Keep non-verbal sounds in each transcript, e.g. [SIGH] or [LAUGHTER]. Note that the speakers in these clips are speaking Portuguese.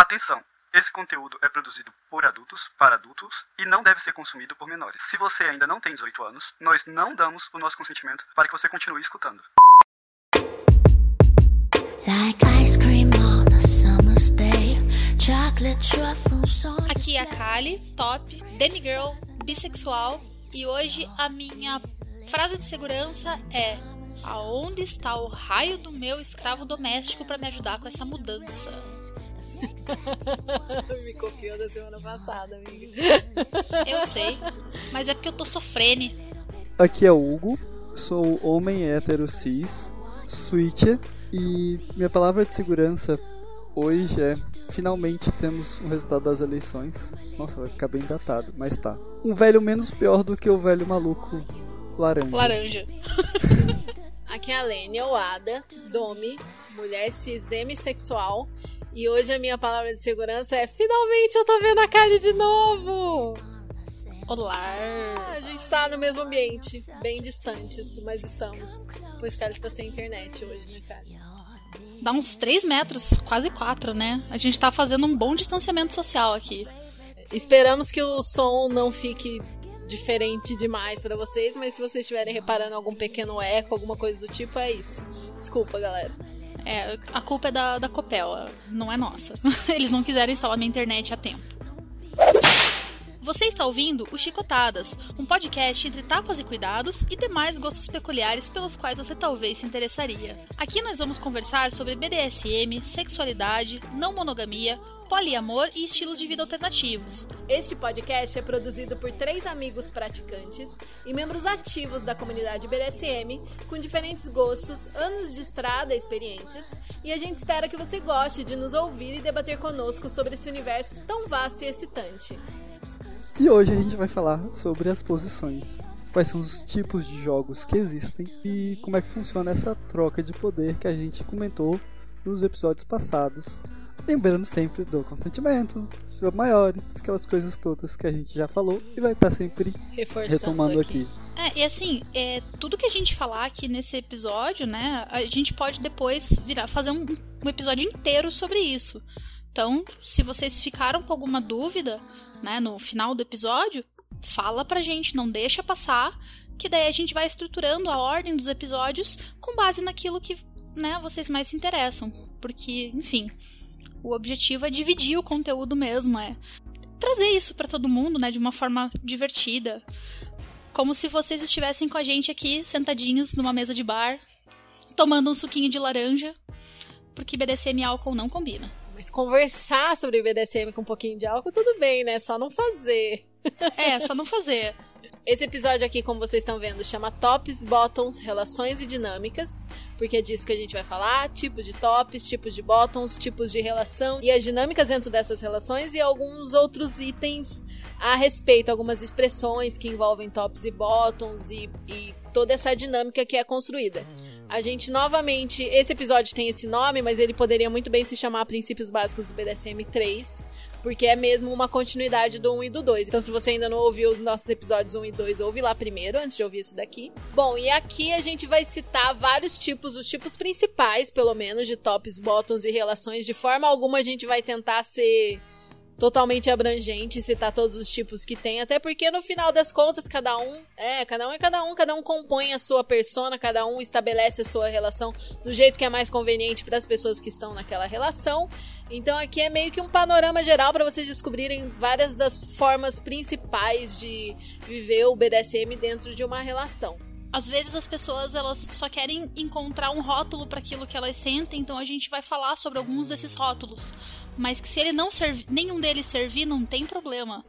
Atenção! Esse conteúdo é produzido por adultos, para adultos e não deve ser consumido por menores. Se você ainda não tem 18 anos, nós não damos o nosso consentimento para que você continue escutando. Aqui é a Kali, top, demigirl, bissexual e hoje a minha frase de segurança é Aonde está o raio do meu escravo doméstico para me ajudar com essa mudança? Me copiou da semana passada, amiga. Eu sei, mas é porque eu tô sofrendo. Aqui é o Hugo, sou homem hétero cis, switcher, e minha palavra de segurança hoje é finalmente temos o resultado das eleições. Nossa, vai ficar bem datado, mas tá. Um velho menos pior do que o velho maluco laranja. Laranja. [LAUGHS] Aqui é a Lênia Oada, Domi, mulher cis demissexual e hoje a minha palavra de segurança é: finalmente eu tô vendo a Kali de novo! Olá! A gente tá no mesmo ambiente, bem distantes, mas estamos. Pois cara está sem internet hoje, né, cara? Dá uns 3 metros, quase 4, né? A gente tá fazendo um bom distanciamento social aqui. Esperamos que o som não fique diferente demais para vocês, mas se vocês estiverem reparando algum pequeno eco, alguma coisa do tipo, é isso. Desculpa, galera. É, a culpa é da, da Copel, não é nossa. [LAUGHS] Eles não quiseram instalar minha internet a tempo. Você está ouvindo o Chicotadas, um podcast entre tapas e cuidados e demais gostos peculiares pelos quais você talvez se interessaria. Aqui nós vamos conversar sobre BDSM, sexualidade, não monogamia, poliamor e estilos de vida alternativos. Este podcast é produzido por três amigos praticantes e membros ativos da comunidade BDSM, com diferentes gostos, anos de estrada e experiências, e a gente espera que você goste de nos ouvir e debater conosco sobre esse universo tão vasto e excitante. E hoje a gente vai falar sobre as posições. Quais são os tipos de jogos que existem e como é que funciona essa troca de poder que a gente comentou nos episódios passados Lembrando sempre do consentimento, ser maiores, aquelas coisas todas que a gente já falou e vai estar sempre Reforçando retomando aqui. aqui. É, e assim, é, tudo que a gente falar aqui nesse episódio, né, a gente pode depois virar, fazer um, um episódio inteiro sobre isso. Então, se vocês ficaram com alguma dúvida, né, no final do episódio, fala pra gente, não deixa passar, que daí a gente vai estruturando a ordem dos episódios com base naquilo que, né, vocês mais se interessam. Porque, enfim, o objetivo é dividir o conteúdo mesmo, é trazer isso para todo mundo, né, de uma forma divertida. Como se vocês estivessem com a gente aqui, sentadinhos numa mesa de bar, tomando um suquinho de laranja, porque BDSM e álcool não combina. Mas conversar sobre BDSM com um pouquinho de álcool, tudo bem, né? Só não fazer. É, só não fazer. Esse episódio aqui, como vocês estão vendo, chama Tops, Bottoms, Relações e Dinâmicas, porque é disso que a gente vai falar: tipos de tops, tipos de bottoms, tipos de relação e as dinâmicas dentro dessas relações e alguns outros itens a respeito, algumas expressões que envolvem tops e bottoms e, e toda essa dinâmica que é construída. A gente novamente, esse episódio tem esse nome, mas ele poderia muito bem se chamar Princípios Básicos do BDSM 3 porque é mesmo uma continuidade do 1 e do 2. Então, se você ainda não ouviu os nossos episódios 1 e 2, ouve lá primeiro, antes de ouvir esse daqui. Bom, e aqui a gente vai citar vários tipos, os tipos principais, pelo menos, de tops, bottoms e relações. De forma alguma, a gente vai tentar ser totalmente abrangente, citar todos os tipos que tem, até porque no final das contas cada um é, cada um é cada um, cada um compõe a sua persona, cada um estabelece a sua relação do jeito que é mais conveniente para as pessoas que estão naquela relação. Então aqui é meio que um panorama geral para vocês descobrirem várias das formas principais de viver o BDSM dentro de uma relação às vezes as pessoas elas só querem encontrar um rótulo para aquilo que elas sentem, então a gente vai falar sobre alguns desses rótulos. Mas que se ele não servir, nenhum deles servir, não tem problema.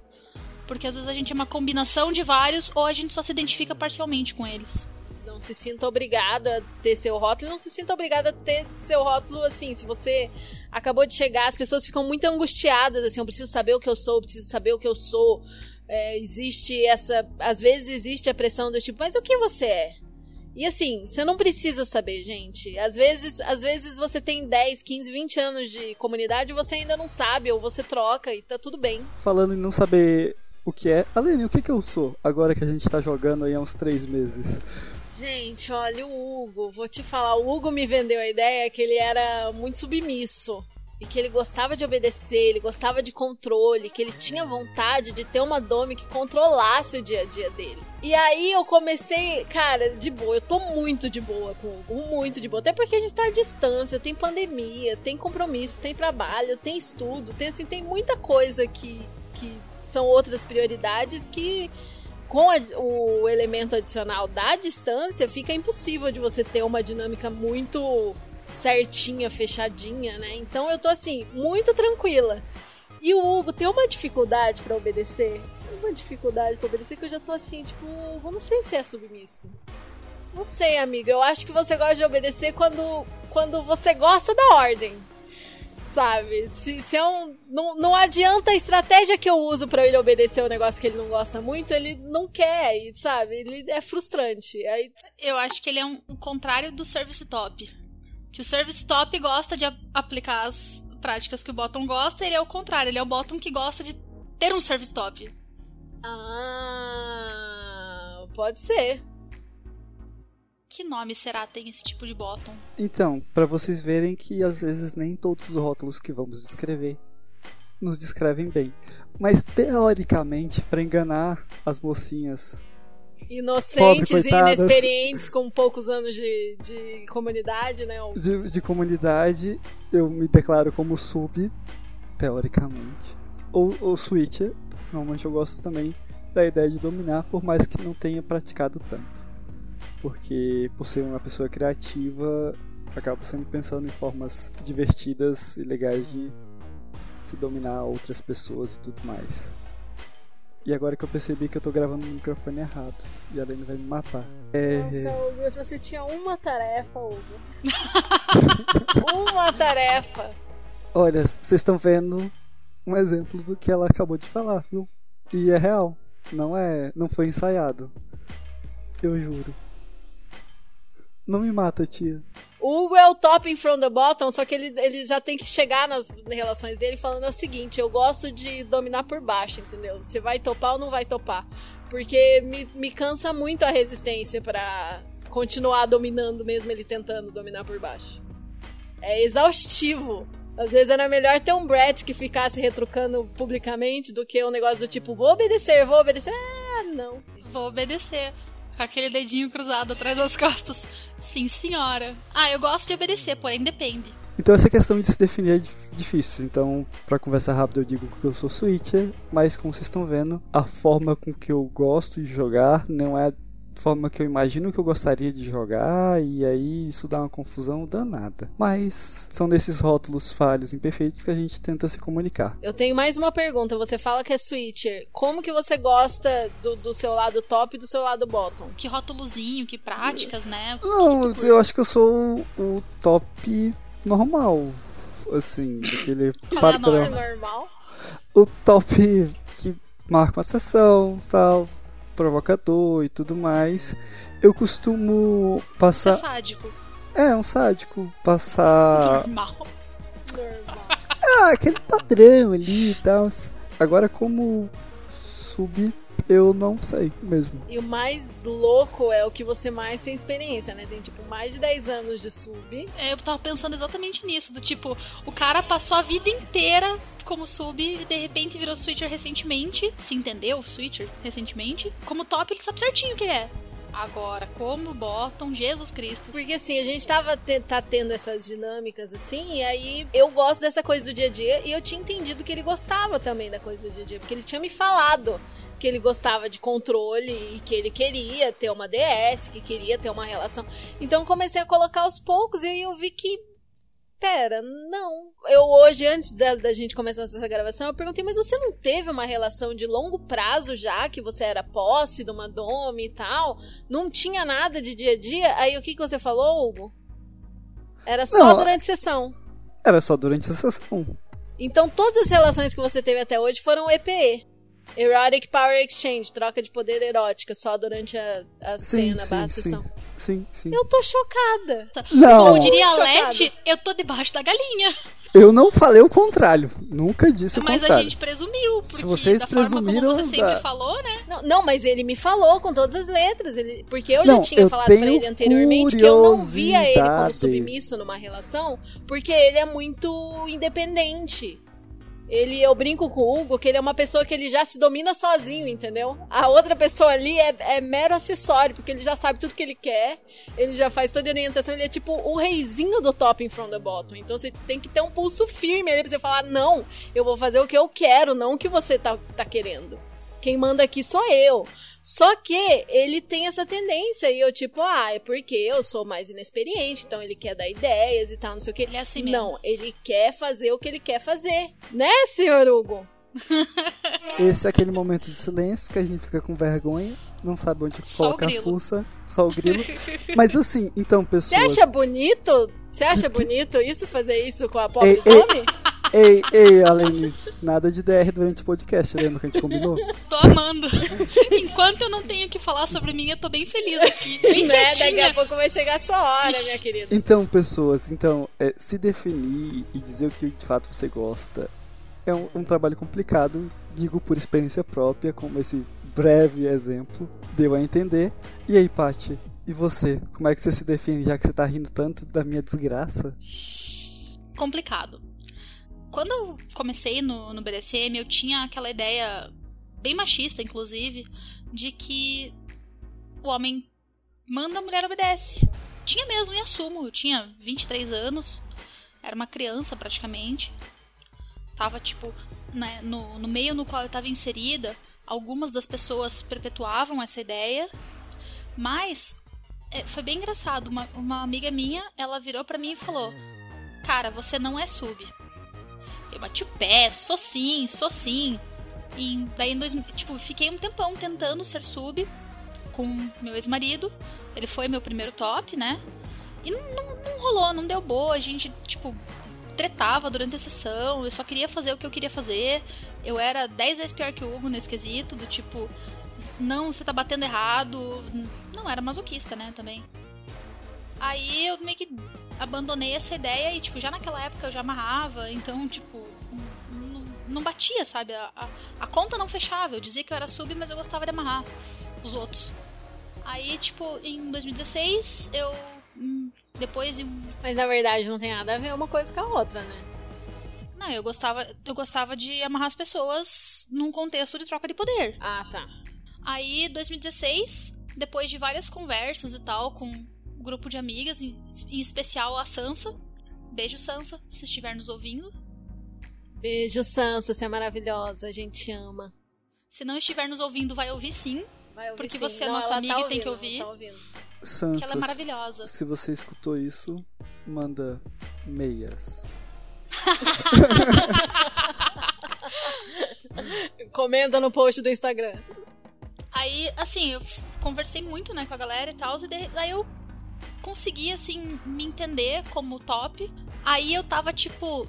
Porque às vezes a gente é uma combinação de vários ou a gente só se identifica parcialmente com eles. Não se sinta obrigado a ter seu rótulo, não se sinta obrigado a ter seu rótulo assim, se você acabou de chegar, as pessoas ficam muito angustiadas assim, eu preciso saber o que eu sou, eu preciso saber o que eu sou é, existe essa. Às vezes existe a pressão do tipo, mas o que você é? E assim, você não precisa saber, gente. Às vezes, às vezes você tem 10, 15, 20 anos de comunidade e você ainda não sabe, ou você troca e tá tudo bem. Falando em não saber o que é, Aline, o que, que eu sou agora que a gente tá jogando aí há uns 3 meses? Gente, olha, o Hugo, vou te falar, o Hugo me vendeu a ideia que ele era muito submisso. E que ele gostava de obedecer, ele gostava de controle, que ele tinha vontade de ter uma Domi que controlasse o dia a dia dele. E aí eu comecei, cara, de boa, eu tô muito de boa com o Hugo, muito de boa. Até porque a gente tá à distância, tem pandemia, tem compromisso, tem trabalho, tem estudo, tem assim, tem muita coisa que, que são outras prioridades que com a, o elemento adicional da distância fica impossível de você ter uma dinâmica muito certinha, fechadinha, né? Então eu tô assim, muito tranquila. E o Hugo tem uma dificuldade para obedecer. Uma dificuldade pra obedecer que eu já tô assim, tipo, Hugo, não sei se é submisso. Não sei, amigo. Eu acho que você gosta de obedecer quando, quando você gosta da ordem. Sabe? Se, se é um. Não, não adianta a estratégia que eu uso para ele obedecer o um negócio que ele não gosta muito, ele não quer, sabe? Ele é frustrante. Aí... Eu acho que ele é um, o contrário do service top. Que o service top gosta de aplicar as práticas que o bottom gosta, ele é o contrário, ele é o bottom que gosta de ter um service top. Ah, pode ser. Que nome será tem esse tipo de bottom? Então, para vocês verem que às vezes nem todos os rótulos que vamos descrever nos descrevem bem. Mas teoricamente, para enganar as mocinhas inocentes Pobre, e inexperientes com poucos anos de, de comunidade, né? De, de, comunidade, eu me declaro como sub, teoricamente. Ou, ou switcher, normalmente eu gosto também da ideia de dominar, por mais que não tenha praticado tanto. Porque por ser uma pessoa criativa, acabo sempre pensando em formas divertidas e legais de se dominar outras pessoas e tudo mais. E agora que eu percebi que eu tô gravando no microfone errado. E a Lene vai me matar. É... Nossa, Hugo, se você tinha uma tarefa, Hugo. [LAUGHS] uma tarefa. Olha, vocês estão vendo um exemplo do que ela acabou de falar, viu? E é real. Não é. Não foi ensaiado. Eu juro. Não me mata, tia. O Hugo é o top in front the bottom, só que ele, ele já tem que chegar nas relações dele falando o seguinte: eu gosto de dominar por baixo, entendeu? Você vai topar ou não vai topar? Porque me, me cansa muito a resistência para continuar dominando, mesmo ele tentando dominar por baixo. É exaustivo. Às vezes era melhor ter um Brett que ficasse retrucando publicamente do que um negócio do tipo: vou obedecer, vou obedecer. Ah, não. Vou obedecer com aquele dedinho cruzado atrás das costas. Sim, senhora. Ah, eu gosto de obedecer, porém depende. Então essa questão de se definir é difícil. Então, para conversar rápido, eu digo que eu sou switcher, mas como vocês estão vendo, a forma com que eu gosto de jogar não é forma que eu imagino que eu gostaria de jogar, e aí isso dá uma confusão danada. Mas são desses rótulos falhos, imperfeitos que a gente tenta se comunicar. Eu tenho mais uma pergunta. Você fala que é switcher. Como que você gosta do, do seu lado top e do seu lado bottom? Que rótulozinho, que práticas, né? Não, eu acho que eu sou o top normal. Assim, aquele padrão. É normal? O top que marca uma sessão, tal, provocador e tudo mais. Eu costumo passar. É sádico. É, um sádico. Passar. Normal. Normal. Ah, aquele padrão ali e tal. Agora, como sub, eu não sei mesmo. E o mais louco é o que você mais tem experiência, né? Tem, tipo, mais de 10 anos de sub. É, eu tava pensando exatamente nisso. Do tipo, o cara passou a vida inteira como sub e de repente virou switcher recentemente. Se entendeu? Switcher recentemente. Como top, ele sabe certinho o que é. Agora, como botam Jesus Cristo? Porque assim, a gente tava tá tendo essas dinâmicas assim, e aí eu gosto dessa coisa do dia a dia, e eu tinha entendido que ele gostava também da coisa do dia a dia, porque ele tinha me falado que ele gostava de controle e que ele queria ter uma DS, que queria ter uma relação. Então comecei a colocar aos poucos e aí eu vi que pera, não. Eu hoje, antes da, da, gente começar essa gravação, eu perguntei, mas você não teve uma relação de longo prazo já, que você era posse de uma dome e tal? Não tinha nada de dia a dia? Aí o que, que você falou, Hugo? Era só não, durante a sessão. Era só durante a sessão. Então todas as relações que você teve até hoje foram EPE. Erotic Power Exchange, troca de poder erótica, só durante a, a sim, cena, sim, barra sim. sessão. Sim, sim. Eu tô chocada. Não. Como diria a Leste, eu tô debaixo da galinha. Eu não falei o contrário. Nunca disse o Mas contrário. a gente presumiu, porque Se vocês da forma presumiram, como você sempre dá. falou, né? Não, não, mas ele me falou com todas as letras. Ele, porque eu Não, já tinha eu falado pra ele anteriormente que eu não via ele como submisso numa relação, porque ele é muito independente. Ele, eu brinco com o Hugo que ele é uma pessoa que ele já se domina sozinho, entendeu? A outra pessoa ali é, é mero acessório, porque ele já sabe tudo que ele quer, ele já faz toda a orientação, ele é tipo o reizinho do top from the bottom. Então você tem que ter um pulso firme ali pra você falar, não, eu vou fazer o que eu quero, não o que você tá, tá querendo. Quem manda aqui sou eu. Só que ele tem essa tendência e eu, tipo, ah, é porque eu sou mais inexperiente, então ele quer dar ideias e tal, não sei o que. Ele é assim mesmo. Não, ele quer fazer o que ele quer fazer. Né, senhor Hugo? [LAUGHS] Esse é aquele momento de silêncio que a gente fica com vergonha, não sabe onde Só o coloca a fuça, só o grilo. [LAUGHS] Mas assim, então, Você pessoas. acha bonito? Você acha bonito isso, fazer isso com a pobre Ei, ei. Ei, ei, Alene, nada de DR durante o podcast, lembra que a gente combinou? Tô amando. Enquanto eu não tenho que falar sobre mim, eu tô bem feliz aqui. Bem Né? Daqui a pouco vai chegar a sua hora, minha querida. Então, pessoas, então, é, se definir e dizer o que de fato você gosta é um, um trabalho complicado, digo por experiência própria, como esse breve exemplo deu a entender. E aí, Paty, e você? Como é que você se define, já que você tá rindo tanto da minha desgraça? complicado. Quando eu comecei no, no BDSM, eu tinha aquela ideia, bem machista, inclusive, de que o homem manda, a mulher obedece. Tinha mesmo, e assumo. Eu tinha 23 anos, era uma criança praticamente. Tava, tipo, né, no, no meio no qual eu tava inserida, algumas das pessoas perpetuavam essa ideia, mas é, foi bem engraçado. Uma, uma amiga minha, ela virou pra mim e falou: Cara, você não é sub. Eu bati o pé, sou sim, sou sim. E daí em dois, tipo, fiquei um tempão tentando ser sub com meu ex-marido. Ele foi meu primeiro top, né? E não, não, não rolou, não deu boa. A gente, tipo, tretava durante a sessão. Eu só queria fazer o que eu queria fazer. Eu era 10 vezes pior que o Hugo nesse quesito, do tipo, não, você tá batendo errado. Não, era masoquista, né, também. Aí eu meio que abandonei essa ideia e, tipo, já naquela época eu já amarrava, então, tipo, não, batia, sabe? A, a, a conta não fechava. Eu dizia que eu era sub, mas eu gostava de amarrar os outros. Aí, tipo, em 2016, eu. hum, Depois de um. Mas na verdade não tem nada a ver uma coisa com a outra, né? Não, eu gostava, eu gostava de amarrar as pessoas num contexto de troca de poder. Ah, tá. Aí, 2016, depois de várias conversas e tal com grupo de amigas, em, em especial a Sansa. Beijo, Sansa, se estiver nos ouvindo. Beijo, Sansa, você é maravilhosa, a gente te ama. Se não estiver nos ouvindo, vai ouvir sim, Vai ouvir Porque sim. você é Não, nossa ela amiga tá e tem que ouvir. Tá Sansa, ela é maravilhosa. se você escutou isso, manda meias. [LAUGHS] Comenta no post do Instagram. Aí, assim, eu conversei muito, né, com a galera e tal, e daí eu consegui, assim, me entender como top. Aí eu tava, tipo,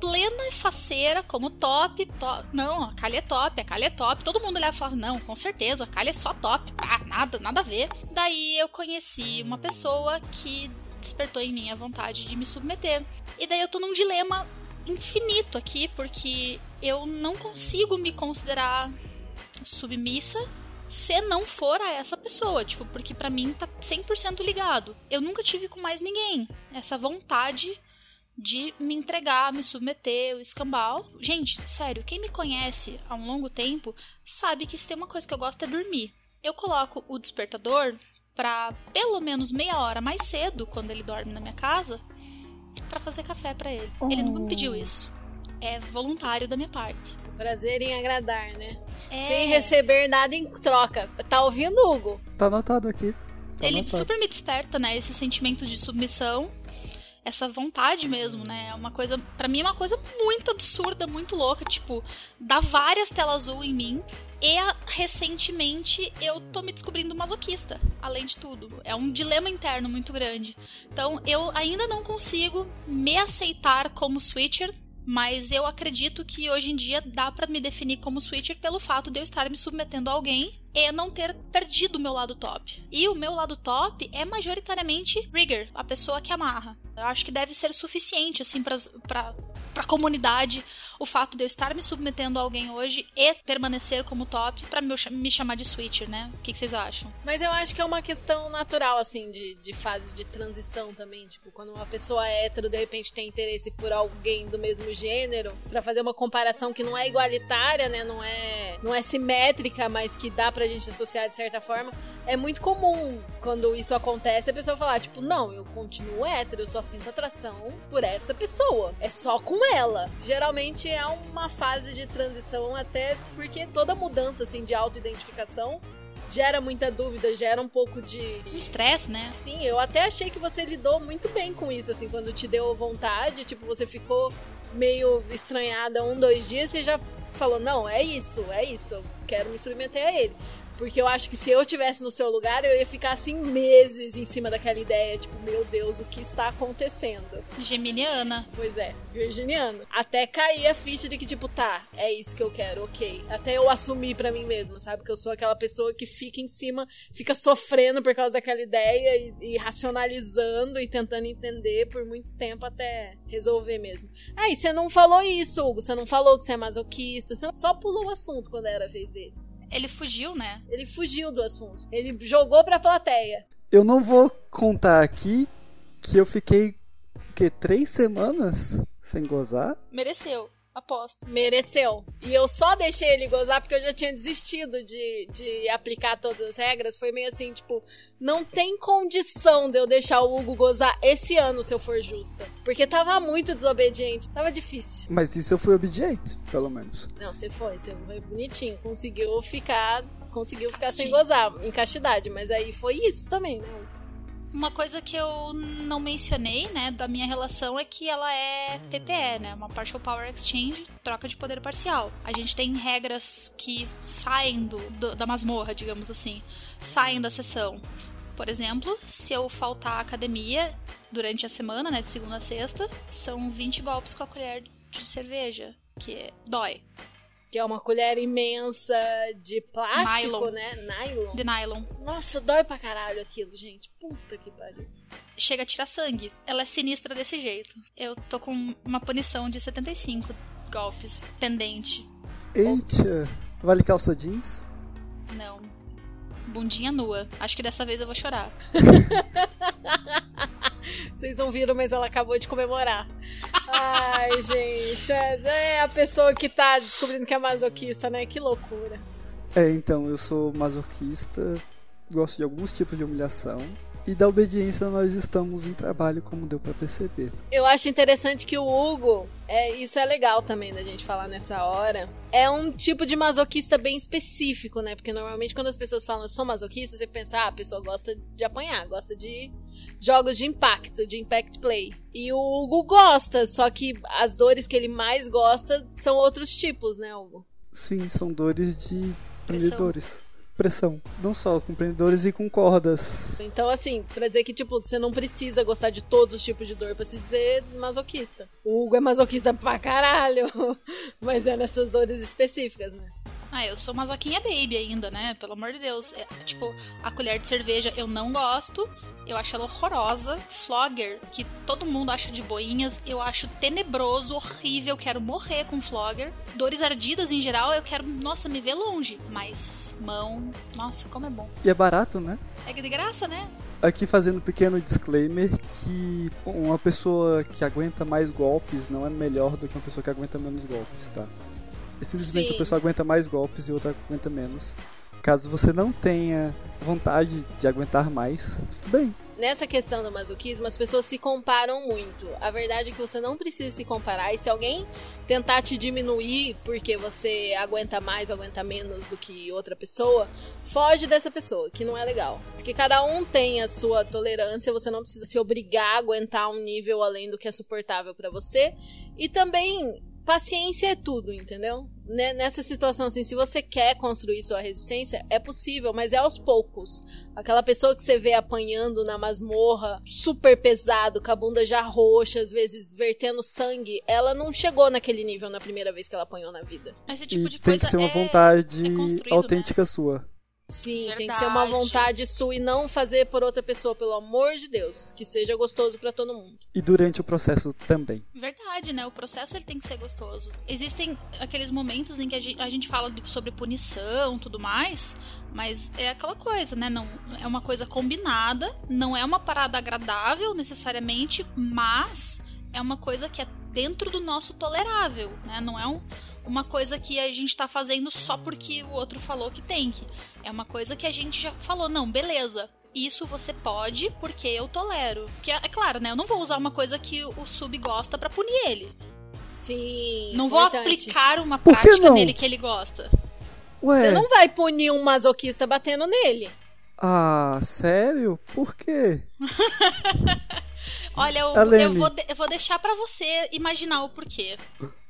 plena faceira como top, to- Não, a Kali é top, a Kali é top. Todo mundo olhava e falava, não, com certeza, a Kali é só top. Nada, nada a ver. Daí eu conheci uma pessoa que despertou em mim a vontade de me submeter. E daí eu tô num dilema infinito aqui, porque eu não consigo me considerar submissa se não for a essa pessoa, tipo, porque pra mim tá 100% ligado. Eu nunca tive com mais ninguém essa vontade de me entregar, me submeter, o escambau. Gente, sério, quem me conhece há um longo tempo sabe que se tem uma coisa que eu gosto é dormir. Eu coloco o despertador pra pelo menos meia hora mais cedo, quando ele dorme na minha casa, pra fazer café pra ele. Ele nunca me pediu isso. É voluntário da minha parte. Prazer em agradar, né? É... Sem receber nada em troca. Tá ouvindo, Hugo? Tá anotado aqui. Tá ele anotado. super me desperta, né? Esse sentimento de submissão, essa vontade mesmo, né? É uma coisa, Pra mim é uma coisa muito absurda, muito louca, tipo, dá várias telas azul em mim. E a- recentemente eu tô me descobrindo masoquista, além de tudo. É um dilema interno muito grande. Então eu ainda não consigo me aceitar como switcher, mas eu acredito que hoje em dia dá pra me definir como switcher pelo fato de eu estar me submetendo a alguém e não ter perdido o meu lado top. E o meu lado top é majoritariamente rigger, a pessoa que amarra. Eu acho que deve ser suficiente, assim, pra, pra, pra comunidade o fato de eu estar me submetendo a alguém hoje e permanecer como top pra me, me chamar de switcher, né? O que, que, vocês acham? Mas eu acho que é uma questão natural, assim, de, de fase de transição também. Tipo, quando uma pessoa é hétero de repente tem interesse por alguém do mesmo gênero, para fazer uma comparação que não é igualitária, né? Não é, não é simétrica, mas que dá pra gente associar de certa forma. É muito comum quando isso acontece a pessoa falar, tipo, não, eu continuo hétero, eu só sinto atração por essa pessoa. É só com ela. Geralmente é uma fase de transição, até porque toda mudança assim de autoidentificação gera muita dúvida, gera um pouco de. Estresse, né? Sim, eu até achei que você lidou muito bem com isso, assim, quando te deu vontade, tipo, você ficou meio estranhada um, dois dias, você já falou, não, é isso, é isso, eu quero me submeter a ele. Porque eu acho que se eu tivesse no seu lugar, eu ia ficar assim meses em cima daquela ideia, tipo, meu Deus, o que está acontecendo? Geminiana. Pois é, virginiana. Até cair a ficha de que, tipo, tá, é isso que eu quero, ok. Até eu assumir para mim mesmo, sabe? Que eu sou aquela pessoa que fica em cima, fica sofrendo por causa daquela ideia e, e racionalizando e tentando entender por muito tempo até resolver mesmo. Aí, ah, você não falou isso, Hugo. Você não falou que você é masoquista. Você só pulou o assunto quando era a vez dele. Ele fugiu, né? Ele fugiu do assunto. Ele jogou pra plateia. Eu não vou contar aqui que eu fiquei que três semanas sem gozar. Mereceu. Aposto. Mereceu. E eu só deixei ele gozar porque eu já tinha desistido de, de aplicar todas as regras. Foi meio assim, tipo, não tem condição de eu deixar o Hugo gozar esse ano, se eu for justa. Porque tava muito desobediente. Tava difícil. Mas isso eu fui obediente, pelo menos. Não, você foi. Você foi bonitinho. Conseguiu ficar. Conseguiu ficar sem gozar. Em castidade. Mas aí foi isso também, né? Uma coisa que eu não mencionei, né, da minha relação é que ela é PPE, né, uma Partial Power Exchange, troca de poder parcial. A gente tem regras que saem do, do da masmorra, digamos assim, saem da sessão. Por exemplo, se eu faltar à academia durante a semana, né, de segunda a sexta, são 20 golpes com a colher de cerveja, que dói que é uma colher imensa de plástico, nylon. né? Nylon. De nylon. Nossa, dói pra caralho aquilo, gente. Puta que pariu. Chega a tirar sangue. Ela é sinistra desse jeito. Eu tô com uma punição de 75 golpes pendente. Eita! Vale calça jeans? Não. Bundinha nua. Acho que dessa vez eu vou chorar. [LAUGHS] Vocês não viram, mas ela acabou de comemorar. Ai, [LAUGHS] gente. É, é, a pessoa que tá descobrindo que é masoquista, né? Que loucura. É, então, eu sou masoquista, gosto de alguns tipos de humilhação. E da obediência nós estamos em trabalho, como deu para perceber. Eu acho interessante que o Hugo, é, isso é legal também da gente falar nessa hora. É um tipo de masoquista bem específico, né? Porque normalmente quando as pessoas falam eu sou masoquista, você pensa, ah, a pessoa gosta de apanhar, gosta de jogos de impacto, de impact play. E o Hugo gosta, só que as dores que ele mais gosta são outros tipos, né, Hugo? Sim, são dores de prendedores. Pressão. Não só com prendedores e com cordas. Então, assim, pra dizer que, tipo, você não precisa gostar de todos os tipos de dor pra se dizer masoquista. O Hugo é masoquista pra caralho, [LAUGHS] mas é nessas dores específicas, né? Ah, eu sou masoquinha baby ainda, né? Pelo amor de Deus. É, tipo, a colher de cerveja eu não gosto. Eu acho ela horrorosa. Flogger, que todo mundo acha de boinhas, eu acho tenebroso, horrível. Quero morrer com Flogger. Dores ardidas em geral, eu quero, nossa, me ver longe. Mas mão, nossa, como é bom. E é barato, né? É de graça, né? Aqui fazendo um pequeno disclaimer que uma pessoa que aguenta mais golpes não é melhor do que uma pessoa que aguenta menos golpes, tá? Simplesmente Sim. a pessoa aguenta mais golpes e outra aguenta menos. Caso você não tenha vontade de aguentar mais, tudo bem. Nessa questão do masoquismo, as pessoas se comparam muito. A verdade é que você não precisa se comparar. E se alguém tentar te diminuir porque você aguenta mais ou aguenta menos do que outra pessoa, foge dessa pessoa, que não é legal. Porque cada um tem a sua tolerância, você não precisa se obrigar a aguentar um nível além do que é suportável para você. E também paciência é tudo, entendeu? Nessa situação, assim, se você quer construir sua resistência, é possível, mas é aos poucos. Aquela pessoa que você vê apanhando na masmorra, super pesado, com a bunda já roxa, às vezes vertendo sangue, ela não chegou naquele nível na primeira vez que ela apanhou na vida. Esse tipo e de tem que ser uma é, vontade é autêntica né? sua. Sim, tem que Verdade. ser uma vontade sua e não fazer por outra pessoa, pelo amor de Deus. Que seja gostoso pra todo mundo. E durante o processo também. Verdade, né? O processo ele tem que ser gostoso. Existem aqueles momentos em que a gente, a gente fala sobre punição, tudo mais, mas é aquela coisa, né? Não é uma coisa combinada, não é uma parada agradável necessariamente, mas é uma coisa que é dentro do nosso tolerável, né? Não é um, uma coisa que a gente tá fazendo só porque o outro falou que tem que. É uma coisa que a gente já falou, não, beleza. Isso você pode porque eu tolero. Que é, claro, né? Eu não vou usar uma coisa que o sub gosta pra punir ele. Sim. Não vou importante. aplicar uma que prática não? nele que ele gosta. Ué, Você não vai punir um masoquista batendo nele. ah, sério? Por quê? [LAUGHS] Olha, eu, eu, vou, de- eu vou deixar pra você imaginar o porquê.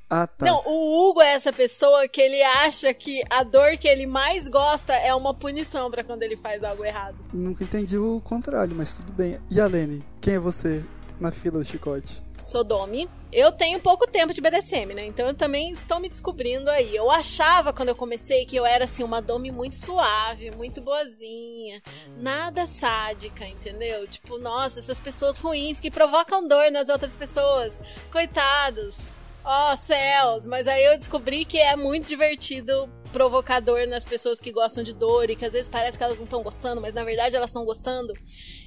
Ah, tá. Não, o Hugo é essa pessoa que ele acha que a dor que ele mais gosta é uma punição pra quando ele faz algo errado. Nunca entendi o contrário, mas tudo bem. E a Lene, quem é você na fila do chicote? Sou Domi. Eu tenho pouco tempo de BDSM, né? Então eu também estou me descobrindo aí. Eu achava quando eu comecei que eu era assim uma Domi muito suave, muito boazinha, nada sádica, entendeu? Tipo, nossa, essas pessoas ruins que provocam dor nas outras pessoas. Coitados. Ó, céus, mas aí eu descobri que é muito divertido provocar dor nas pessoas que gostam de dor e que às vezes parece que elas não estão gostando, mas na verdade elas estão gostando.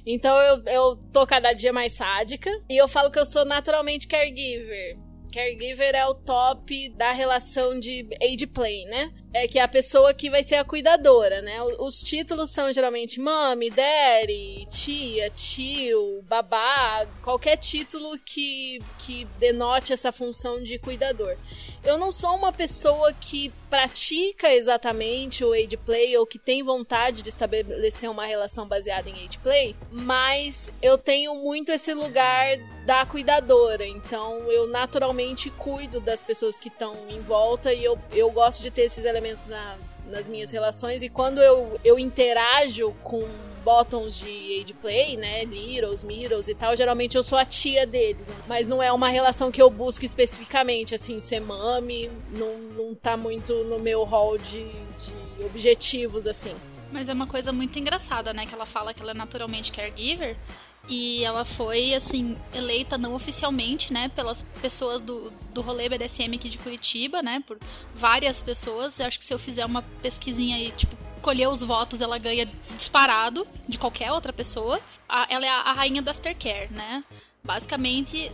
Então eu, eu tô cada dia mais sádica. E eu falo que eu sou naturalmente caregiver. Caregiver é o top da relação de age play, né? É que é a pessoa que vai ser a cuidadora, né? Os títulos são geralmente mami, daddy, tia, tio, babá, qualquer título que, que denote essa função de cuidador. Eu não sou uma pessoa que pratica exatamente o age play ou que tem vontade de estabelecer uma relação baseada em age play, mas eu tenho muito esse lugar da cuidadora. Então eu naturalmente cuido das pessoas que estão em volta e eu, eu gosto de ter esses elementos na, nas minhas relações. E quando eu, eu interajo com bottoms de age play, né? Littles, middles e tal, geralmente eu sou a tia deles. né? Mas não é uma relação que eu busco especificamente, assim, ser mami, não, não tá muito no meu hall de, de objetivos, assim. Mas é uma coisa muito engraçada, né? Que ela fala que ela é naturalmente caregiver. E ela foi, assim, eleita não oficialmente, né? Pelas pessoas do, do rolê BDSM aqui de Curitiba, né? Por várias pessoas. Eu acho que se eu fizer uma pesquisinha aí, tipo, colher os votos, ela ganha disparado de qualquer outra pessoa. A- ela é a, a rainha do aftercare, né? Basicamente,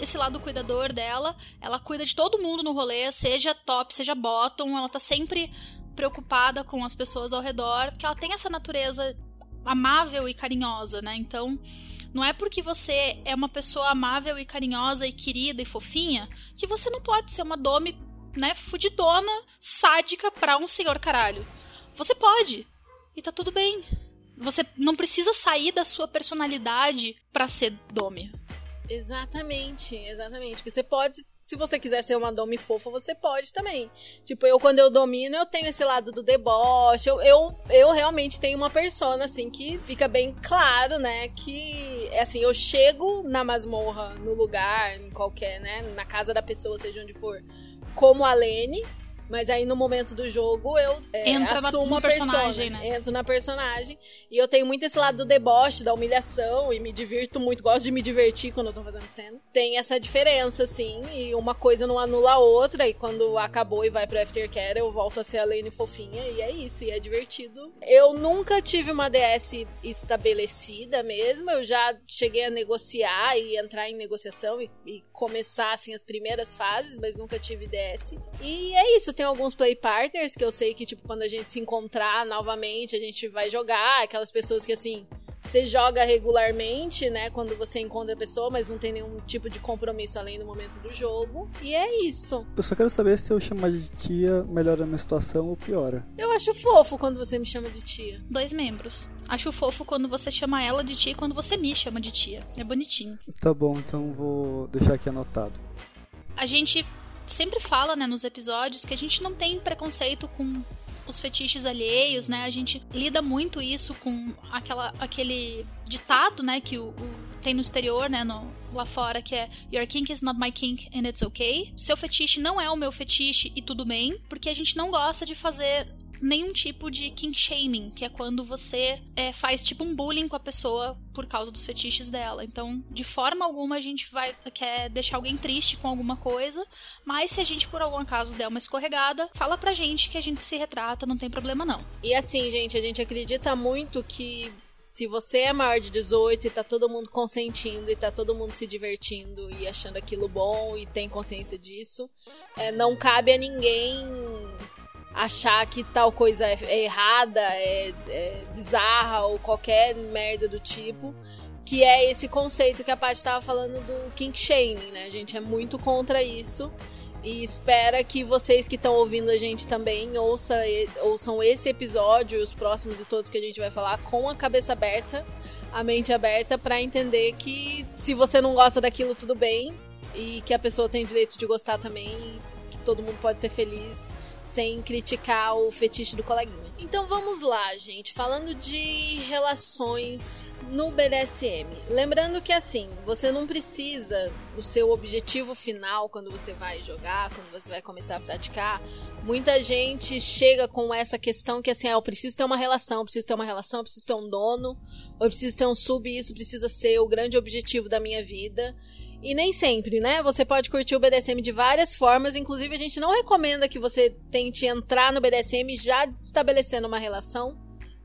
esse lado cuidador dela, ela cuida de todo mundo no rolê, seja top, seja bottom, ela tá sempre preocupada com as pessoas ao redor, porque ela tem essa natureza amável e carinhosa, né? Então, não é porque você é uma pessoa amável e carinhosa e querida e fofinha que você não pode ser uma dome, né, fudidona, sádica pra um senhor caralho. Você pode. E tá tudo bem. Você não precisa sair da sua personalidade pra ser dome. Exatamente, exatamente. Porque você pode, se você quiser ser uma dome fofa, você pode também. Tipo, eu quando eu domino, eu tenho esse lado do deboche. Eu, eu, eu realmente tenho uma persona, assim, que fica bem claro, né? Que, assim, eu chego na masmorra, no lugar, em qualquer, né? Na casa da pessoa, seja onde for, como a Lene. Mas aí no momento do jogo eu é, Entra na- assumo no a persona, personagem, né? Entro na personagem. E eu tenho muito esse lado do deboche, da humilhação, e me divirto muito, gosto de me divertir quando eu tô fazendo cena. Tem essa diferença, assim, e uma coisa não anula a outra, e quando acabou e vai pro Aftercare, eu volto a ser a Lane fofinha, e é isso, e é divertido. Eu nunca tive uma DS estabelecida mesmo, eu já cheguei a negociar e entrar em negociação e, e começar, assim, as primeiras fases, mas nunca tive DS. E é isso, tem alguns play partners que eu sei que, tipo, quando a gente se encontrar novamente, a gente vai jogar, aquelas pessoas que, assim, você joga regularmente, né, quando você encontra a pessoa, mas não tem nenhum tipo de compromisso além do momento do jogo. E é isso. Eu só quero saber se eu chamar de tia melhora a minha situação ou piora. Eu acho fofo quando você me chama de tia. Dois membros. Acho fofo quando você chama ela de tia e quando você me chama de tia. É bonitinho. Tá bom, então vou deixar aqui anotado. A gente sempre fala, né, nos episódios que a gente não tem preconceito com os fetiches alheios, né? A gente lida muito isso com aquela, aquele ditado, né, que o, o- tem no exterior, né, no, lá fora, que é Your kink is not my kink and it's okay. Seu fetiche não é o meu fetiche e tudo bem, porque a gente não gosta de fazer nenhum tipo de king shaming, que é quando você é, faz tipo um bullying com a pessoa por causa dos fetiches dela. Então, de forma alguma a gente vai quer deixar alguém triste com alguma coisa, mas se a gente por algum acaso der uma escorregada, fala pra gente que a gente se retrata, não tem problema não. E assim, gente, a gente acredita muito que se você é maior de 18 e tá todo mundo consentindo e tá todo mundo se divertindo e achando aquilo bom e tem consciência disso, é, não cabe a ninguém achar que tal coisa é, é errada, é, é, bizarra ou qualquer merda do tipo. Que é esse conceito que a Paty estava falando do kink shaming, né? A gente é muito contra isso. E espera que vocês que estão ouvindo a gente também ouça, ouçam esse episódio, os próximos e todos que a gente vai falar, com a cabeça aberta, a mente aberta, para entender que se você não gosta daquilo, tudo bem. E que a pessoa tem direito de gostar também. Que todo mundo pode ser feliz sem criticar o fetiche do coleguinha. Então vamos lá, gente. Falando de relações no BDSM. Lembrando que assim, você não precisa o seu objetivo final quando você vai jogar, quando você vai começar a praticar. Muita gente chega com essa questão que assim, ah, eu preciso ter uma relação, preciso ter uma relação, preciso ter um dono, ou preciso ter um sub, isso precisa ser o grande objetivo da minha vida. E nem sempre, né? Você pode curtir o BDSM de várias formas. Inclusive, a gente não recomenda que você tente entrar no BDSM já estabelecendo uma relação.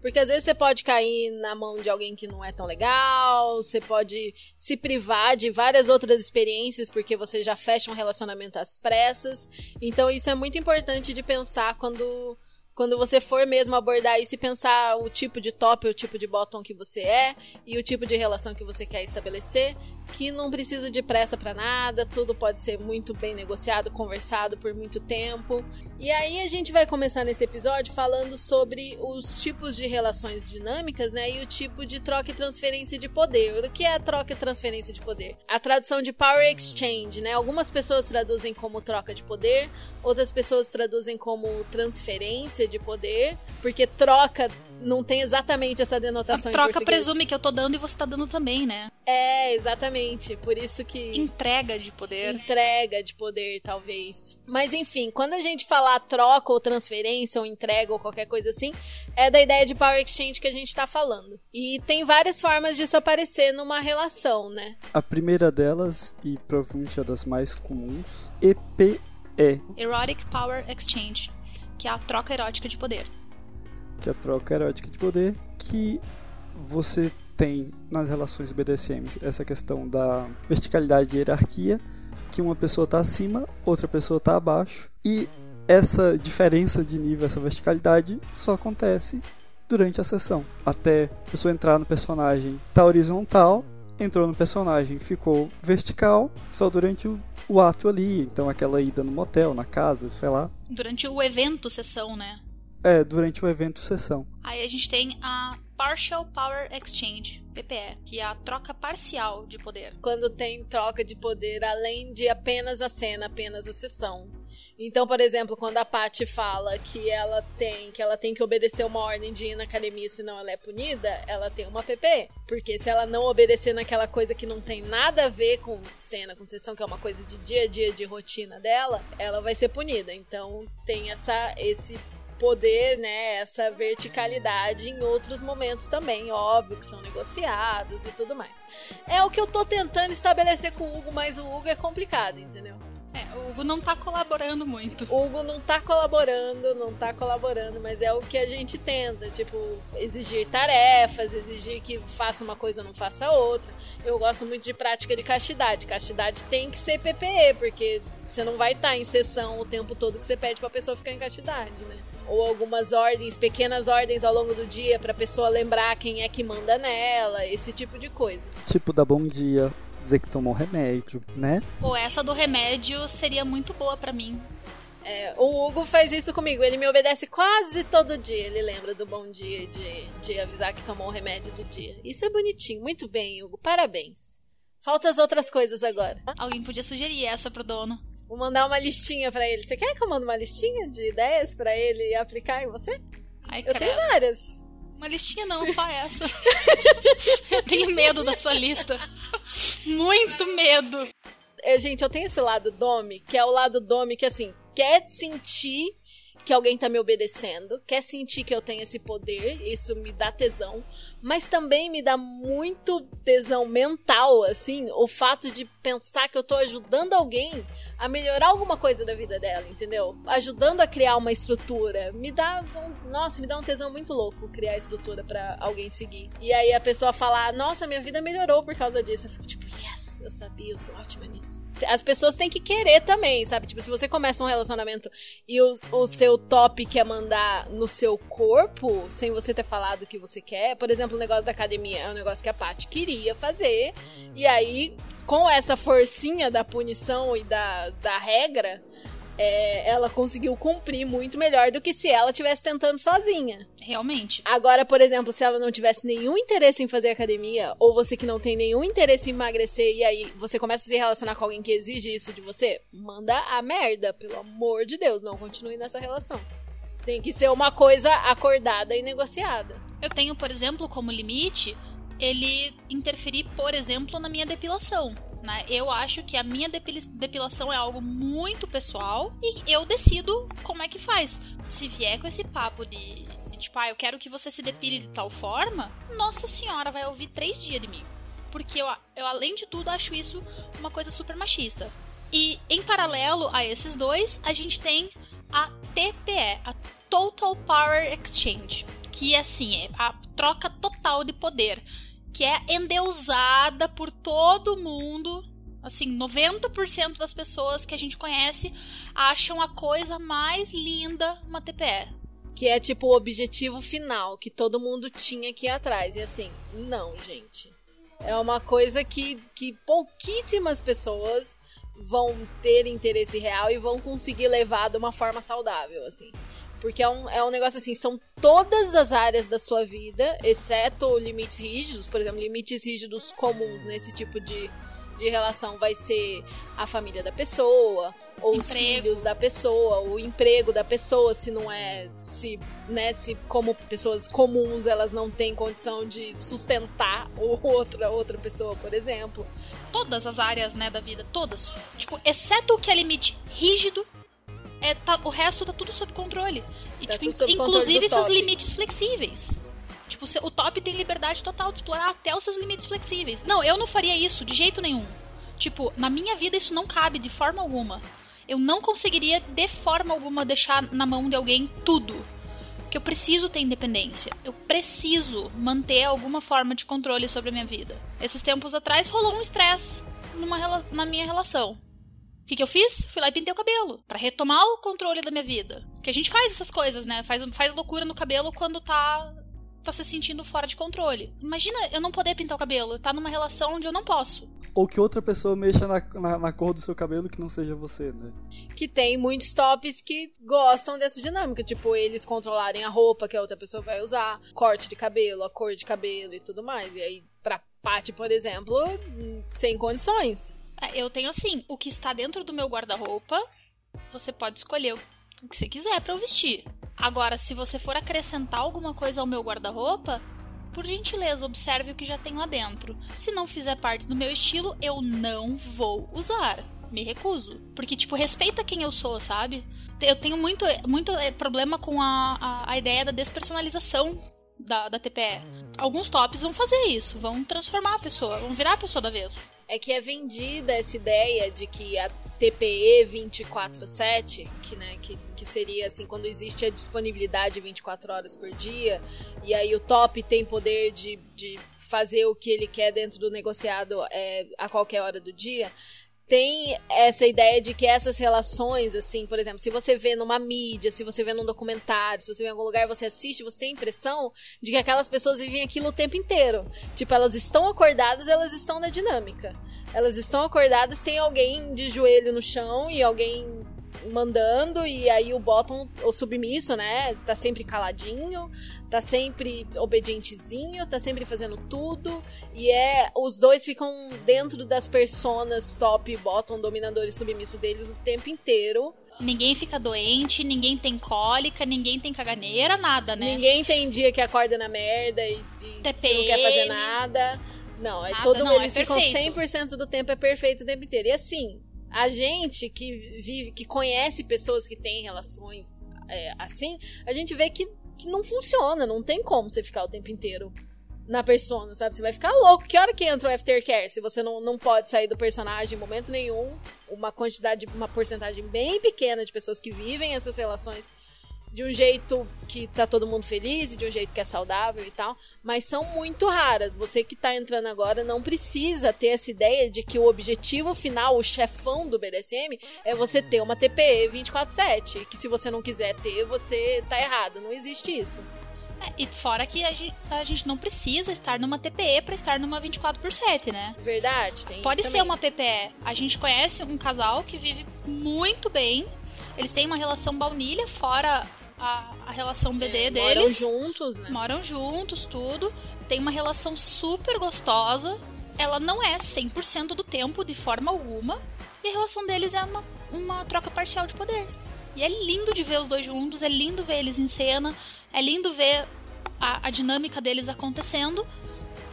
Porque às vezes você pode cair na mão de alguém que não é tão legal, você pode se privar de várias outras experiências porque você já fecha um relacionamento às pressas. Então isso é muito importante de pensar quando quando você for mesmo abordar isso e pensar o tipo de top, o tipo de bottom que você é e o tipo de relação que você quer estabelecer, que não precisa de pressa para nada, tudo pode ser muito bem negociado, conversado por muito tempo. E aí a gente vai começar nesse episódio falando sobre os tipos de relações dinâmicas, né, e o tipo de troca e transferência de poder. O que é a troca e transferência de poder? A tradução de power exchange, né? Algumas pessoas traduzem como troca de poder, outras pessoas traduzem como transferência de poder, porque troca não tem exatamente essa denotação a troca presume que eu tô dando e você tá dando também, né? É, exatamente. Por isso que. Entrega de poder. Entrega de poder, talvez. Mas enfim, quando a gente falar troca ou transferência ou entrega ou qualquer coisa assim, é da ideia de Power Exchange que a gente tá falando. E tem várias formas disso aparecer numa relação, né? A primeira delas, e provavelmente a das mais comuns, EPE. Erotic Power Exchange, que é a troca erótica de poder que é a troca erótica de poder, que você tem nas relações BDSM essa questão da verticalidade e hierarquia, que uma pessoa está acima, outra pessoa está abaixo, e essa diferença de nível, essa verticalidade, só acontece durante a sessão. Até a pessoa entrar no personagem tá horizontal, entrou no personagem, ficou vertical, só durante o, o ato ali. Então aquela ida no motel, na casa, sei lá. Durante o evento sessão, né? É, durante o evento sessão. Aí a gente tem a Partial Power Exchange, PPE, que é a troca parcial de poder. Quando tem troca de poder além de apenas a cena, apenas a sessão. Então, por exemplo, quando a Paty fala que ela tem que ela tem que obedecer uma ordem de ir na academia, senão ela é punida, ela tem uma PP. Porque se ela não obedecer naquela coisa que não tem nada a ver com cena, com sessão, que é uma coisa de dia a dia, de rotina dela, ela vai ser punida. Então tem essa esse poder, né, essa verticalidade em outros momentos também, óbvio que são negociados e tudo mais. É o que eu tô tentando estabelecer com o Hugo, mas o Hugo é complicado, entendeu? É, o Hugo não tá colaborando muito. O Hugo não tá colaborando, não tá colaborando, mas é o que a gente tenta, tipo, exigir tarefas, exigir que faça uma coisa ou não faça outra. Eu gosto muito de prática de castidade. Castidade tem que ser PPE, porque você não vai estar tá em sessão o tempo todo que você pede pra pessoa ficar em castidade, né? Ou algumas ordens, pequenas ordens ao longo do dia pra pessoa lembrar quem é que manda nela, esse tipo de coisa. Tipo, da bom dia, dizer que tomou remédio, né? Pô, essa do remédio seria muito boa para mim. É, o Hugo faz isso comigo, ele me obedece quase todo dia. Ele lembra do bom dia de, de avisar que tomou o remédio do dia. Isso é bonitinho, muito bem, Hugo, parabéns. Faltam as outras coisas agora. Alguém podia sugerir essa pro dono. Vou mandar uma listinha para ele. Você quer que eu mande uma listinha de ideias para ele aplicar em você? Ai, eu tenho várias. Uma listinha não, só essa. [LAUGHS] eu tenho medo da sua lista. Muito medo. É, gente, eu tenho esse lado Domi, que é o lado Domi que, assim, quer sentir que alguém tá me obedecendo, quer sentir que eu tenho esse poder, isso me dá tesão, mas também me dá muito tesão mental, assim, o fato de pensar que eu tô ajudando alguém a melhorar alguma coisa da vida dela, entendeu? Ajudando a criar uma estrutura. Me dá um, nossa, me dá um tesão muito louco criar estrutura para alguém seguir. E aí a pessoa falar, nossa, minha vida melhorou por causa disso. Eu fico tipo, yes eu sabia, eu sou ótima nisso. As pessoas têm que querer também, sabe? Tipo, se você começa um relacionamento e o, o seu top quer mandar no seu corpo, sem você ter falado o que você quer, por exemplo, o negócio da academia é um negócio que a Paty queria fazer, e aí, com essa forcinha da punição e da, da regra, é, ela conseguiu cumprir muito melhor do que se ela estivesse tentando sozinha. Realmente. Agora, por exemplo, se ela não tivesse nenhum interesse em fazer academia, ou você que não tem nenhum interesse em emagrecer, e aí você começa a se relacionar com alguém que exige isso de você, manda a merda, pelo amor de Deus, não continue nessa relação. Tem que ser uma coisa acordada e negociada. Eu tenho, por exemplo, como limite ele interferir, por exemplo, na minha depilação. Né? Eu acho que a minha depilação é algo muito pessoal e eu decido como é que faz. Se vier com esse papo de, de tipo, ah, eu quero que você se depile de tal forma, nossa senhora vai ouvir três dias de mim. Porque eu, eu, além de tudo, acho isso uma coisa super machista. E em paralelo a esses dois, a gente tem a TPE, a Total Power Exchange, que assim, é a troca total de poder que é endeusada por todo mundo. Assim, 90% das pessoas que a gente conhece acham a coisa mais linda uma TPE. Que é tipo o objetivo final, que todo mundo tinha que ir atrás. E assim, não, gente. É uma coisa que, que pouquíssimas pessoas vão ter interesse real e vão conseguir levar de uma forma saudável, assim. Porque é um, é um negócio assim, são todas as áreas da sua vida, exceto limites rígidos, por exemplo, limites rígidos comuns nesse tipo de, de relação vai ser a família da pessoa, ou emprego. os filhos da pessoa, o emprego da pessoa, se não é, se, né, se como pessoas comuns elas não têm condição de sustentar outra outra pessoa, por exemplo. Todas as áreas, né, da vida, todas. Tipo, exceto o que é limite rígido é, tá, o resto tá tudo sob controle. E, tá tipo, inclusive seus limites flexíveis. Tipo, o top tem liberdade total de explorar até os seus limites flexíveis. Não, eu não faria isso de jeito nenhum. Tipo, na minha vida isso não cabe de forma alguma. Eu não conseguiria de forma alguma deixar na mão de alguém tudo. Porque eu preciso ter independência. Eu preciso manter alguma forma de controle sobre a minha vida. Esses tempos atrás rolou um estresse na minha relação. O que, que eu fiz? Fui lá e pintei o cabelo. para retomar o controle da minha vida. Que a gente faz essas coisas, né? Faz, faz loucura no cabelo quando tá tá se sentindo fora de controle. Imagina eu não poder pintar o cabelo, tá numa relação onde eu não posso. Ou que outra pessoa mexa na, na, na, cor do seu cabelo que não seja você, né? Que tem muitos tops que gostam dessa dinâmica, tipo, eles controlarem a roupa que a outra pessoa vai usar, corte de cabelo, a cor de cabelo e tudo mais. E aí, pra Paty, por exemplo, sem condições. É, eu tenho assim, o que está dentro do meu guarda-roupa, você pode escolher o que você quiser para eu vestir. Agora, se você for acrescentar alguma coisa ao meu guarda-roupa, por gentileza, observe o que já tem lá dentro. Se não fizer parte do meu estilo, eu não vou usar. Me recuso. Porque, tipo, respeita quem eu sou, sabe? Eu tenho muito, muito é, problema com a, a, a ideia da despersonalização da, da TPE. Alguns tops vão fazer isso, vão transformar a pessoa, vão virar a pessoa da vez é que é vendida essa ideia de que a TPE 24/7, que, né, que, que seria assim quando existe a disponibilidade 24 horas por dia, e aí o top tem poder de, de fazer o que ele quer dentro do negociado é, a qualquer hora do dia tem essa ideia de que essas relações, assim, por exemplo, se você vê numa mídia, se você vê num documentário, se você vê em algum lugar, você assiste, você tem a impressão de que aquelas pessoas vivem aquilo o tempo inteiro. Tipo, elas estão acordadas, elas estão na dinâmica. Elas estão acordadas, tem alguém de joelho no chão e alguém mandando, e aí o bottom, o submisso, né, tá sempre caladinho, tá sempre obedientezinho, tá sempre fazendo tudo. E é. Os dois ficam dentro das personas top e bottom, dominador e submisso deles o tempo inteiro. Ninguém fica doente, ninguém tem cólica, ninguém tem caganeira, nada, né? Ninguém tem dia que acorda na merda e, e não quer fazer nada. Não, é todo não, eles é ficam 100% do tempo é perfeito o tempo inteiro. E assim, A gente que vive, que conhece pessoas que têm relações é, assim, a gente vê que, que não funciona, não tem como você ficar o tempo inteiro na persona, sabe? Você vai ficar louco. Que hora que entra o aftercare? Se você não, não pode sair do personagem em momento nenhum, uma quantidade, uma porcentagem bem pequena de pessoas que vivem essas relações de um jeito que tá todo mundo feliz e de um jeito que é saudável e tal, mas são muito raras. Você que tá entrando agora não precisa ter essa ideia de que o objetivo final, o chefão do BDSM, é você ter uma TPE 24/7, que se você não quiser ter, você tá errado. Não existe isso. É, e fora que a gente, a gente, não precisa estar numa TPE para estar numa 24 por 7, né? Verdade, tem Pode ser também. uma PPE. A gente conhece um casal que vive muito bem. Eles têm uma relação baunilha, fora a, a relação BD é, deles. Moram juntos, né? Moram juntos, tudo. Tem uma relação super gostosa. Ela não é 100% do tempo, de forma alguma. E a relação deles é uma, uma troca parcial de poder. E é lindo de ver os dois juntos, é lindo ver eles em cena, é lindo ver a, a dinâmica deles acontecendo.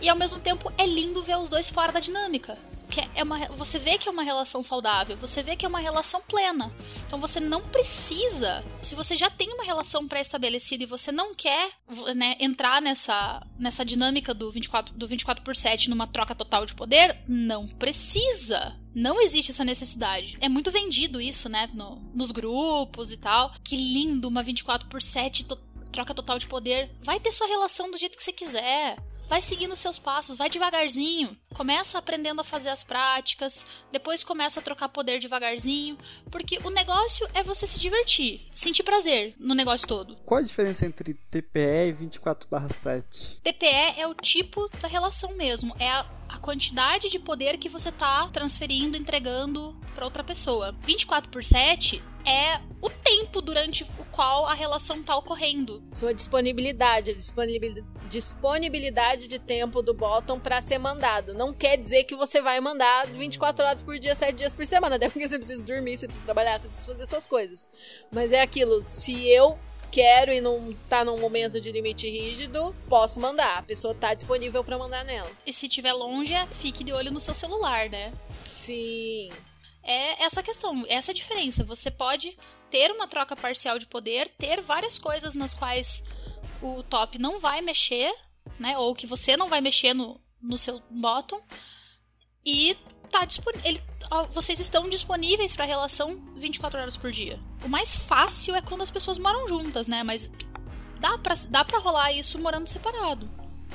E ao mesmo tempo é lindo ver os dois fora da dinâmica que é uma, você vê que é uma relação saudável, você vê que é uma relação plena. Então você não precisa, se você já tem uma relação pré-estabelecida e você não quer né, entrar nessa, nessa dinâmica do 24, do 24 por 7 numa troca total de poder, não precisa. Não existe essa necessidade. É muito vendido isso, né? No, nos grupos e tal. Que lindo, uma 24 por 7 to troca total de poder. Vai ter sua relação do jeito que você quiser vai seguindo seus passos, vai devagarzinho. Começa aprendendo a fazer as práticas, depois começa a trocar poder devagarzinho, porque o negócio é você se divertir, sentir prazer no negócio todo. Qual a diferença entre TPE e 24/7? TPE é o tipo da relação mesmo, é a a quantidade de poder que você tá transferindo, entregando para outra pessoa. 24 por 7 é o tempo durante o qual a relação tá ocorrendo. Sua disponibilidade, disponibilidade de tempo do bottom para ser mandado. Não quer dizer que você vai mandar 24 horas por dia, 7 dias por semana, até porque você precisa dormir, você precisa trabalhar, você precisa fazer suas coisas. Mas é aquilo, se eu quero e não tá num momento de limite rígido, posso mandar. A pessoa tá disponível para mandar nela. E se tiver longe, fique de olho no seu celular, né? Sim. É essa questão, essa diferença. Você pode ter uma troca parcial de poder, ter várias coisas nas quais o top não vai mexer, né? Ou que você não vai mexer no, no seu bottom. E tá disponível. Vocês estão disponíveis para relação 24 horas por dia. O mais fácil é quando as pessoas moram juntas, né? Mas dá pra, dá pra rolar isso morando separado.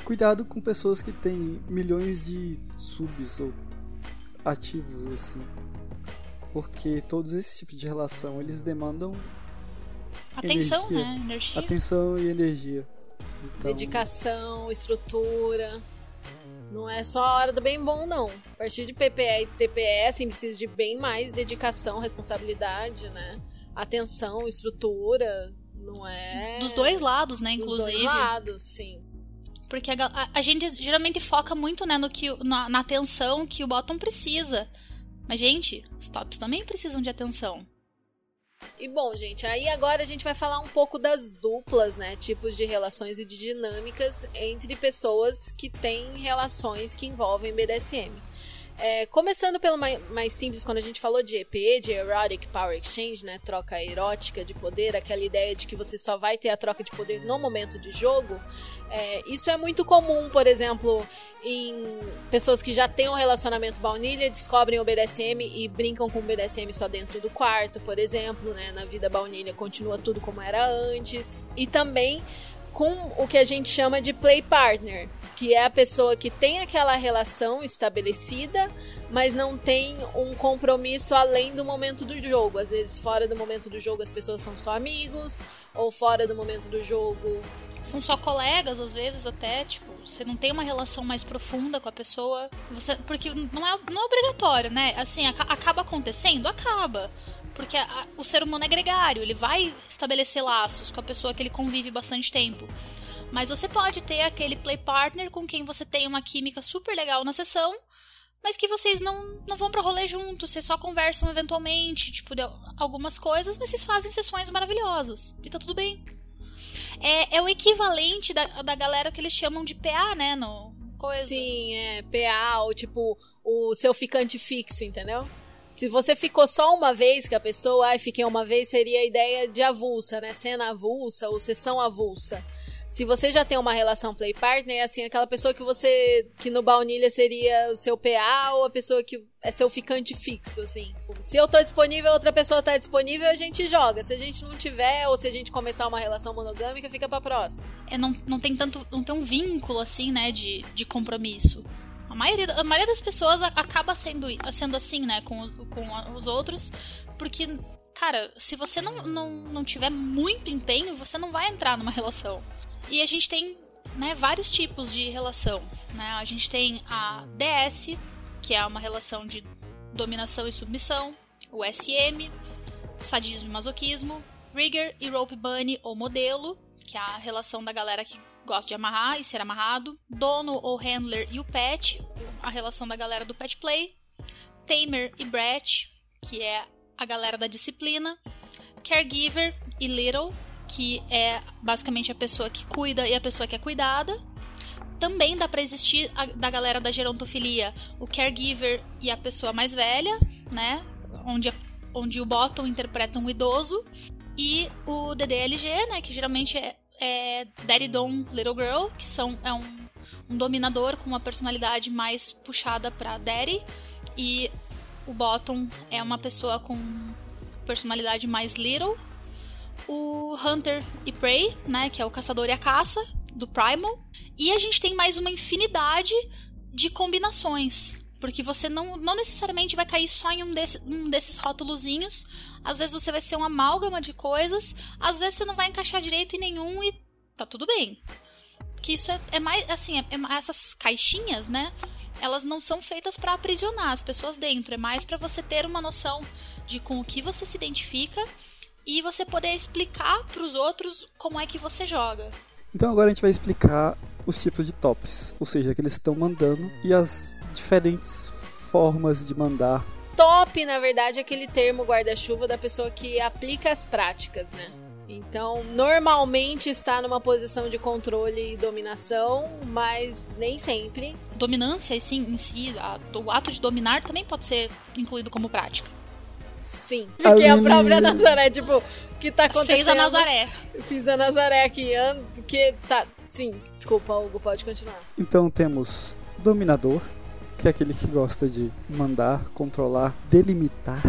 Cuidado com pessoas que têm milhões de subs ou ativos, assim. Porque todos esses tipos de relação, eles demandam atenção, energia. né? Energia. Atenção e energia. Então... Dedicação, estrutura. Não é só a hora do bem bom, não. A partir de PPE e TPE, assim, precisa de bem mais dedicação, responsabilidade, né? Atenção, estrutura. Não é. Dos dois lados, né? Inclusive. Dos dois lados, sim. Porque a, a, a gente geralmente foca muito, né, no que, na, na atenção que o bottom precisa. Mas, gente, os tops também precisam de atenção. E bom, gente, aí agora a gente vai falar um pouco das duplas, né? Tipos de relações e de dinâmicas entre pessoas que têm relações que envolvem BDSM. É, começando pelo mais, mais, simples, quando a gente falou de EP, de Erotic Power Exchange, né? Troca erótica de poder, aquela ideia de que você só vai ter a troca de poder no momento de jogo. É, isso é muito comum, por exemplo, em pessoas que já têm um relacionamento baunilha, descobrem o BDSM e brincam com o BDSM só dentro do quarto, por exemplo, né? Na vida baunilha continua tudo como era antes. E também com o que a gente chama de play partner, que é a pessoa que tem aquela relação estabelecida, mas não tem um compromisso além do momento do jogo. Às vezes, fora do momento do jogo, as pessoas são só amigos, ou fora do momento do jogo. São só colegas, às vezes, até, tipo, você não tem uma relação mais profunda com a pessoa. Você, porque não é, não é obrigatório, né? Assim, acaba acontecendo? Acaba. Porque a, o ser humano é gregário, ele vai estabelecer laços com a pessoa que ele convive bastante tempo. Mas você pode ter aquele play partner com quem você tem uma química super legal na sessão, mas que vocês não, não vão pra rolê juntos, vocês só conversam eventualmente, tipo, algumas coisas, mas vocês fazem sessões maravilhosas. E tá tudo bem. É, é o equivalente da, da galera que eles chamam de PA, né? No, coisa. Sim, é PA, ou tipo, o seu ficante fixo, entendeu? Se você ficou só uma vez com a pessoa, ai, fiquei uma vez, seria a ideia de avulsa, né? Cena avulsa ou sessão avulsa. Se você já tem uma relação play partner, é assim, aquela pessoa que você. que no baunilha seria o seu PA ou a pessoa que é seu ficante fixo, assim. Se eu tô disponível, outra pessoa tá disponível, a gente joga. Se a gente não tiver, ou se a gente começar uma relação monogâmica, fica pra próxima. É, não, não tem tanto. não tem um vínculo, assim, né, de, de compromisso. A maioria, a maioria das pessoas acaba sendo, sendo assim, né, com, com os outros, porque, cara, se você não, não, não tiver muito empenho, você não vai entrar numa relação. E a gente tem né, vários tipos de relação. Né? A gente tem a DS, que é uma relação de dominação e submissão, o SM, sadismo e masoquismo, Rigger e Rope Bunny ou modelo, que é a relação da galera que gosta de amarrar e ser amarrado, dono ou handler e o pet, a relação da galera do pet play, Tamer e Brett, que é a galera da disciplina, caregiver e little, que é basicamente a pessoa que cuida e a pessoa que é cuidada. Também dá para existir a, da galera da gerontofilia, o caregiver e a pessoa mais velha, né? Onde, onde o bottom interpreta um idoso. E o DDLG, né? Que geralmente é, é Daddy Dom Little Girl, que são, é um, um dominador com uma personalidade mais puxada pra Daddy. E o bottom é uma pessoa com personalidade mais little o Hunter e Prey, né, que é o caçador e a caça do Primal, e a gente tem mais uma infinidade de combinações, porque você não, não necessariamente vai cair só em um, desse, um desses rótulozinhos. Às vezes você vai ser uma amálgama de coisas, às vezes você não vai encaixar direito em nenhum e tá tudo bem. Que isso é, é mais assim, é, é, essas caixinhas, né? Elas não são feitas para aprisionar as pessoas dentro, é mais para você ter uma noção de com o que você se identifica e você poder explicar para os outros como é que você joga. Então agora a gente vai explicar os tipos de tops, ou seja, que eles estão mandando e as diferentes formas de mandar. Top, na verdade, é aquele termo guarda-chuva da pessoa que aplica as práticas, né? Então, normalmente está numa posição de controle e dominação, mas nem sempre. Dominância, sim, em si, a, o ato de dominar também pode ser incluído como prática. Sim. [LAUGHS] Porque a, a própria Nazaré, tipo, que tá acontecendo. Fez a Nazaré. Fiz a Nazaré aqui, que tá. Sim, desculpa, Hugo, pode continuar. Então temos Dominador, que é aquele que gosta de mandar, controlar, delimitar.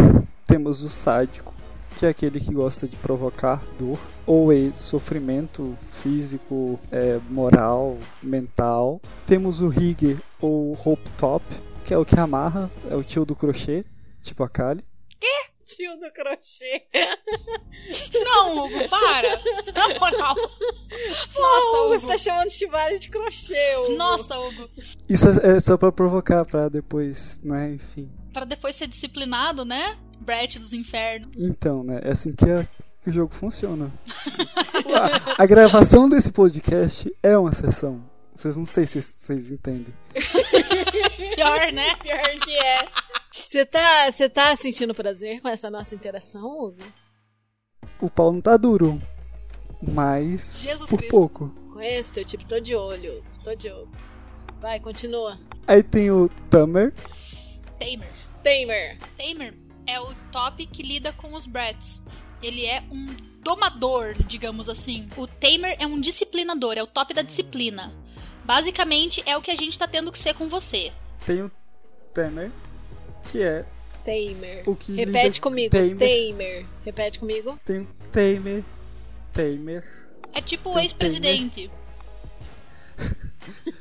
Temos o Sádico, que é aquele que gosta de provocar dor ou sofrimento físico, é, moral, mental. Temos o Rigger ou Hope Top, que é o que amarra, é o tio do crochê, tipo a Kali. Quê? Tio do crochê. Não, Hugo, para. Na moral. Nossa, Hugo. Você tá chamando Shibari de crochê, Hugo. Nossa, Hugo. Isso é, é só pra provocar, pra depois, né, enfim. Pra depois ser disciplinado, né? Brett dos infernos. Então, né, é assim que, é, que o jogo funciona. [LAUGHS] a, a gravação desse podcast é uma sessão. Vocês não sei se vocês entendem. [LAUGHS] Pior, né? Pior que é. Você tá, você tá sentindo prazer com essa nossa interação, Hugo? O pau não tá duro, mas Jesus por Cristo. pouco. Com esse teu tipo, tô de olho, tô de olho. Vai, continua. Aí tem o Tamer. Tamer. Tamer. Tamer é o top que lida com os brats. Ele é um domador, digamos assim. O Tamer é um disciplinador, é o top da disciplina. Basicamente é o que a gente tá tendo que ser com você. Tem o Tamer, que é Tamer. O que Repete comigo. Tamer. Tamer. Repete comigo. Tem um Tamer. Tamer. É tipo o ex-presidente.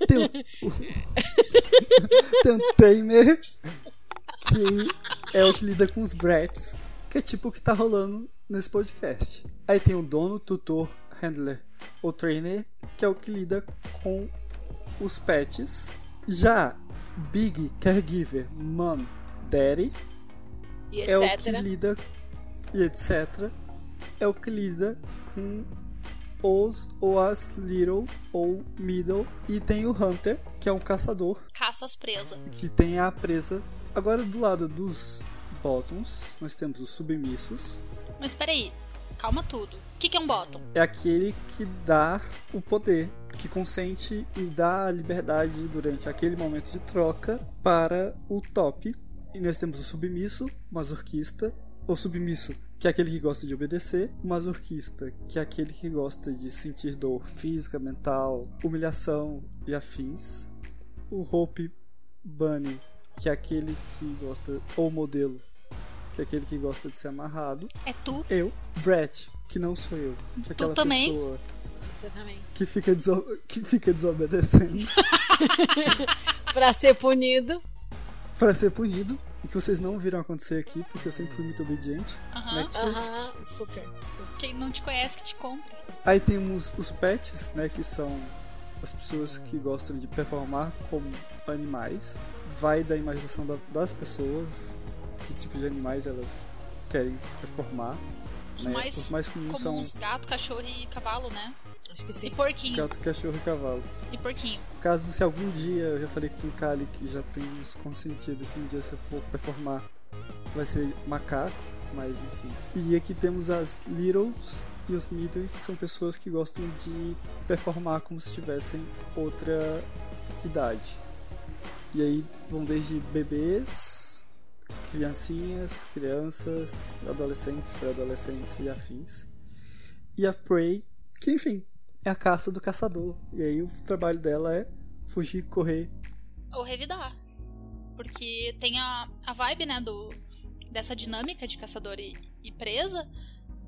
Tem um, [LAUGHS] tem um Tamer que é o que lida com os brats, que é tipo o que tá rolando nesse podcast. Aí tem o dono, tutor, handler ou trainer, que é o que lida com os pets. Já Big Caregiver, Mom, Daddy é o que lida e etc. É o que lida com os ou as little ou middle. E tem o hunter que é um caçador caça as presas. que tem a presa agora do lado dos bottoms. Nós temos os submissos. Mas peraí calma tudo. O que, que é um bottom? É aquele que dá o poder que consente em dar a liberdade durante aquele momento de troca para o top E nós temos o submisso, masoquista, o submisso, que é aquele que gosta de obedecer, o masoquista, que é aquele que gosta de sentir dor física, mental, humilhação e afins, o Hope Bunny, que é aquele que gosta, ou modelo, que é aquele que gosta de ser amarrado. É tu? Eu, Brett, que não sou eu, que é aquela também? pessoa Você também. que fica, deso- que fica desobedecendo [LAUGHS] Pra ser punido. Para ser punido. O que vocês não viram acontecer aqui, porque eu sempre fui muito obediente. Aham. né, Tia? Aham, super, super. Quem não te conhece que te compra. Aí temos os pets, né, que são as pessoas que gostam de performar como animais. Vai da imaginação da- das pessoas, que tipo de animais elas querem performar. Os né? mais Os mais comuns são comuns, gato, cachorro e cavalo, né? Acho que E sim. porquinho. gato, cachorro e cavalo. E porquinho. Caso se algum dia, eu já falei com o Kali que já temos consentido que um dia se eu for performar vai ser macaco, mas enfim. E aqui temos as Littles e os Middles, que são pessoas que gostam de performar como se tivessem outra idade. E aí vão desde bebês, criancinhas, crianças, adolescentes, pré-adolescentes e afins. E a Prey, que enfim, é a caça do caçador. E aí o trabalho dela é fugir, correr. Ou revidar. Porque tem a, a vibe, né, do, dessa dinâmica de caçador e, e presa,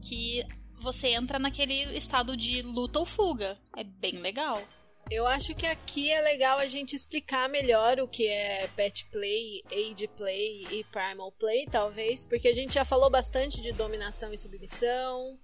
que você entra naquele estado de luta ou fuga. É bem legal. Eu acho que aqui é legal a gente explicar melhor o que é pet play, age play e primal play, talvez, porque a gente já falou bastante de dominação e submissão,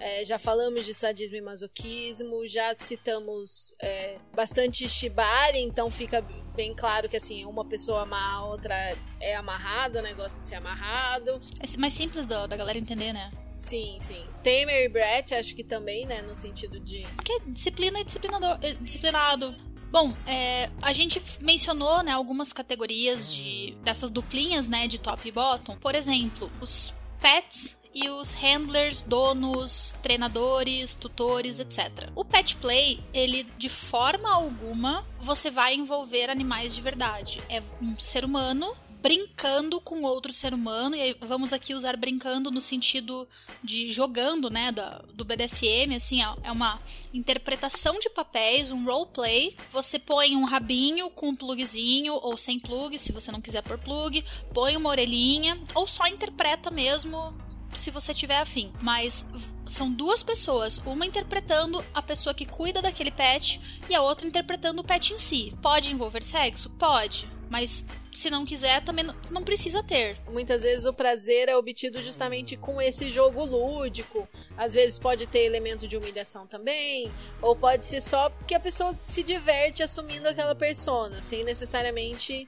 é, já falamos de sadismo e masoquismo, já citamos é, bastante shibari, então fica bem claro que assim, uma pessoa ama a outra é amarrada, o negócio de ser amarrado. É mais simples da, da galera entender, né? Sim, sim. Tamer e Brett, acho que também, né, no sentido de Porque disciplina e disciplinador, eh, disciplinado. Bom, é, a gente mencionou né, algumas categorias de dessas duplinhas né, de top e bottom. Por exemplo, os pets e os handlers, donos, treinadores, tutores, etc. O pet play, ele de forma alguma você vai envolver animais de verdade. É um ser humano brincando com outro ser humano, e vamos aqui usar brincando no sentido de jogando, né, do BDSM, assim, é- é uma interpretação de papéis, um roleplay. Você põe um rabinho com um plugzinho, ou sem plug, se você não quiser pôr plug, põe uma orelhinha, ou só interpreta mesmo se você tiver afim. Mas são duas pessoas, uma interpretando a pessoa que cuida daquele pet e a outra interpretando o pet em si. Pode envolver sexo? Pode. Mas se não quiser, também não- não precisa ter. Muitas vezes o prazer é obtido justamente com esse jogo lúdico. Às vezes pode ter elemento de humilhação também, ou pode ser só porque a pessoa se diverte assumindo aquela persona, sem necessariamente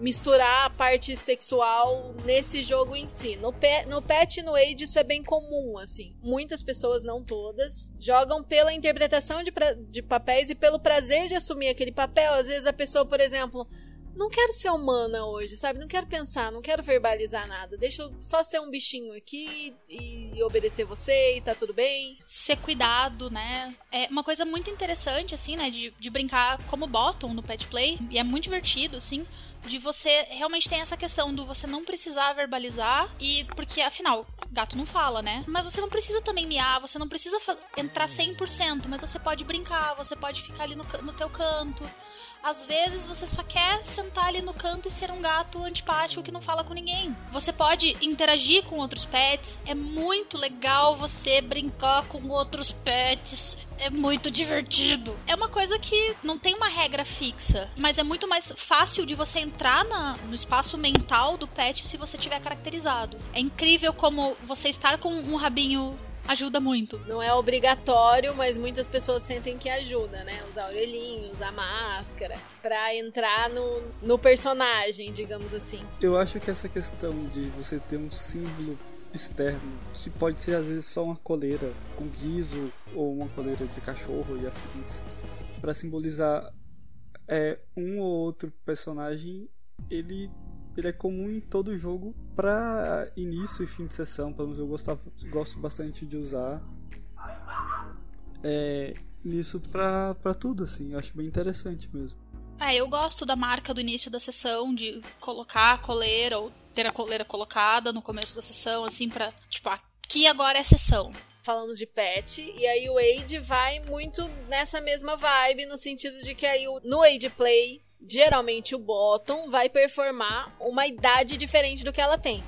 misturar a parte sexual nesse jogo em si. No, pe no Pet e no Age isso é bem comum, assim. Muitas pessoas, não todas, jogam pela interpretação de, de papéis e pelo prazer de assumir aquele papel. Às vezes a pessoa, por exemplo, não quero ser humana hoje, sabe? Não quero pensar, não quero verbalizar nada. Deixa eu só ser um bichinho aqui e obedecer você e tá tudo bem. ser cuidado, né? É uma coisa muito interessante, assim, né? De, de brincar como bottom no pet play. E é muito divertido, assim. De você realmente tem essa questão do você não precisar verbalizar. E porque, afinal, gato não fala, né? Mas você não precisa também miar, você não precisa entrar 100%, mas você pode brincar, você pode ficar ali no, no teu canto. Às vezes você só quer sentar ali no canto e ser um gato antipático que não fala com ninguém. Você pode interagir com outros pets. É muito legal você brincar com outros pets. É muito divertido. É uma coisa que não tem uma regra fixa, mas é muito mais fácil de você entrar na- no espaço mental do pet se você tiver caracterizado. É incrível como você estar com um rabinho ajuda muito. Não é obrigatório, mas muitas pessoas sentem que ajuda, né? Usar orelhinho, usar máscara, pra entrar no, no personagem, digamos assim. Eu acho que essa questão de você ter um símbolo externo, que pode ser às vezes só uma coleira com guiso ou uma coleira de cachorro e afins, para simbolizar é, um ou outro personagem, ele ele é comum em todo jogo para início e fim de sessão, pelo menos eu gostava, gosto bastante de usar é, nisso pra, pra tudo, assim, eu acho bem interessante mesmo. É, eu gosto da marca do início da sessão, de colocar a coleira ou ter a coleira colocada no começo da sessão, assim, pra, tipo, aqui agora é sessão. Falamos de pet, e aí o Age vai muito nessa mesma vibe, no sentido de que aí no Age Play, geralmente o Bottom vai performar uma idade diferente do que ela tem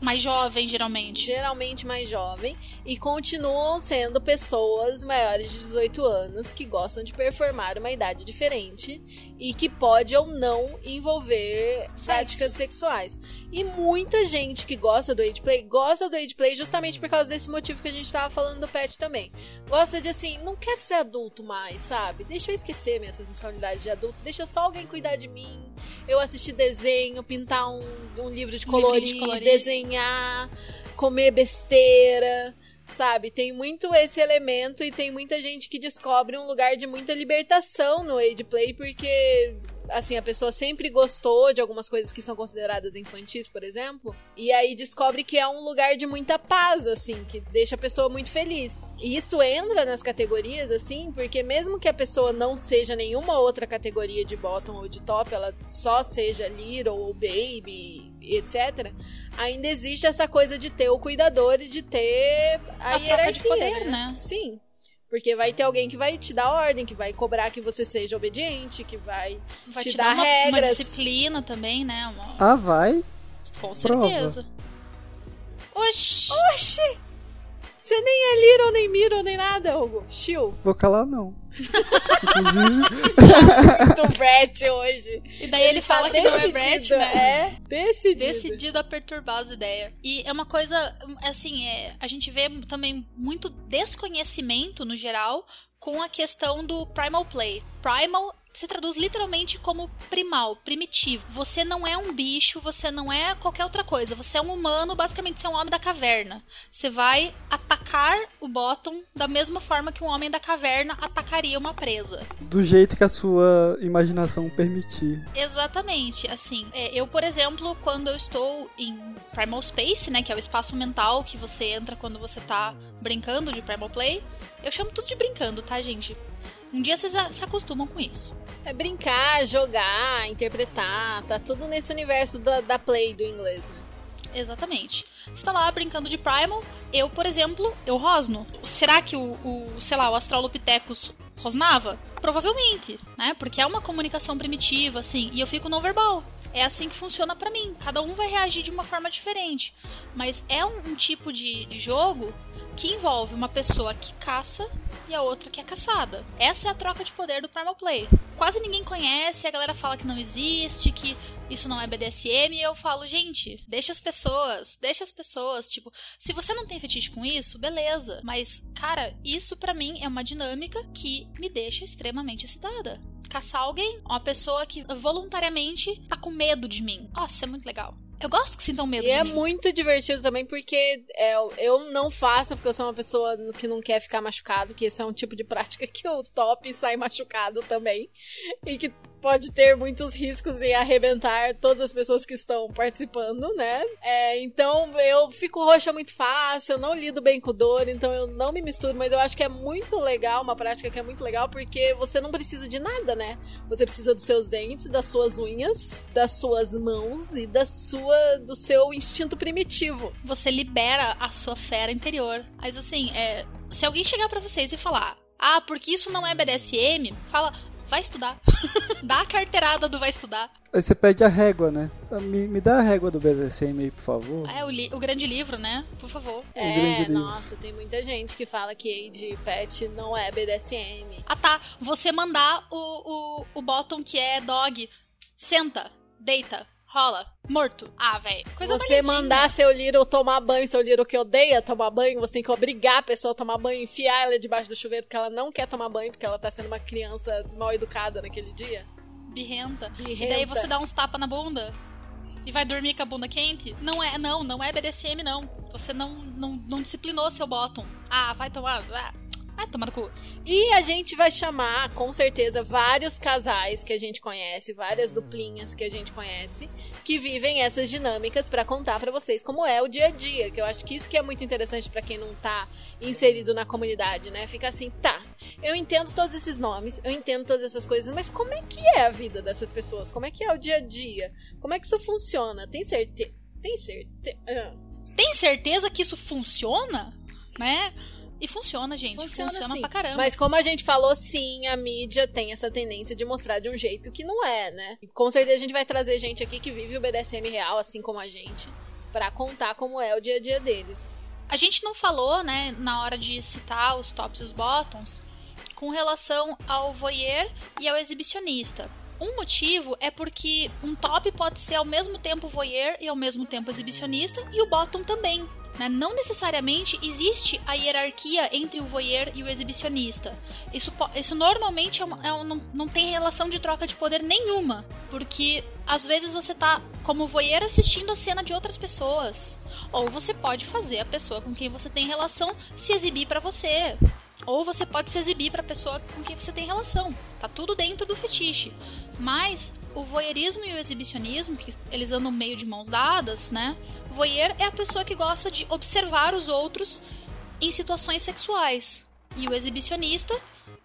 mais jovem, geralmente. Geralmente mais jovem. E continuam sendo pessoas maiores de 18 anos que gostam de performar uma idade diferente e que pode ou não envolver Sexo. práticas sexuais. E muita gente que gosta do age play gosta do age play justamente por causa desse motivo que a gente tava falando do pet também. Gosta de assim, não quero ser adulto mais, sabe? Deixa eu esquecer minha responsabilidade de adulto, deixa só alguém cuidar de mim. Eu assistir desenho, pintar um, um livro de colorir, de colorir. desenhar, comer besteira sabe? Tem muito esse elemento e tem muita gente que descobre um lugar de muita libertação no age play porque assim, a pessoa sempre gostou de algumas coisas que são consideradas infantis, por exemplo, e aí descobre que é um lugar de muita paz, assim, que deixa a pessoa muito feliz. E isso entra nas categorias, assim, porque mesmo que a pessoa não seja nenhuma outra categoria de bottom ou de top, ela só seja little ou baby, etc., ainda existe essa coisa de ter o cuidador e de ter a, a hierarquia. de poder, né? né? Sim. Porque vai ter alguém que vai te dar ordem, que vai cobrar que você seja obediente, que vai, vai te, te, dar, dar uma, regras. Uma disciplina também, né? Uma... Ah, vai? Com certeza. Prova. Oxi! Oxi! Você nem é Little, nem Miro, nem nada, Hugo. Chill. Vou calar, não. [LAUGHS] Inclusive. Muito Brett hoje. E daí ele, ele fala tá que não é Brett, né? É, decidido. Decidido a perturbar as ideias. E é uma coisa, assim, é, a gente vê também muito desconhecimento, no geral, com a questão do Primal Play. Primal se traduz literalmente como primal, primitivo. Você não é um bicho, você não é qualquer outra coisa. Você é um humano, basicamente você é um homem da caverna. Você vai atacar o Bottom da mesma forma que um homem da caverna atacaria uma presa. Do jeito que a sua imaginação permitir. Exatamente. Assim, é, eu, por exemplo, quando eu estou em Primal Space, né, que é o espaço mental que você entra quando você tá brincando de Primal Play, eu chamo tudo de brincando, tá, gente? Um dia vocês se acostumam com isso. É brincar, jogar, interpretar, tá tudo nesse universo da, da play do inglês, né? Exatamente. Você tá lá brincando de Primal, eu, por exemplo, eu rosno. Será que o, o sei lá, o Australopithecus rosnava? Provavelmente, né? Porque é uma comunicação primitiva, assim, e eu fico não verbal. É assim que funciona para mim. Cada um vai reagir de uma forma diferente. Mas é um, um tipo de, de jogo que envolve uma pessoa que caça e a outra que é caçada. Essa é a troca de poder do Primal Play. Quase ninguém conhece, a galera fala que não existe, que isso não é BDSM, e eu falo, gente, deixa as pessoas, deixa as pessoas, tipo, se você não tem fetiche com isso, beleza, mas cara, isso para mim é uma dinâmica que me deixa extremamente excitada. Caçar alguém, uma pessoa que voluntariamente tá com medo de mim. Nossa, é muito legal. Eu gosto que sintam medo. E é mim. muito divertido também, porque é, eu não faço, porque eu sou uma pessoa que não quer ficar machucado, que esse é um tipo de prática [LAUGHS] que o top sai machucado também. E que pode ter muitos riscos e arrebentar todas as pessoas que estão participando, né? É, então eu fico roxa muito fácil, eu não lido bem com dor, então eu não me misturo, mas eu acho que é muito legal, uma prática que é muito legal, porque você não precisa de nada, né? Você precisa dos seus dentes, das suas unhas, das suas mãos e da sua do seu instinto primitivo. Você libera a sua fera interior. Mas assim, é, se alguém chegar para vocês e falar ah, porque isso não é BDSM, fala, vai estudar. [LAUGHS] dá a carteirada do vai estudar. Aí você pede a régua, né? Me, me dá a régua do BDSM aí, por favor. É, o, li, o grande livro, né? Por favor. É, nossa, tem muita gente que fala que Age Pet não é BDSM. Ah tá, você mandar o, o, o bottom que é dog, senta, deita, rola, morto. Ah, velho. Coisa Você mandar seu Little tomar banho, seu Little que odeia tomar banho, você tem que obrigar a pessoa a tomar banho, enfiar ela debaixo do chuveiro porque ela não quer tomar banho, porque ela tá sendo uma criança mal educada naquele dia. Birrenta. Birrenta. E daí você dá uns tapas na bunda e vai dormir com a bunda quente? Não é, não, não é BDSM, não. Você não, não, não disciplinou seu bottom. Ah, vai tomar. Ah. Ah, toma no cu. E a gente vai chamar, com certeza, vários casais que a gente conhece, várias duplinhas que a gente conhece, que vivem essas dinâmicas para contar para vocês como é o dia a dia. Que eu acho que isso que é muito interessante para quem não tá inserido na comunidade, né? Fica assim, tá, eu entendo todos esses nomes, eu entendo todas essas coisas, mas como é que é a vida dessas pessoas? Como é que é o dia a dia? Como é que isso funciona? Tem certeza? Tem certeza. Ah. Tem certeza que isso funciona? Né? E funciona, gente. Funciona, Funciona, sim. pra caramba. Mas como a gente falou, sim, a mídia tem essa tendência de mostrar de um jeito que não é, né? E com certeza a gente vai trazer gente aqui que vive o BDSM real, assim como a gente, pra contar como é o dia a dia deles. A gente não falou, né, na hora de citar os tops e os bottoms, com relação ao voyeur e ao exibicionista. Um motivo é porque um top pode ser ao mesmo tempo voyeur e ao mesmo tempo exibicionista, e o bottom também. né? Não necessariamente existe a hierarquia entre o voyeur e o exibicionista. Isso, isso normalmente é é um- não, não tem relação de troca de poder nenhuma, porque às vezes você tá como voyeur assistindo a cena de outras pessoas. Ou você pode fazer a pessoa com quem você tem relação se exibir pra você. Ou você pode se exibir pra pessoa com quem você tem relação. Tá tudo dentro do fetiche. Mas o voyeurismo e o exibicionismo, que eles andam meio de mãos dadas, né? O voyeur é a pessoa que gosta de observar os outros em situações sexuais. E o exibicionista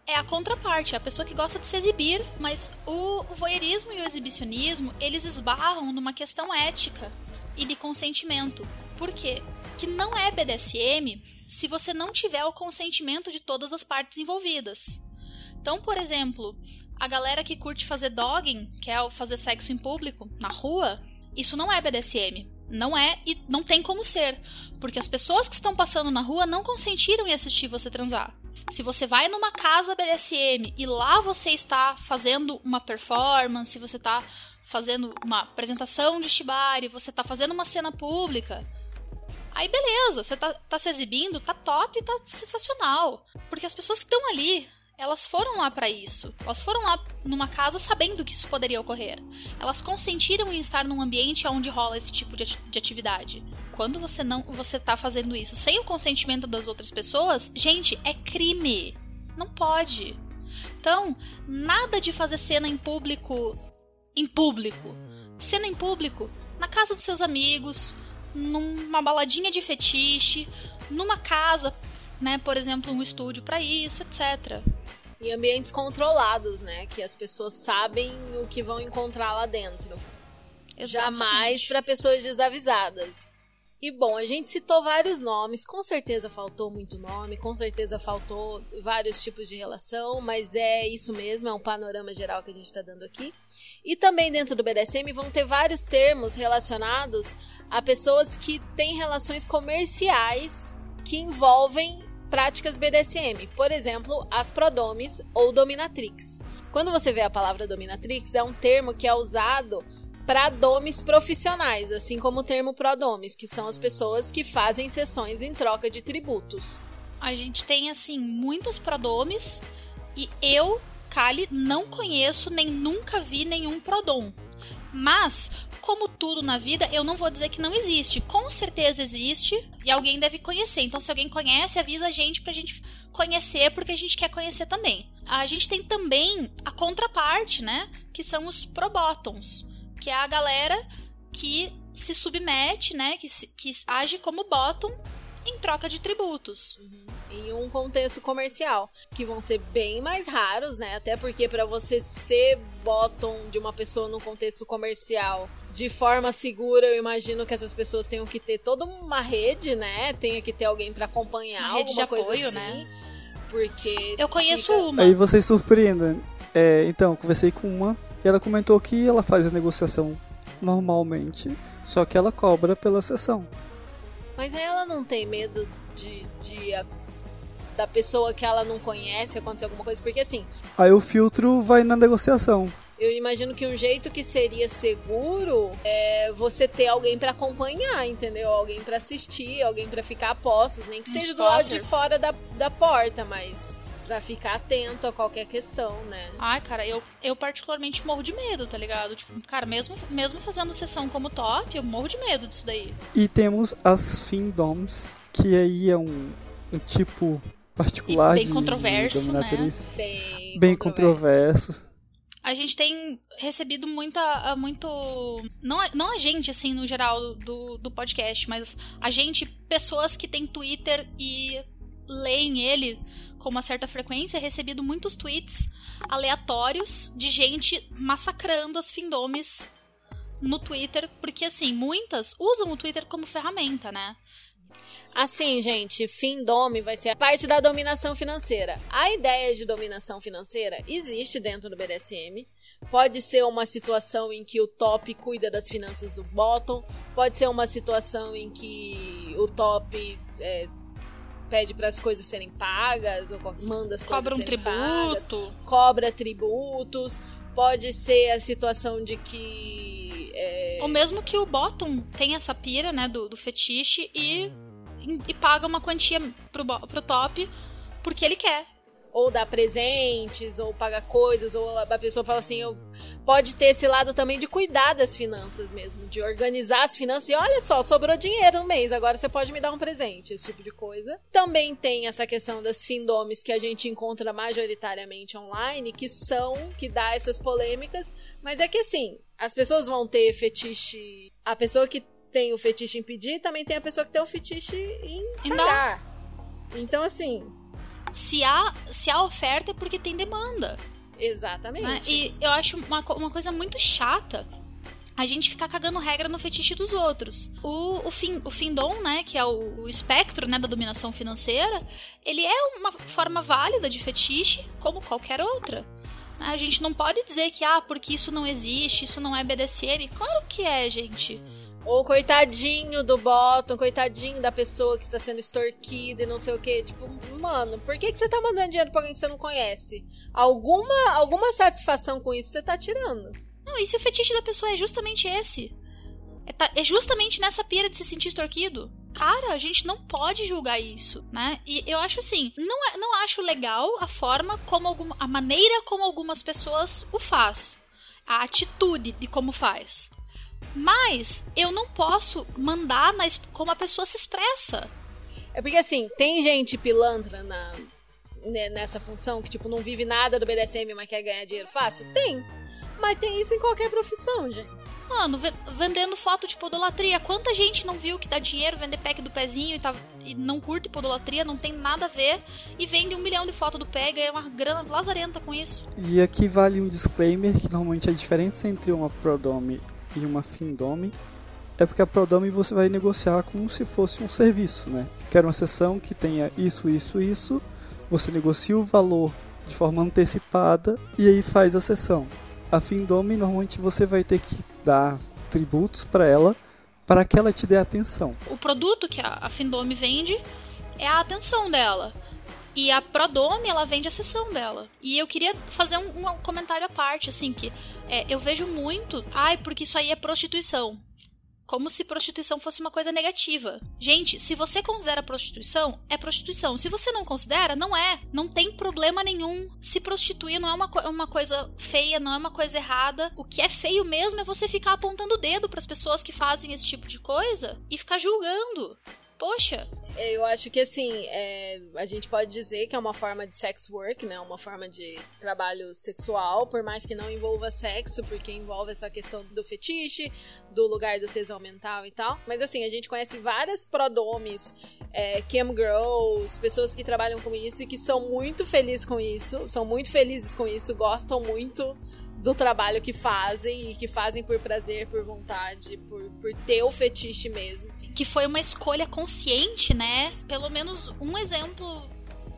é a contraparte, é a pessoa que gosta de se exibir, mas o, o voyeurismo e o exibicionismo, eles esbarram numa questão ética e de consentimento. Por quê? Que não é BDSM se você não tiver o consentimento de todas as partes envolvidas. Então, por exemplo, a galera que curte fazer dogging, que é fazer sexo em público, na rua, isso não é BDSM. Não é e não tem como ser. Porque as pessoas que estão passando na rua não consentiram em assistir você transar. Se você vai numa casa BDSM e lá você está fazendo uma performance, você está fazendo uma apresentação de shibari, você está fazendo uma cena pública, aí beleza, você tá, tá se exibindo, tá top, tá sensacional. Porque as pessoas que estão ali, elas foram lá pra isso. Elas foram lá numa casa sabendo que isso poderia ocorrer. Elas consentiram em estar num ambiente onde rola esse tipo de atividade. Quando você não você tá fazendo isso sem o consentimento das outras pessoas, gente, é crime. Não pode. Então, nada de fazer cena em público em público. Cena em público na casa dos seus amigos, numa baladinha de fetiche, numa casa, né, por exemplo, um estúdio pra isso, etc. Em ambientes controlados, né? Que as pessoas sabem o que vão encontrar lá dentro. Jamais Exatamente. para pessoas desavisadas. E bom, a gente citou vários nomes, com certeza faltou muito nome, com certeza faltou vários tipos de relação, mas é isso mesmo, é um panorama geral que a gente está dando aqui. E também dentro do BDSM vão ter vários termos relacionados a pessoas que têm relações comerciais que envolvem práticas BDSM. Por exemplo, as prodomes ou dominatrix. Quando você vê a palavra dominatrix, é um termo que é usado para domes profissionais, assim como o termo prodomes, que são as pessoas que fazem sessões em troca de tributos. A gente tem, assim, muitas prodomes e eu, Kali, não conheço nem nunca vi nenhum prodom. Mas, como tudo na vida, eu não vou dizer que não existe. Com certeza existe e alguém deve conhecer. Então, se alguém conhece, avisa a gente pra gente conhecer, porque a gente quer conhecer também. A gente tem também a contraparte, né? Que são os probottoms, que é a galera que se submete, né? Que, se- que age como bottom em troca de tributos. em um contexto comercial, que vão ser bem mais raros, né? Até porque para você ser bottom de uma pessoa num contexto comercial de forma segura, eu imagino que essas pessoas tenham que ter toda uma rede, né? Tenha que ter alguém para acompanhar, Uma rede de apoio, assim, né? Porque Eu conheço fica- uma. Aí vocês surpreendem. É, então, eu conversei com uma e ela comentou que ela faz a negociação normalmente, só que ela cobra pela sessão. Mas aí ela não tem medo de, de a- da pessoa que ela não conhece acontecer alguma coisa, porque assim, Aí o filtro vai na negociação. Eu imagino que um jeito que seria seguro é você ter alguém pra acompanhar, entendeu? Alguém pra assistir, alguém pra ficar a postos, nem que Um seja do lado de spotter. fora da, da porta, mas pra ficar atento a qualquer questão, né? Ai, cara, eu, eu particularmente morro de medo, tá ligado? Tipo, cara, mesmo, mesmo fazendo sessão como top, eu morro de medo disso daí. E temos as Findoms, que aí é um, um tipo particular E bem de, controverso, de né? Bem, Bem controverso. controverso. A gente tem recebido muita. muito. Não, a- não a gente, assim, no geral do, do podcast, mas a gente, pessoas que têm Twitter e leem ele com uma certa frequência, recebido muitos tweets aleatórios de gente massacrando as findomes no Twitter, porque assim, muitas usam o Twitter como ferramenta, né? Assim, gente, findome vai ser a parte da dominação financeira. A ideia de dominação financeira existe dentro do BDSM. Pode ser uma situação em que o top cuida das finanças do bottom. Pode ser uma situação em que o top é, pede para as coisas serem pagas ou manda as cobra coisas um serem tributo, pagas, cobra tributos. Pode ser a situação de que é... ou mesmo que o bottom tem essa pira, né, do, do fetiche e, e paga uma quantia pro, pro top porque ele quer ou dá presentes, ou paga coisas, ou a pessoa fala assim, eu pode ter esse lado também de cuidar das finanças mesmo, de organizar as finanças. E olha só, sobrou dinheiro no mês, agora você pode me dar um presente, esse tipo de coisa. Também tem essa questão das findomes que a gente encontra majoritariamente online, que são, que dá essas polêmicas. Mas é que assim, as pessoas vão ter fetiche. A pessoa que tem o fetiche em pedir, também tem a pessoa que tem o fetiche em pagar. Então, assim, se há, se há oferta é porque tem demanda. Exatamente. Né? E eu acho uma, uma coisa muito chata a gente ficar cagando regra no fetiche dos outros. O, o, fin, o Findom, né, que é o, o, espectro né, da dominação financeira, ele é uma forma válida de fetiche como qualquer outra. A gente não pode dizer que, ah, porque isso não existe, isso não é BDSM. Claro que é, gente. Ou coitadinho do bottom, coitadinho da pessoa que está sendo extorquida e não sei o que. Tipo, mano, por que, que você tá mandando dinheiro pra alguém que você não conhece? Alguma, alguma satisfação com isso você tá tirando. Não, e se o fetiche da pessoa é justamente esse? É, tá, é justamente nessa pira de se sentir extorquido? Cara, a gente não pode julgar isso, né? E eu acho assim, não, é, não acho legal a forma como alguma, a maneira como algumas pessoas o faz. A atitude de como faz. Mas eu não posso mandar na, como a pessoa se expressa. É porque assim, tem gente pilantra na, né, nessa função que tipo não vive nada do BDSM, mas quer ganhar dinheiro fácil? Tem. Mas tem isso em qualquer profissão, gente. Mano, vendendo foto de podolatria. Quanta gente não viu que dá dinheiro vender pack do pezinho e, tá, e não curte podolatria, não tem nada a ver, e vende um milhão de fotos do pé e ganha uma grana lazarenta com isso. E aqui vale um disclaimer que normalmente a diferença entre uma prodome e uma Findome, é porque a Prodome você vai negociar como se fosse um serviço, né? Quero uma sessão que tenha isso, isso, isso, você negocia o valor de forma antecipada e aí faz a sessão. A Findome normalmente você vai ter que dar tributos para ela para que ela te dê atenção. O produto que a Findome vende é a atenção dela. E a Prodome, ela vende a sessão dela. E eu queria fazer um, um comentário à parte, assim, que é, eu vejo muito, ai, porque isso aí é prostituição. Como se prostituição fosse uma coisa negativa. Gente, se você considera prostituição, é prostituição. Se você não considera, não é. Não tem problema nenhum. Se prostituir não é uma, uma coisa feia, não é uma coisa errada. O que é feio mesmo é você ficar apontando o dedo para as pessoas que fazem esse tipo de coisa e ficar julgando. Poxa! Eu acho que assim, é, a gente pode dizer que é uma forma de sex work, né? Uma forma de trabalho sexual, por mais que não envolva sexo, porque envolve essa questão do fetiche, do lugar do tesão mental e tal. Mas assim, a gente conhece várias prodomes, é, cam girls, pessoas que trabalham com isso e que são muito felizes com isso, são muito felizes com isso, gostam muito do trabalho que fazem e que fazem por prazer, por vontade, por, por ter o fetiche mesmo que foi uma escolha consciente, né? Pelo menos um exemplo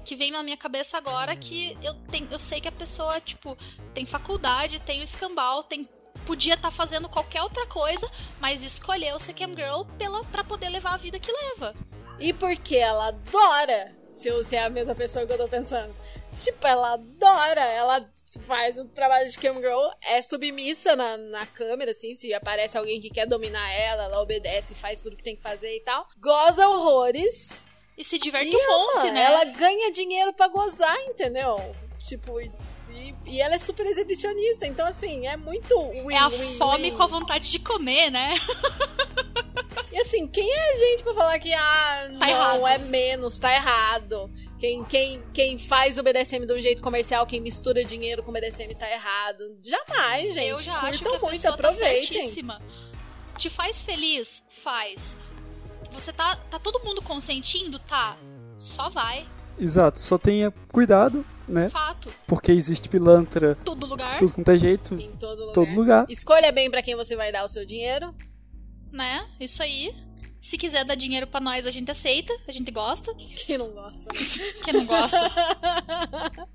que vem na minha cabeça agora que eu tenho, eu sei que a pessoa, tipo, tem faculdade, tem o escambau, tem podia estar tá fazendo qualquer outra coisa, mas escolheu ser cam girl pela para poder levar a vida que leva. E porque ela adora. Se eu é a mesma pessoa que eu tô pensando. Tipo, ela adora, ela faz o trabalho de camgirl, é submissa na, na câmera, assim, se aparece alguém que quer dominar ela, ela obedece, faz tudo que tem que fazer e tal. Goza horrores. E se diverte e um monte, né? Ela ganha dinheiro para gozar, entendeu? Tipo, e, e, ela é super exibicionista, então assim, é muito win, É a win, fome win. com a vontade de comer, né? [LAUGHS] E assim, quem é a gente pra falar que, ah, tá não, errado. é menos, tá errado. Quem, quem, quem faz o BDSM de um jeito comercial, quem mistura dinheiro com o BDSM tá errado. Jamais, gente. Eu já acho Curtam que a muito, pessoa aproveitem. tá certíssima. Te faz feliz? Faz. Você tá, tá todo mundo consentindo? Tá. Só vai. Exato, só tenha cuidado né? Fato. Porque existe pilantra Todo lugar, tudo quanto é jeito, Em todo lugar. todo lugar. Escolha bem pra quem você vai dar o seu dinheiro. né? Isso aí. Se quiser dar dinheiro pra nós, a gente aceita, a gente gosta. Quem não gosta? né? Quem não gosta, [LAUGHS]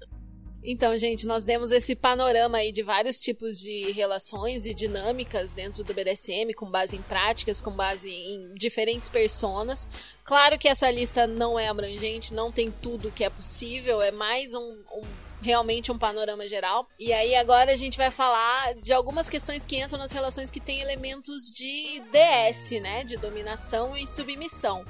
Então, gente, nós demos esse panorama aí de vários tipos de relações e dinâmicas dentro do BDSM, com base em práticas, com base em diferentes personas. Claro que essa lista não é abrangente, não tem tudo que é possível, é mais um, um- realmente um panorama geral. E aí agora a gente vai falar de algumas questões que entram nas relações que têm elementos de DS, né, de dominação e submissão.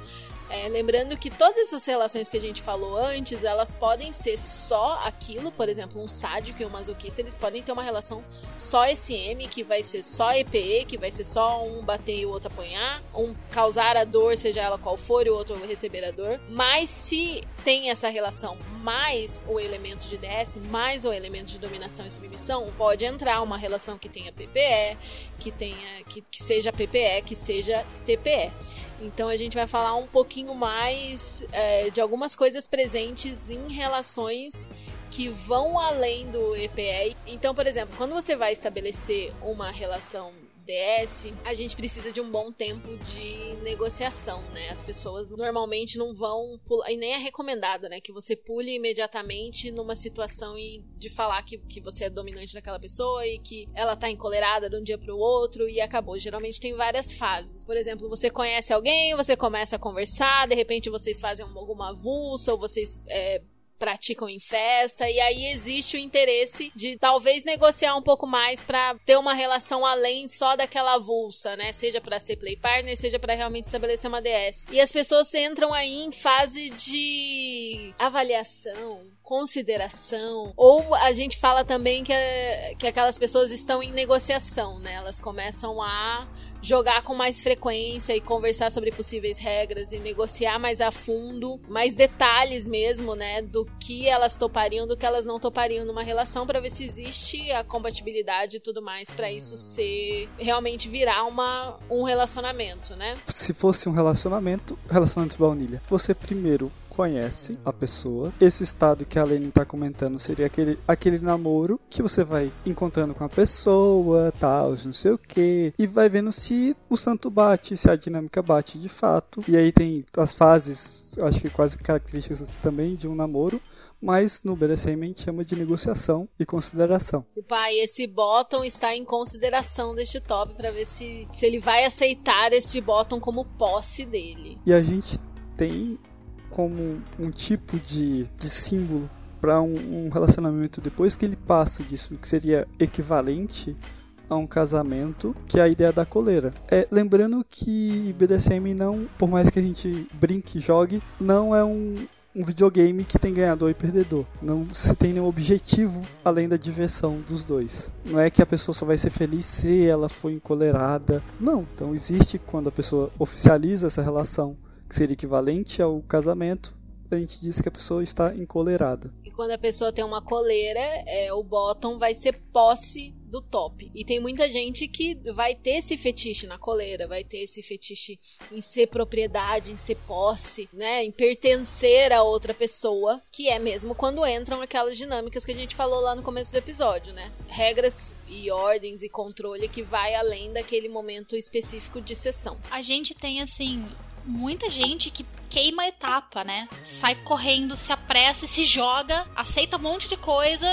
É, lembrando que todas essas relações que a gente falou antes, elas podem ser só aquilo, por exemplo, um sádico e um masoquista, eles podem ter uma relação só SM, que vai ser só EPE, que vai ser só um bater e o outro apanhar, um causar a dor, seja ela qual for, e o outro receber a dor. Mas se tem essa relação mais o elemento de DS, mais o elemento de dominação e submissão, pode entrar uma relação que tenha PPE, que tenha que, que seja PPE, que seja TPE. Então a gente vai falar um pouquinho mais é, de algumas coisas presentes em relações que vão além do EPE. Então, por exemplo, quando você vai estabelecer uma relação DS, a gente precisa de um bom tempo de negociação, né? As pessoas normalmente não vão pular, e nem é recomendado, né? Que você pule imediatamente numa situação e de falar que, que você é dominante daquela pessoa e que ela tá encolerada de um dia pro outro e acabou. Geralmente tem várias fases. Por exemplo, você conhece alguém, você começa a conversar, de repente vocês fazem alguma avulsa ou vocês é, praticam em festa e aí existe o interesse de talvez negociar um pouco mais pra ter uma relação além só daquela avulsa, né? Seja pra ser play partner, seja pra realmente estabelecer uma DS. E as pessoas entram aí em fase de avaliação, consideração, ou a gente fala também que, é- que aquelas pessoas estão em negociação, né? Elas começam a jogar com mais frequência e conversar sobre possíveis regras e negociar mais a fundo, mais detalhes mesmo, né, do que elas topariam, do que elas não topariam numa relação para ver se existe a compatibilidade e tudo mais para isso ser realmente virar uma um relacionamento, né? Se fosse um relacionamento, relacionamento baunilha, você primeiro conhece a pessoa. Esse estado que a Lene tá comentando seria aquele, aquele namoro que você vai encontrando com a pessoa, tal, não sei o que, e vai vendo se o santo bate, se a dinâmica bate de fato. E aí tem as fases, acho que quase características também de um namoro. Mas no BDSM a gente chama de negociação e consideração. O pai, esse bottom está em consideração deste top para ver se, se ele vai aceitar este bottom como posse dele. E a gente tem como um tipo de, de símbolo para um, um relacionamento depois que ele passa disso, que seria equivalente a um casamento, que é a ideia da coleira. É, lembrando que BDSM não, por mais que a gente brinque e jogue, não é um, um videogame que tem ganhador e perdedor. Não se tem nenhum objetivo além da diversão dos dois. Não é que a pessoa só vai ser feliz se ela for encolerada. Não. Então existe quando a pessoa oficializa essa relação, que seria equivalente ao casamento, a gente diz que a pessoa está encolerada. E quando a pessoa tem uma coleira, é, o bottom vai ser posse do top. E tem muita gente que vai ter esse fetiche na coleira, vai ter esse fetiche em ser propriedade, em ser posse, né? Em pertencer a outra pessoa, que é mesmo quando entram aquelas dinâmicas que a gente falou lá no começo do episódio, né? Regras e ordens e controle que vai além daquele momento específico de sessão. A gente tem, assim, muita gente que queima a etapa, né? Sai correndo, se apressa se joga, aceita um monte de coisa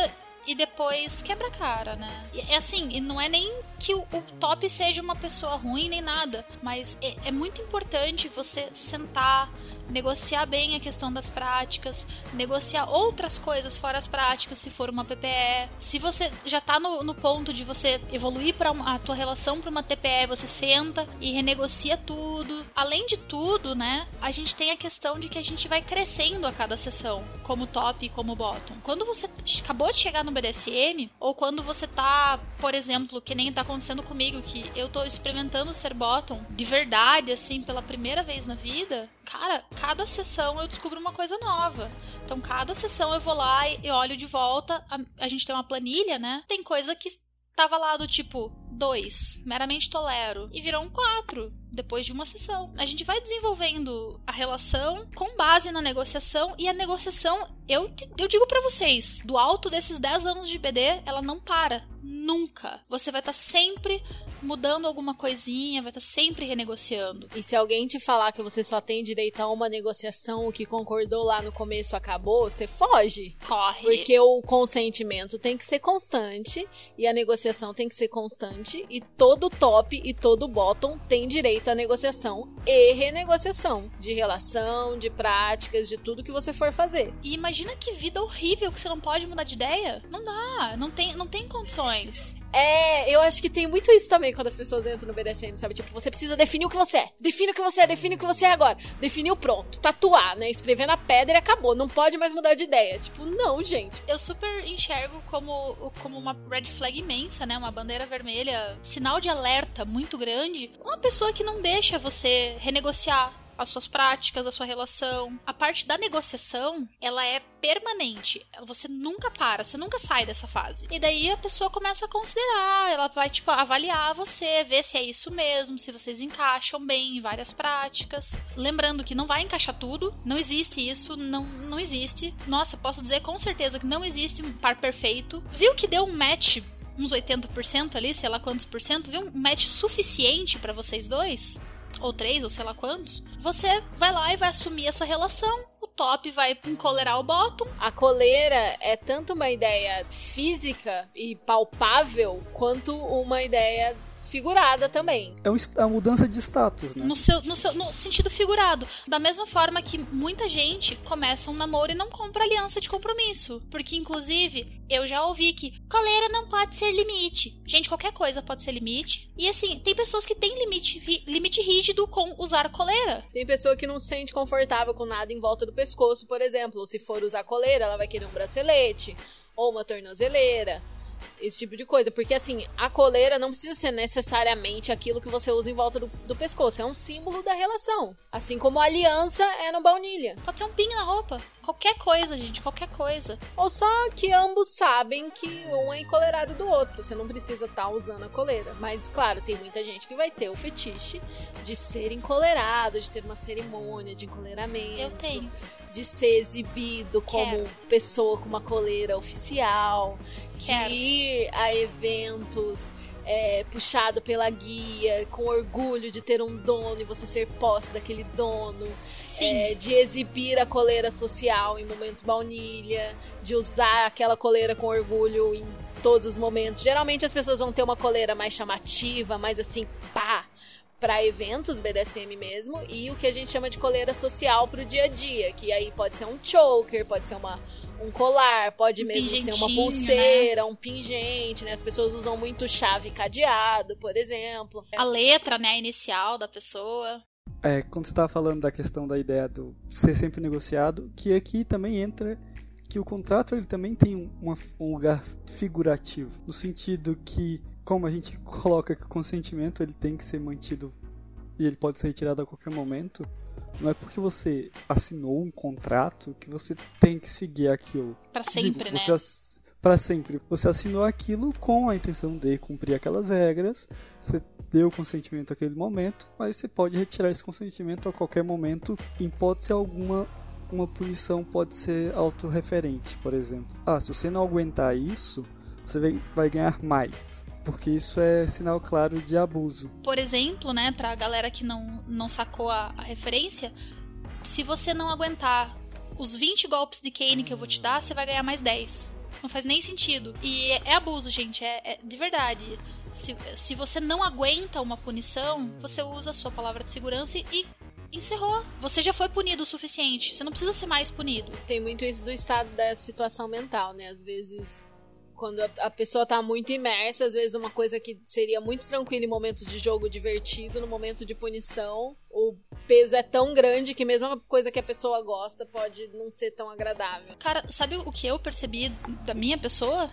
e depois quebra a cara, né? E é assim, e não é nem que o, o top seja uma pessoa ruim nem nada, mas é, é muito importante você sentar, negociar bem a questão das práticas, negociar outras coisas fora as práticas, se for uma PPE. Se você já tá no, no ponto de você evoluir para a tua relação para uma TPE, você senta e renegocia tudo. Além de tudo, né, a gente tem a questão de que a gente vai crescendo a cada sessão, como top e como bottom. Quando você acabou de chegar no BDSM, ou quando você tá, por exemplo, que nem tá acontecendo comigo, que eu tô experimentando ser bottom de verdade, assim, pela primeira vez na vida, cara, cada sessão eu descubro uma coisa nova. Então, cada sessão eu vou lá e olho de volta. A, a gente tem uma planilha, né? Tem coisa que tava lá do tipo, 2, meramente tolero, e virou um 4 depois de uma sessão. A gente vai desenvolvendo a relação com base na negociação e a negociação, eu, eu digo para vocês, do alto desses 10 anos de BD, ela não para. Nunca. Você vai estar tá sempre mudando alguma coisinha, vai estar tá sempre renegociando. E se alguém te falar que você só tem direito a uma negociação, o que concordou lá no começo acabou, você foge. Corre. Porque o consentimento tem que ser constante e a negociação tem que ser constante e todo top e todo bottom tem direito à negociação e renegociação de relação, de práticas, de tudo que você for fazer. E imagina que vida horrível que você não pode mudar de ideia. Não dá, não tem, não tem condições. É, eu acho que tem muito isso também quando as pessoas entram no BDSM, sabe? Tipo, você precisa definir o que você é. Define o que você é, define o que você é agora. Definiu, pronto. Tatuar, né? Escrever na pedra e acabou. Não pode mais mudar de ideia. Tipo, não, gente. Eu super enxergo como, como uma red flag imensa, né? Uma bandeira vermelha, sinal de alerta muito grande. Uma pessoa que não deixa você renegociar as suas práticas, a sua relação. A parte da negociação, ela é permanente. Você nunca para, você nunca sai dessa fase. E daí a pessoa começa a considerar, ela vai, tipo, avaliar você, ver se é isso mesmo, se vocês encaixam bem em várias práticas. Lembrando que não vai encaixar tudo, não existe isso, não, não existe. Nossa, posso dizer com certeza que não existe um par perfeito. Viu que deu um match uns 80% ali, sei lá quantos por cento, viu um match suficiente para vocês dois? Ou três, ou sei lá quantos, você vai lá e vai assumir essa relação. O top vai encolerar o bottom. A coleira é tanto uma ideia física e palpável quanto uma ideia figurada também. É uma mudança de status, né? No, seu, no, seu, no sentido figurado. Da mesma forma que muita gente começa um namoro e não compra aliança de compromisso. Porque, inclusive, eu já ouvi que coleira não pode ser limite. Gente, qualquer coisa pode ser limite. E assim, tem pessoas que têm limite, limite rígido com usar coleira. Tem pessoa que não se sente confortável com nada em volta do pescoço, por exemplo. Se for usar coleira, ela vai querer um bracelete ou uma tornozeleira esse tipo de coisa. Porque, assim, a coleira não precisa ser necessariamente aquilo que você usa em volta do, do pescoço. É um símbolo da relação. Assim como a aliança é no baunilha. Pode ser um pin na roupa. Qualquer coisa, gente. Qualquer coisa. Ou só que ambos sabem que um é encolerado do outro. Você não precisa estar tá usando a coleira. Mas, claro, tem muita gente que vai ter o fetiche de ser encolerado, de ter uma cerimônia de encoleramento. Eu tenho de ser exibido como Quero. pessoa com uma coleira oficial, de ir a eventos é, puxado pela guia, com orgulho de ter um dono e você ser posse daquele dono. É, de exibir a coleira social em momentos baunilha, de usar aquela coleira com orgulho em todos os momentos. Geralmente as pessoas vão ter uma coleira mais chamativa, mais assim, pá, para eventos BDSM mesmo, e o que a gente chama de coleira social pro dia a dia, que aí pode ser um choker, pode ser uma um colar, pode um mesmo ser uma pulseira, né? um pingente, né? As pessoas usam muito chave cadeado, por exemplo. A letra, né, inicial da pessoa. É, quando você estava falando da questão da ideia do ser sempre negociado, que aqui também entra que o contrato ele também tem um, uma, um lugar figurativo, no sentido que como a gente [LAUGHS] coloca que o consentimento ele tem que ser mantido e ele pode ser retirado a qualquer momento, não é porque você assinou um contrato que você tem que seguir aquilo. Para sempre, Digo, né? Para sempre. Você assinou aquilo com a intenção de cumprir aquelas regras. Você deu consentimento naquele momento, mas você pode retirar esse consentimento a qualquer momento. Em hipótese alguma, uma punição pode ser autorreferente, por exemplo. Ah, se você não aguentar isso, você vai ganhar mais porque isso é sinal claro de abuso. Por exemplo, né, pra galera que não, não sacou a, a referência, se você não aguentar os 20 golpes de Kane que eu vou te dar, você vai ganhar mais 10. Não faz nem sentido. E é, é abuso, gente, é, é, de verdade. Se, se você não aguenta uma punição, você usa a sua palavra de segurança e encerrou. Você já foi punido o suficiente. Você não precisa ser mais punido. Tem muito isso do estado da situação mental, né? Às vezes quando a, a, pessoa tá muito imersa, às vezes uma coisa que seria muito tranquila em momentos de jogo divertido, no momento de punição, o peso é tão grande que mesmo uma coisa que a pessoa gosta pode não ser tão agradável. Cara, sabe o que eu percebi da minha pessoa?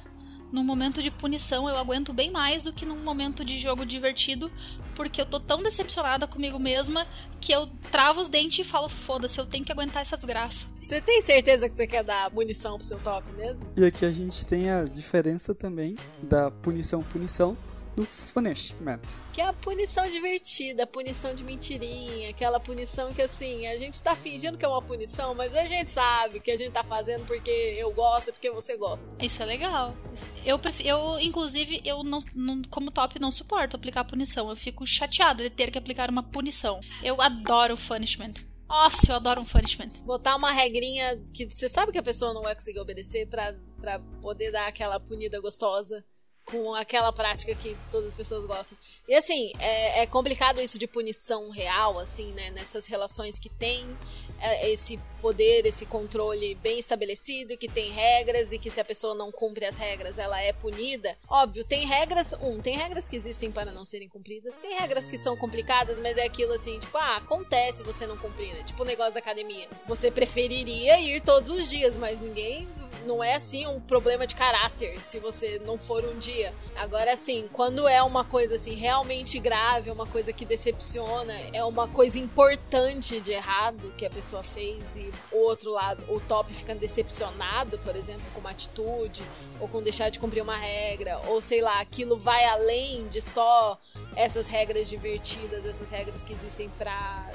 Num momento de punição eu aguento bem mais do que num momento de jogo divertido, porque eu tô tão decepcionada comigo mesma que eu travo os dentes e falo, foda-se, eu tenho que aguentar essa desgraça. Você tem certeza que você quer dar munição pro seu top mesmo? E aqui a gente tem a diferença também da punição-punição do punishment. Que é a punição divertida, a punição de mentirinha, aquela punição que assim, a gente tá fingindo que é uma punição, mas a gente sabe que a gente tá fazendo porque eu gosto, porque você gosta. Isso é legal. Eu, eu inclusive, eu não, não, como top não suporto aplicar punição. Eu fico chateado de ter que aplicar uma punição. Eu adoro punishment. Nossa, eu adoro um punishment. Botar uma regrinha que você sabe que a pessoa não vai conseguir obedecer pra, pra poder dar aquela punida gostosa com aquela prática que todas as pessoas gostam. E assim, é, é complicado isso de punição real, assim, né? Nessas relações que tem é, esse poder, esse controle bem estabelecido, que tem regras e que se a pessoa não cumpre as regras, ela é punida. Óbvio, tem regras, um, tem regras que existem para não serem cumpridas, tem regras que são complicadas, mas é aquilo assim, tipo, ah, acontece você não cumprir, né? Tipo o negócio da academia. Você preferiria ir todos os dias, mas ninguém não é assim um problema de caráter se você não for um dia. Agora, assim, quando é uma coisa assim realmente grave, uma coisa que decepciona, é uma coisa importante de errado que a pessoa fez e o outro lado, o top fica decepcionado, por exemplo, com uma atitude ou com deixar de cumprir uma regra, ou sei lá, aquilo vai além de só essas regras divertidas, essas regras que existem pra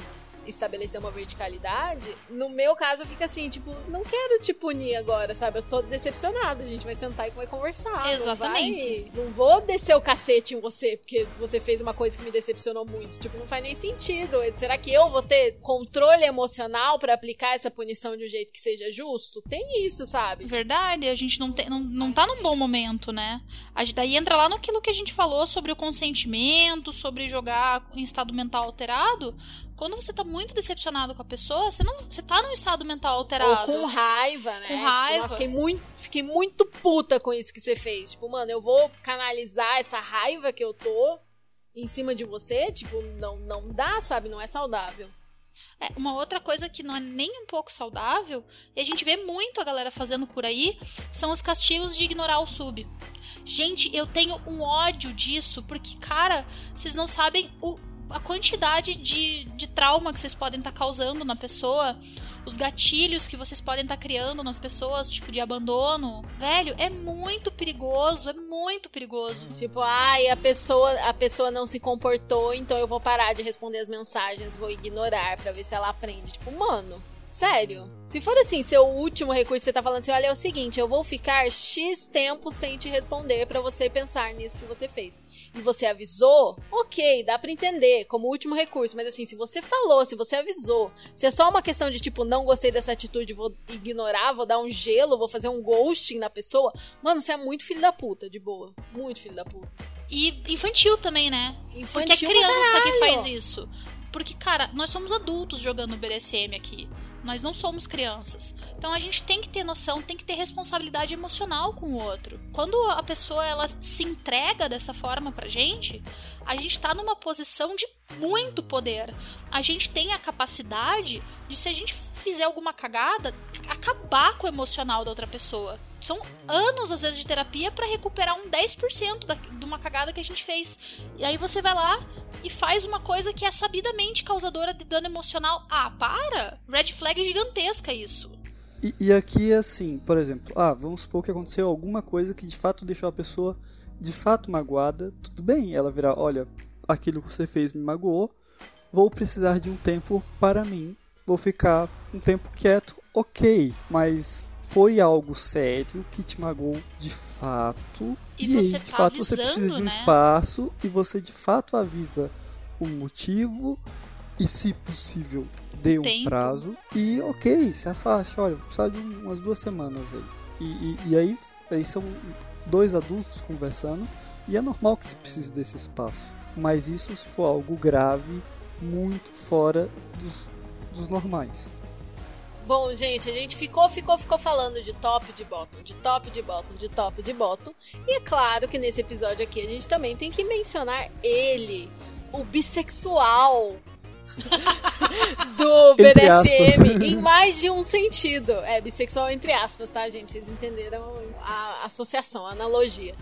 estabelecer uma verticalidade, no meu caso fica assim, tipo, não quero te punir agora, sabe? Eu tô decepcionada, a gente vai sentar e vai conversar. Exatamente. Não, vai, não vou descer o cacete em você, porque você fez uma coisa que me decepcionou muito. Tipo, não faz nem sentido. Será que eu vou ter controle emocional para aplicar essa punição de um jeito que seja justo? Tem isso, sabe? Verdade, a gente não, tem, não, não tá num bom momento, né? A gente, daí entra lá naquilo que a gente falou sobre o consentimento, sobre jogar em estado mental alterado quando você tá muito decepcionado com a pessoa, você não, você tá num estado mental alterado. Ou com raiva, né? Com tipo, raiva. fiquei muito, fiquei muito puta com isso que você fez. Tipo, mano, eu vou canalizar essa raiva que eu tô em cima de você, tipo, não não dá, sabe? Não é saudável. É, uma outra coisa que não é nem um pouco saudável, e a gente vê muito a galera fazendo por aí, são os castigos de ignorar o sub. Gente, eu tenho um ódio disso, porque, cara, vocês não sabem o a quantidade de, de trauma que vocês podem estar tá causando na pessoa, os gatilhos que vocês podem estar tá criando nas pessoas, tipo de abandono, velho, é muito perigoso, é muito perigoso. Tipo, ai, a pessoa, a pessoa não se comportou, então eu vou parar de responder as mensagens, vou ignorar para ver se ela aprende. Tipo, mano, Sério. Se for assim, seu último recurso, você tá falando assim, olha, é o seguinte, eu vou ficar X tempo sem te responder para você pensar nisso que você fez e você avisou, ok, dá para entender como último recurso, mas assim, se você falou, se você avisou, se é só uma questão de tipo, não gostei dessa atitude, vou ignorar, vou dar um gelo, vou fazer um ghosting na pessoa, mano, você é muito filho da puta, de boa. Muito filho da puta. E infantil também, né? Infantil Porque é criança que faz isso. Porque, cara, nós somos adultos jogando BDSM aqui. Nós não somos crianças. Então a gente tem que ter noção, tem que ter responsabilidade emocional com o outro. Quando a pessoa ela se entrega dessa forma pra gente, a gente tá numa posição de muito poder. A gente tem a capacidade de, se a gente fizer alguma cagada, acabar com o emocional da outra pessoa. São anos, às vezes, de terapia para recuperar um 10% da, de uma cagada que a gente fez. E aí você vai lá e faz uma coisa que é sabidamente causadora de dano emocional. Ah, para! Red flag gigantesca isso. E, e aqui, assim, por exemplo, ah, vamos supor que aconteceu alguma coisa que de fato deixou a pessoa de fato magoada. Tudo bem, ela virar, olha, aquilo que você fez me magoou, vou precisar de um tempo para mim, vou ficar um tempo quieto, ok, mas foi algo sério que te magoou de fato. E, e aí, de tá fato, avisando, você precisa de um né? espaço e você de fato avisa o motivo e, se possível, dê um Tempo. prazo. E ok, se afaste, olha, precisa de um- umas duas semanas aí. E, e, e aí, aí são dois adultos conversando e é normal que se precise desse espaço. Mas isso se for algo grave, muito fora dos, dos normais. Bom, gente, a gente ficou, ficou, ficou falando de top de bottom, de top de bottom, de top de bottom. E é claro que nesse episódio aqui a gente também tem que mencionar ele, o bissexual [LAUGHS] do BDSM, em mais de um sentido. É, bissexual entre aspas, tá, gente? Vocês entenderam a associação, a analogia.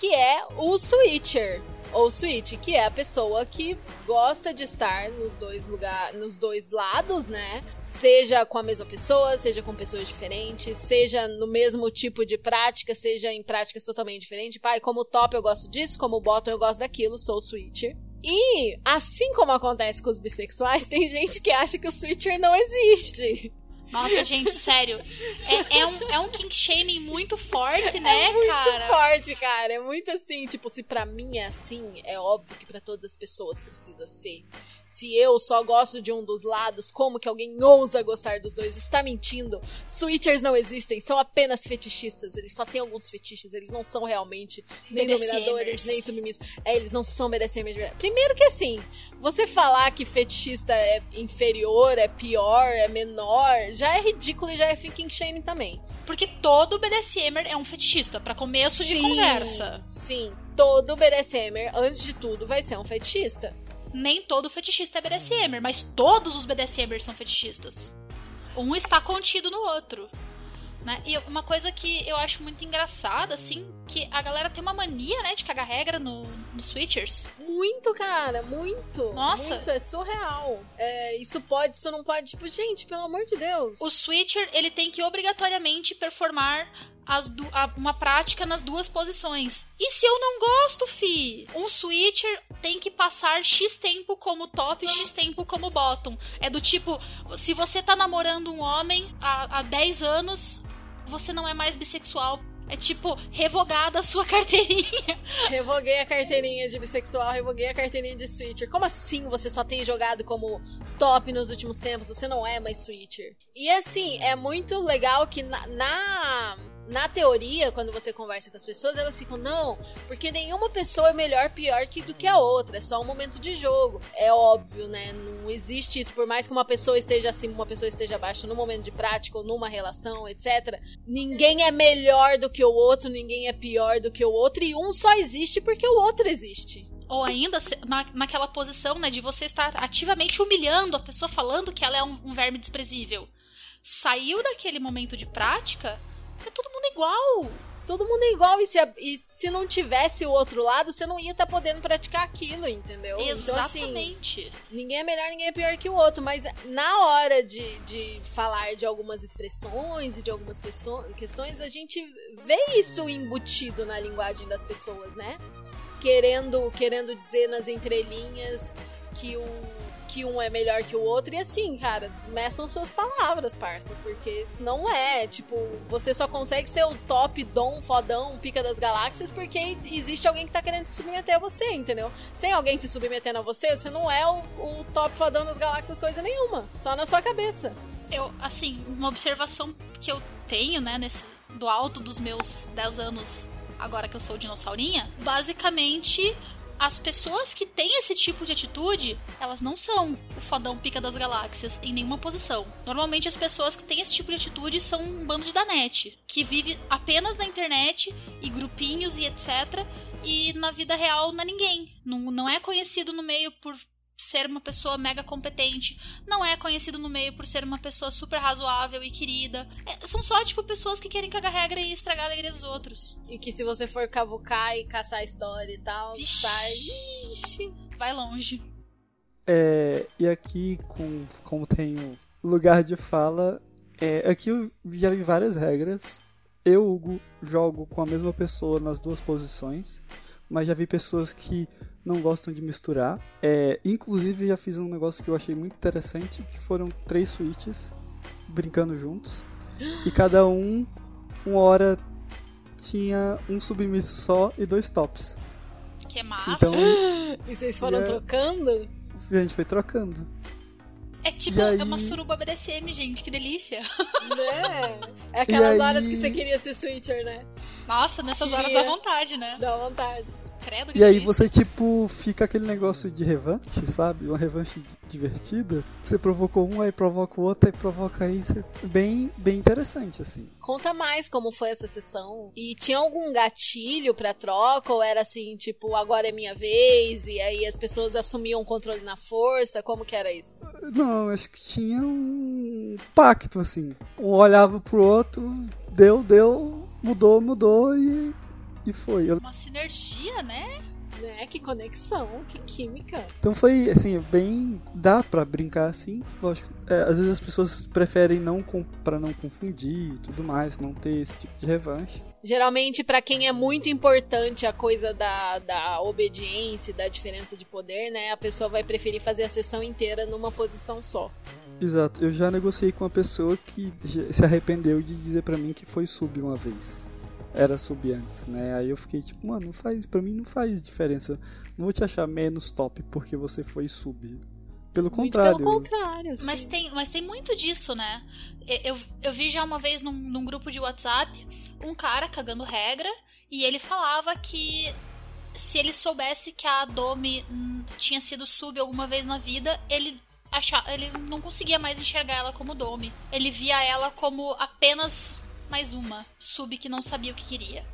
Que é o switcher. Ou switch, que é a pessoa que gosta de estar nos dois lugares, nos dois lados, né? Seja com a mesma pessoa, seja com pessoas diferentes, seja no mesmo tipo de prática, seja em práticas totalmente diferentes. Pai, como top eu gosto disso, como bottom eu gosto daquilo, sou switcher. E, assim como acontece com os bissexuais, [LAUGHS] tem gente que acha que o switcher não existe. Nossa, [LAUGHS] gente, sério. É, é, um, é um kink shaming muito forte, né, é muito cara? forte, cara. É muito assim, tipo, se pra mim é assim, é óbvio que pra todas as pessoas precisa ser. Se eu só gosto de um dos lados, como que alguém ousa gostar dos dois? Está mentindo. Switchers não existem, são apenas fetichistas. Eles só têm alguns fetiches, eles não são realmente nem dominadores, nem sumimistas. É, eles não são BDSMers de verdade. Primeiro que assim, você falar que fetichista é inferior, é pior, é menor, já é ridículo e já é thinking shaming também. Porque todo BDSMer é um fetichista, pra começo de Sim, conversa. Sim, todo BDSMer, antes de tudo, vai ser um fetichista. Nem todo fetichista é BDSMer, mas todos os BDSMers são fetichistas. Um está contido no outro. Né? E uma coisa que eu acho muito engraçada, assim, que a galera tem uma mania, né, de cagar regra no, no Switchers. Muito, cara, muito. Nossa. Muito, é surreal. É, isso pode, isso não pode. Tipo, gente, pelo amor de Deus. O Switcher, ele tem que obrigatoriamente performar a- uma prática nas duas posições. E se eu não gosto, fi? Um Switcher tem que passar X tempo como top, X tempo como bottom. É do tipo, se você tá namorando um homem há, há 10 anos, você não é mais bissexual. É tipo, revogada a sua [LAUGHS] carteirinha. Revoguei a carteirinha de bissexual, revoguei a carteirinha de switcher. Como assim você só tem jogado como top nos últimos tempos? Você não é mais switcher. E assim, é muito legal que na, na, na teoria, quando você conversa com as pessoas, elas ficam, não, porque nenhuma pessoa é melhor, pior que do que a outra. É só um momento de jogo. É óbvio, né? Não existe isso. Por mais que uma pessoa esteja acima, uma pessoa esteja abaixo no momento de prática ou numa relação, etc. Ninguém é melhor do que o outro, ninguém é pior do que o outro, e um só existe porque o outro existe. Ou ainda, na, naquela posição, né, de você estar ativamente humilhando a pessoa, falando que ela é um, um verme desprezível. Saiu daquele momento de prática, é todo mundo igual. Todo mundo é igual, e se, e se não tivesse o outro lado, você não ia estar podendo praticar aquilo, entendeu? Então, assim, Exatamente. ninguém é melhor, ninguém é pior que o outro, mas na hora de, de falar de algumas expressões e de algumas questões, a gente vê isso embutido na linguagem das pessoas, né? Querendo, querendo dizer nas entrelinhas que o que um é melhor que o outro, e assim, cara, meçam suas palavras, parça, porque não é, tipo, você só consegue ser o top, dom, fodão, pica das galáxias, porque existe alguém que tá querendo se submeter a você, entendeu? Sem alguém se submetendo a você, você não é o, o top fodão das galáxias coisa nenhuma, só na sua cabeça. Eu, assim, uma observação que eu tenho, né, nesse, do alto dos meus 10 anos, agora que eu sou dinossaurinha, basicamente. As pessoas que têm esse tipo de atitude, elas não são o fodão pica das galáxias em nenhuma posição. Normalmente as pessoas que têm esse tipo de atitude são um bando de danete, que vive apenas na internet e grupinhos e etc. E na vida real não é ninguém. Não, não é conhecido no meio por ser uma pessoa mega competente, não é conhecido no meio por ser uma pessoa super razoável e querida. É, são só, tipo, pessoas que querem cagar regra e estragar a alegria dos outros. E que se você for cavucar e caçar a história e tal, Vixe. sai. Ixi. Vai longe. É, e aqui, com, como tem o lugar de fala, é, aqui eu já vi várias regras. Eu, Hugo, jogo com a mesma pessoa nas duas posições, mas já vi pessoas que não gostam de misturar. É, inclusive, já fiz um negócio que eu achei muito interessante, que foram três switches brincando juntos. E cada um, uma hora, tinha um submisso só e dois tops. Que é massa. Então, E vocês foram E é- trocando? a gente foi trocando. é tipo, e aí- é uma suruba BDSM, gente. Que delícia. [LAUGHS] né? É aquelas aí- horas que você queria ser switcher, né? Nossa, nessas horas Queria. dá vontade, né? Dá vontade. Credo E aí você, tipo, fica aquele negócio de revanche, sabe? Uma revanche divertida. Você provocou um, aí provoca o outro, aí provoca isso. Bem, bem interessante, assim. Conta mais como foi essa sessão. E tinha algum gatilho pra troca? Ou era assim, tipo, agora é minha vez? E aí as pessoas assumiam o controle na força? Como que era isso? Não, acho que tinha um pacto, assim. Um olhava pro outro, deu, deu, mudou, mudou e, e foi. Eu- Uma sinergia, né? Né? Que conexão, que química. Então foi, assim, bem. dá pra brincar assim, lógico. É, às vezes as pessoas preferem não com... para não confundir e tudo mais, não ter esse tipo de revanche. Geralmente, para quem é muito importante a coisa da, da obediência, da diferença de poder, né? A pessoa vai preferir fazer a sessão inteira numa posição só. Exato. Eu já negociei com uma pessoa que se arrependeu de dizer para mim que foi sub uma vez. Era sub antes, né? Aí eu fiquei tipo, mano, não faz, para mim não faz diferença. Não vou te achar menos top porque você foi sub. Pelo Muito contrário. Pelo contrário, Mas sim. tem, mas tem muito disso, né? Eu, eu vi já uma vez num, num grupo de WhatsApp um cara cagando regra e ele falava que se ele soubesse que a Domi hum, tinha sido sub alguma vez na vida, ele achava, ele não conseguia mais enxergar ela como Domi. Ele via ela como apenas mais uma sub que não sabia o que queria.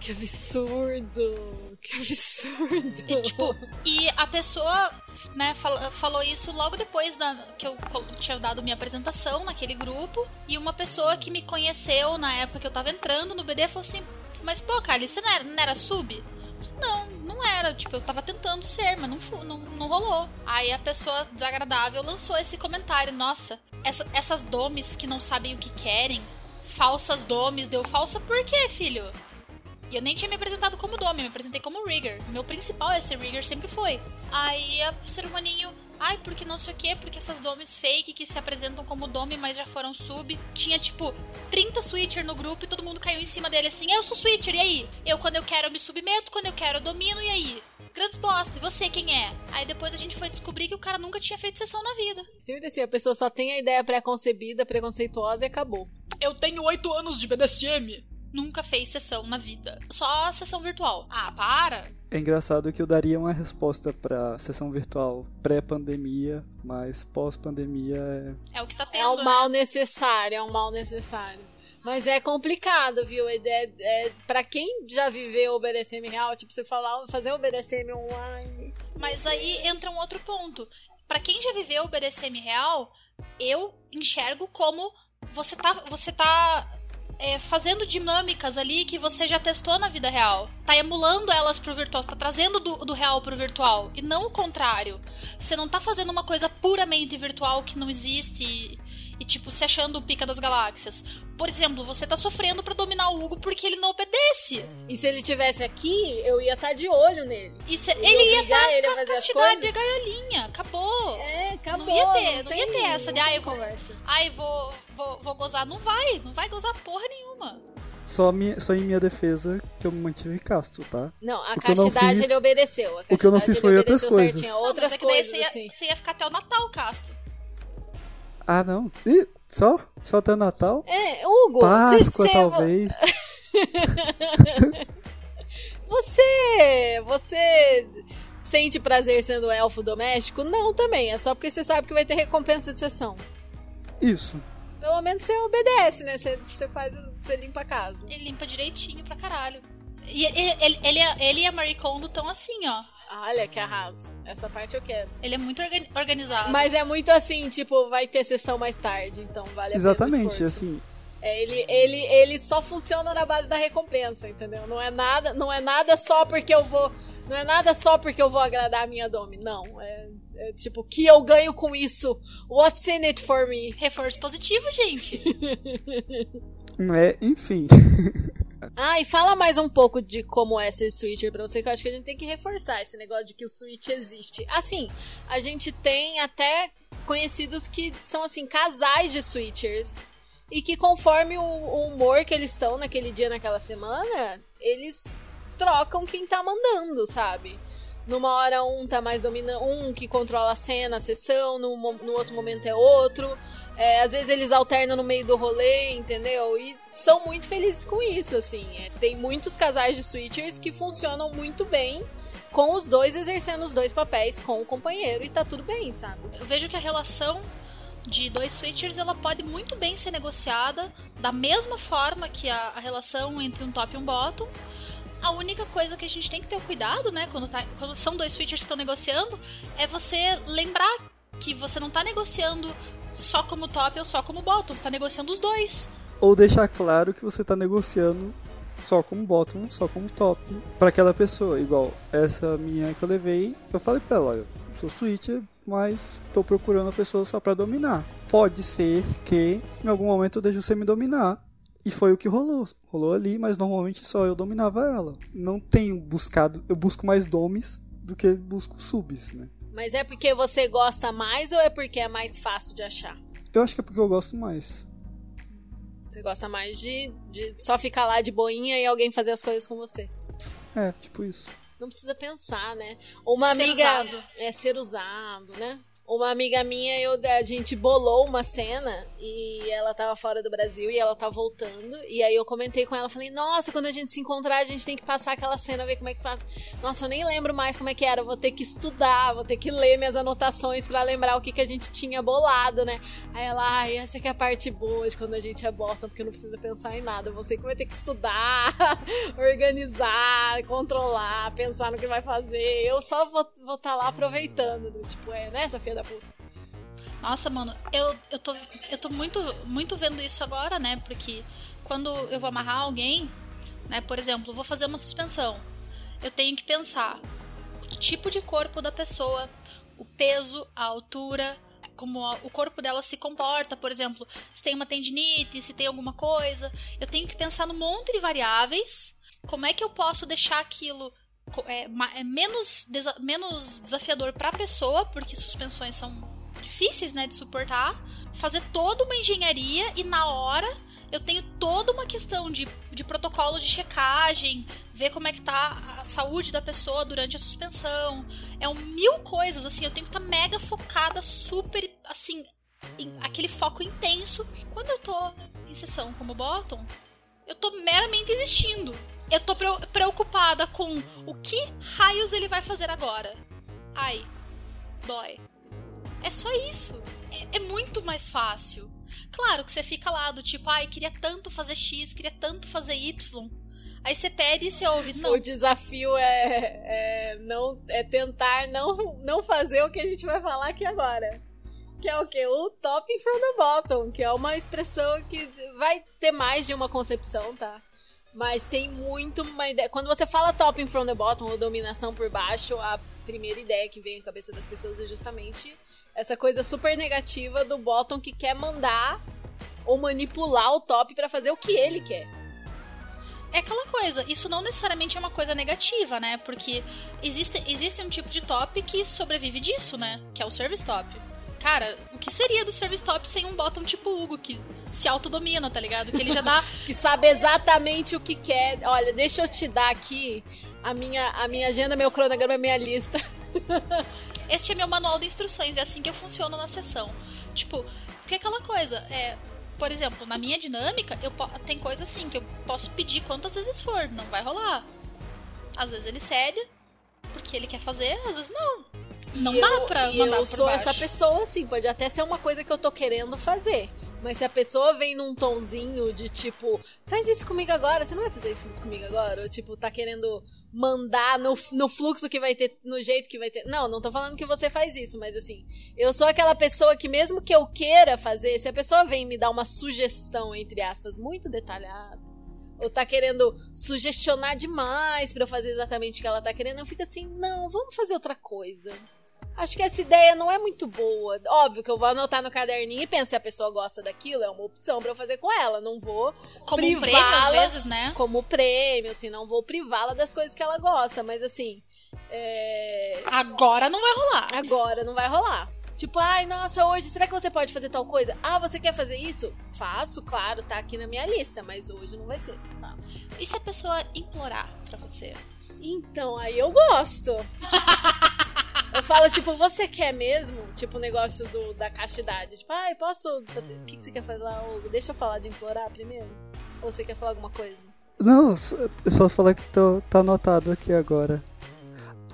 Que absurdo! Que absurdo! E, tipo, e a pessoa, né, fal- falou isso logo depois da, que eu tinha dado minha apresentação naquele grupo. E uma pessoa que me conheceu na época que eu tava entrando no BD falou assim: Mas pô, Kylie, você não era, não era sub? Não, não era. Tipo, eu tava tentando ser, mas não, não, não rolou. Aí a pessoa desagradável lançou esse comentário: Nossa, essa- essas domes que não sabem o que querem, falsas domes, deu falsa por quê, filho? E eu nem tinha me apresentado como Domi, eu me apresentei como Rigger. Meu principal é ser Rigger, sempre foi. Aí a ser humaninho, ai, porque não sei o que, porque essas Domes fake que se apresentam como Domi, mas já foram sub. Tinha tipo 30 Switcher no grupo e todo mundo caiu em cima dele assim, eu sou Switcher, e aí? Eu quando eu quero eu me submeto, quando eu quero eu domino, e aí? Grandes bosta, e você quem é? Aí depois a gente foi descobrir que o cara nunca tinha feito sessão na vida. Sempre assim, a pessoa só tem a ideia pré-concebida, preconceituosa e acabou. Eu tenho 8 anos de BDSM. Nunca fez sessão na vida. Só sessão virtual. Ah, para! É engraçado que eu daria uma resposta pra sessão virtual pré-pandemia, mas pós-pandemia é. É o que tá tendo. É um né? mal necessário, é um mal necessário. Mas é complicado, viu? É, é, pra quem já viveu o BDSM real, tipo, você falar, fazer o BDSM online. Mas aí entra um outro ponto. Pra quem já viveu o BDSM real, eu enxergo como você tá, você tá é, fazendo dinâmicas ali que você já testou na vida real. Tá emulando elas pro virtual, você tá trazendo do, do real pro virtual. E não o contrário. Você não tá fazendo uma coisa puramente virtual que não existe e, tipo, se achando o pica das galáxias. Por exemplo, você tá sofrendo pra dominar o Hugo porque ele não obedece. E se ele tivesse aqui, eu ia estar de olho nele. E se, Eu ele ia estar ele a com a castidade de gaiolinha. Acabou. É, acabou. Não ia ter, não tem- ia ter essa de, não ah, eu vou- conversa. Ai, vou, vou, vou gozar. Não vai, não vai gozar porra nenhuma. Só, minha, só em minha defesa que eu me mantive casto, tá? Não, a O eu não castidade fiz- ele obedeceu. O que eu não castidade fiz foi outras coisas. certinho, Não, Outras mas é que daí coisas, você ia, assim. você ia ficar até o Natal, Casto. Ah, não. Ih, só? Só até Natal? É, Hugo, Páscoa, você, talvez. [LAUGHS] você, você sente prazer sendo elfo doméstico? Não, também. É só porque você sabe que vai ter recompensa de sessão. Isso. Pelo menos você obedece, né? Você, você faz, você limpa a casa. Ele limpa direitinho pra caralho. E ele, ele, ele, ele e a Marie Kondo estão assim, ó. Olha que arraso. Essa parte eu quero. Ele é muito organi- organizado. Mas é muito assim, tipo, vai ter sessão mais tarde, então vale a pena o Exatamente, assim. É, ele, ele, ele só funciona na base da recompensa, entendeu? Não é nada, não é nada só porque eu vou, não é nada só porque eu vou agradar a minha dome. Não, é, é tipo que eu ganho com isso. What's in it for me? Reforço positivo, gente. [LAUGHS] É, enfim. [LAUGHS] Ah, e fala mais um pouco de como é ser Switcher pra você, que eu acho que a gente tem que reforçar esse negócio de que o Switch existe. Assim, a gente tem até conhecidos que são, assim, casais de Switchers. E que conforme o, humor que eles estão naquele dia, naquela semana, eles trocam quem tá mandando, sabe? Numa hora um tá mais dominando, um que controla a cena, a sessão, no, no outro momento é outro. É, às vezes eles alternam no meio do rolê, entendeu? E são muito felizes com isso, assim. É, tem muitos casais de switchers que funcionam muito bem com os dois exercendo os dois papéis com o companheiro e tá tudo bem, sabe? Eu vejo que a relação de dois switchers ela pode muito bem ser negociada da mesma forma que a, a relação entre um top e um bottom. A única coisa que a gente tem que ter cuidado, né, quando, tá- quando são dois switchers que estão negociando, é você lembrar que você não tá negociando só como top ou só como bottom, você tá negociando os dois. Ou deixar claro que você tá negociando só como bottom, só como top para aquela pessoa. Igual essa minha que eu levei, eu falei pra ela, eu sou switcher, mas tô procurando a pessoa só pra dominar. Pode ser que em algum momento eu deixe você me dominar. E foi o que rolou. Rolou ali, mas normalmente só eu dominava ela. Não tenho buscado, eu busco mais domes do que busco subs, né? Mas é porque você gosta mais ou é porque é mais fácil de achar? Eu acho que é porque eu gosto mais. Você gosta mais de, de só ficar lá de boinha e alguém fazer as coisas com você. É, tipo isso. Não precisa pensar, né? Uma Ser amiga. usado. É ser usado, né? Uma amiga minha, eu, a gente bolou uma cena e ela tava fora do Brasil e ela tá voltando. E aí eu comentei com ela, falei, nossa, quando a gente se encontrar, a gente tem que passar aquela cena, ver como é que faz. Nossa, eu nem lembro mais como é que era. Vou ter que estudar, vou ter que ler minhas anotações pra lembrar o que, que a gente tinha bolado, né? Aí ela, ai, essa que é a parte boa de quando a gente é bota, porque não precisa pensar em nada. Você que vai ter que estudar, [LAUGHS] organizar, controlar, pensar no que vai fazer. Eu só vou estar vou tá lá aproveitando. Tipo, é, né, filha da puta? Nossa, mano, eu, eu tô, eu tô muito, muito vendo isso agora, né? Porque quando eu vou amarrar alguém, né? Por exemplo, vou fazer uma suspensão. Eu tenho que pensar o tipo de corpo da pessoa, o peso, a altura, como o corpo dela se comporta, por exemplo, se tem uma tendinite, se tem alguma coisa. Eu tenho que pensar num monte de variáveis. Como é que eu posso deixar aquilo é, é menos, desa- menos desafiador para a pessoa, porque suspensões são difíceis, né, de suportar, fazer toda uma engenharia e na hora eu tenho toda uma questão de, de protocolo de checagem, ver como é que tá a saúde da pessoa durante a suspensão. É um mil coisas, assim, eu tenho que estar mega focada, super, assim, aquele foco intenso. Quando eu tô em sessão como bottom, eu tô meramente existindo. Eu tô preo- preocupada com o que raios ele vai fazer agora. Ai, dói. É só isso. É, é muito mais fácil. Claro que você fica lá do tipo, ai, queria tanto fazer X, queria tanto fazer Y. Aí você pede e você ouve, não. O desafio é, é não é tentar não, não fazer o que a gente vai falar aqui agora. Que é o que? O top from the bottom, que é uma expressão que vai ter mais de uma concepção, tá? Mas tem muito uma ideia. Quando você fala top from the bottom ou dominação por baixo, a primeira ideia que vem à cabeça das pessoas é justamente essa coisa super negativa do bottom que quer mandar ou manipular o top pra fazer o que ele quer. É aquela coisa, isso não necessariamente é uma coisa negativa, né? Porque existe, existe um tipo de top que sobrevive disso, né? Que é o service top. Cara, o que seria do service top sem um bottom tipo Hugo, que se autodomina, tá ligado? Que ele já dá. [LAUGHS] que sabe exatamente o que quer. Olha, deixa eu te dar aqui a minha, a minha agenda, meu cronograma, minha lista. [LAUGHS] Este é meu manual de instruções, é assim que eu funciono na sessão. Tipo, porque é aquela coisa, é. Por exemplo, na minha dinâmica, eu tem coisa assim que eu posso pedir quantas vezes for, não vai rolar. Às vezes ele cede, porque ele quer fazer, às vezes não. Não E dá eu, pra mandar eu por sou baixo. essa pessoa, assim, pode até ser uma coisa que eu tô querendo fazer. Mas se a pessoa vem num tonzinho de tipo, faz isso comigo agora, você não vai fazer isso comigo agora? Ou tipo, tá querendo mandar no, no fluxo que vai ter, no jeito que vai ter. Não, não tô falando que você faz isso, mas assim, eu sou aquela pessoa que mesmo que eu queira fazer, se a pessoa vem me dar uma sugestão, entre aspas, muito detalhada, ou tá querendo sugestionar demais pra eu fazer exatamente o que ela tá querendo, eu fico assim, não, vamos fazer outra coisa. Acho que essa ideia não é muito boa. Óbvio que eu vou anotar no caderninho e penso se a pessoa gosta daquilo, é uma opção pra eu fazer com ela. Não vou Como prêmio, às vezes, né? como prêmio, assim, não vou privá-la das coisas que ela gosta, mas assim, é, Agora não vai rolar. agora não vai rolar. Tipo, ai, nossa, hoje, será que você pode fazer tal coisa? Ah, você quer fazer isso? Faço, claro, tá aqui na minha lista, mas hoje não vai ser. Tá. E se a pessoa implorar pra você? Então, aí eu gosto. [LAUGHS] eu falo, tipo, você quer mesmo? Tipo, o negócio do, da castidade. Tipo, ai, posso. O que, que você quer fazer lá, Hugo? Deixa eu falar de implorar primeiro? Ou você quer falar alguma coisa? Não, é só falar que tô- tá anotado aqui agora.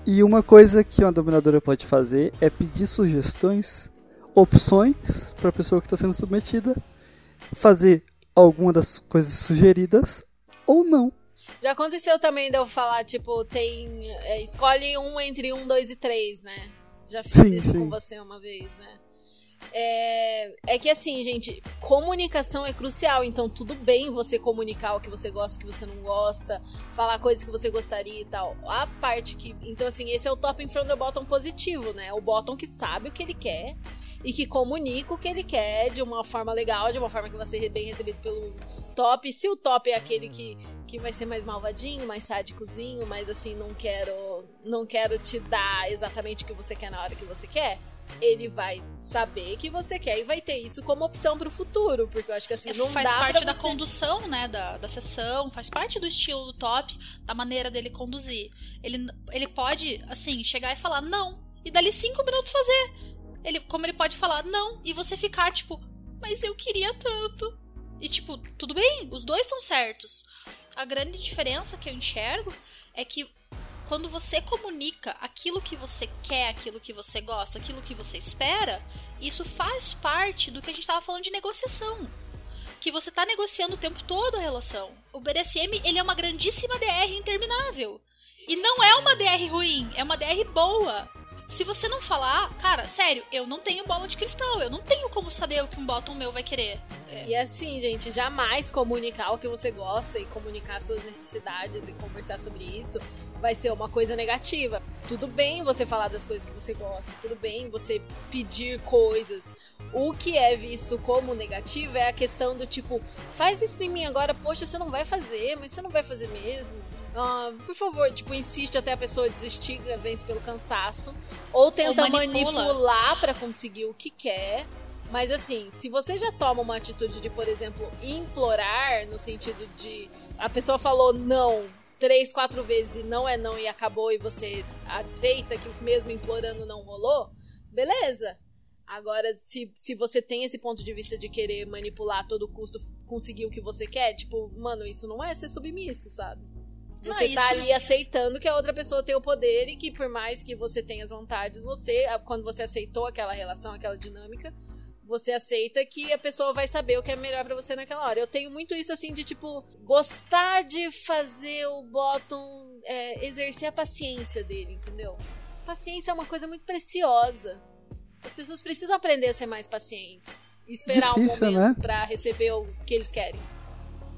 E uma coisa que uma dominadora pode fazer é pedir sugestões, opções para a pessoa que está sendo submetida, fazer alguma das coisas sugeridas ou não. Já aconteceu também de eu falar, tipo, tem. é, escolhe um entre um, dois e três, né? Já fiz Sim, isso sim. com você uma vez, né? É, é que assim, gente, comunicação é crucial. Então, tudo bem você comunicar o que você gosta, o que você não gosta, falar coisas que você gostaria e tal. A parte que. Então, assim, esse é o top in front do bottom positivo, né? O bottom que sabe o que ele quer e que comunica o que ele quer de uma forma legal, de uma forma que vai ser bem recebido pelo top. Se o top é aquele que, que vai ser mais malvadinho, mais sádicozinho, mas assim, não quero, não quero te dar exatamente o que você quer na hora que você quer ele vai saber que você quer e vai ter isso como opção pro futuro, porque eu acho que assim, É, não faz dá parte da você... condução, né, da, da sessão, faz parte do estilo do top, da maneira dele conduzir. Ele, ele pode, assim, chegar e falar não, e dali cinco minutos fazer. Ele, como ele pode falar não, e você ficar tipo, mas eu queria tanto. E tipo, tudo bem, os dois estão certos. A grande diferença que eu enxergo é que quando você comunica aquilo que você quer, aquilo que você gosta, aquilo que você espera, isso faz parte do que a gente estava falando de negociação. Que você está negociando o tempo todo a relação. O BDSM, ele é uma grandíssima DR interminável. E não é uma DR ruim, é uma DR boa. Se você não falar, cara, sério, eu não tenho bola de cristal, eu não tenho como saber o que um bottom meu vai querer. É. E assim, gente, jamais comunicar o que você gosta e comunicar suas necessidades e conversar sobre isso vai ser uma coisa negativa. Tudo bem você falar das coisas que você gosta, tudo bem você pedir coisas. O que é visto como negativo é a questão do tipo, faz isso em mim agora, poxa, você não vai fazer, mas você não vai fazer mesmo. Ah, por favor, tipo, insiste até a pessoa desistir, vence pelo cansaço. Ou tenta Ou manipula. manipular pra conseguir o que quer. Mas assim, se você já toma uma atitude de, por exemplo, implorar, no sentido de a pessoa falou não três, quatro vezes e não é não e acabou e você aceita que mesmo implorando não rolou, beleza. Agora, se, se você tem esse ponto de vista de querer manipular a todo custo, conseguir o que você quer, tipo, mano, isso não é ser submisso, sabe? Não, Você tá isso ali aceitando que a outra pessoa tem o poder e que por mais que você tenha as vontades, você, quando você aceitou aquela relação, aquela dinâmica, você aceita que a pessoa vai saber o que é melhor pra você naquela hora. Eu tenho muito isso assim de tipo gostar de fazer o bottom é, exercer a paciência dele, entendeu? Paciência é uma coisa muito preciosa. As pessoas precisam aprender a ser mais pacientes. Esperar Difícil, um momento né? pra receber o que eles querem.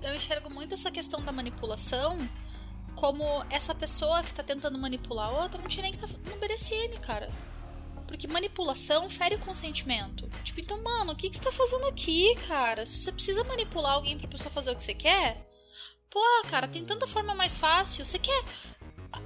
eu enxergo muito essa questão da manipulação como essa pessoa que tá tentando manipular a outra não tinha nem que tá no BDSM, cara. Porque manipulação fere o consentimento. Tipo, então, mano, o que, que você tá fazendo aqui, cara? Se você precisa manipular alguém pra pessoa fazer o que você quer, pô, cara, tem tanta forma mais fácil. Você quer.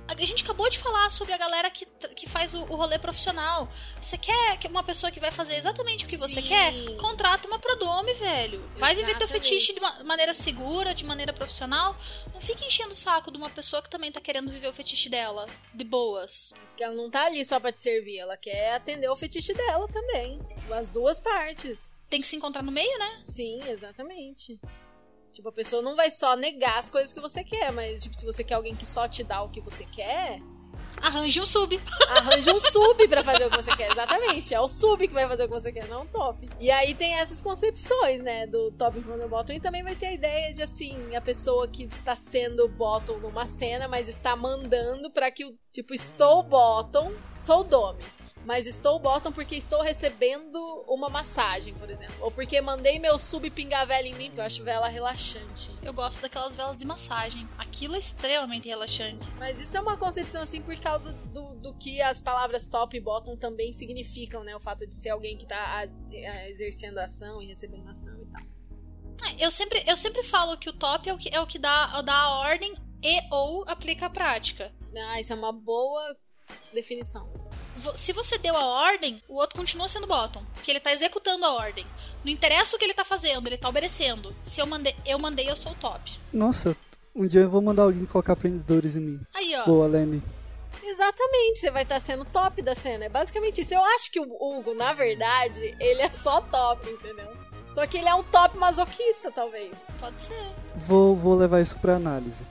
A gente acabou de falar sobre a galera que, que faz o, o rolê profissional. Você quer que uma pessoa que vai fazer exatamente o que você Sim. quer? Contrata uma prodome, velho. Vai viver teu fetiche de ma- maneira segura, de maneira profissional. Não fica enchendo o saco de uma pessoa que também tá querendo viver o fetiche dela, de boas. Porque ela não tá ali só pra te servir, ela quer atender o fetiche dela também. As duas partes. Tem que se encontrar no meio, né? Sim, exatamente. Tipo, a pessoa não vai só negar as coisas que você quer, mas, tipo, se você quer alguém que só te dá o que você quer, Arranje um sub. arranja um sub pra fazer o que você quer. Exatamente. É o sub que vai fazer o que você quer, não o top. E aí tem essas concepções, né, do top the bottom. E também vai ter a ideia de, assim, a pessoa que está sendo bottom numa cena, mas está mandando pra que o, tipo, estou bottom, sou dome. Mas estou bottom porque estou recebendo uma massagem, por exemplo. Ou porque mandei meu sub pingar vela em mim, porque eu acho vela relaxante. Eu gosto daquelas velas de massagem. Aquilo é extremamente relaxante. Mas isso é uma concepção assim por causa do, do que as palavras top e bottom também significam, né? O fato de ser alguém que tá a- a- exercendo ação e recebendo ação e tal. É, Eu sempre, eu sempre falo que o top é o que, é o que dá, dá a ordem e ou aplica a prática. Ah, isso é uma boa definição. Se você deu a ordem, o outro continua sendo bottom. Porque ele tá executando a ordem. Não interessa o que ele tá fazendo, ele tá obedecendo. Se eu mandei, eu mandei, eu sou o top. Nossa, um dia eu vou mandar alguém colocar prendedores em mim. Aí, ó. Boa, Lenny. Exatamente, você vai estar sendo top da cena. É basicamente isso. Eu acho que o Hugo, na verdade, ele é só top, entendeu? Só que ele é um top masoquista, talvez. Pode ser. Vou, vou levar isso pra análise.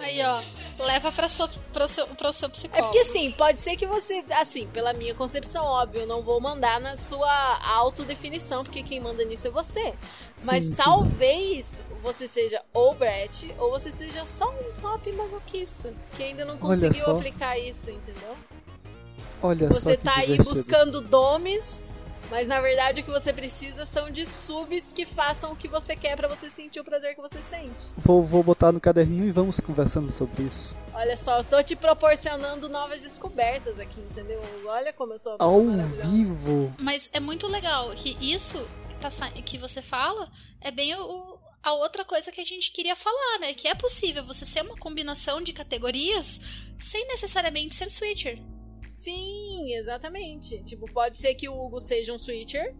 Aí, ó. Leva pra sua, pra seu, pro seu É psicólogo. porque assim, pode ser que você, assim, pela minha concepção, óbvio, eu não vou mandar na sua autodefinição, porque quem manda nisso é você. Mas Sim, sim. talvez você seja ou Brett, ou você seja só um top masoquista, que ainda não conseguiu aplicar isso, entendeu? Olha só Você tá aí buscando domes Mas na verdade o que você precisa são de subs que façam o que você quer para você sentir o prazer que você sente. Vou, vou botar no caderninho e vamos conversando sobre isso. Olha só, eu tô te proporcionando novas descobertas aqui, entendeu? Olha como eu sou uma Ao vivo. Mas é muito legal que isso tá que você fala é bem o, a outra coisa que a gente queria falar, né? Que é possível você ser uma combinação de categorias sem necessariamente ser switcher. Sim, exatamente. Tipo, pode ser que o Hugo seja um switcher.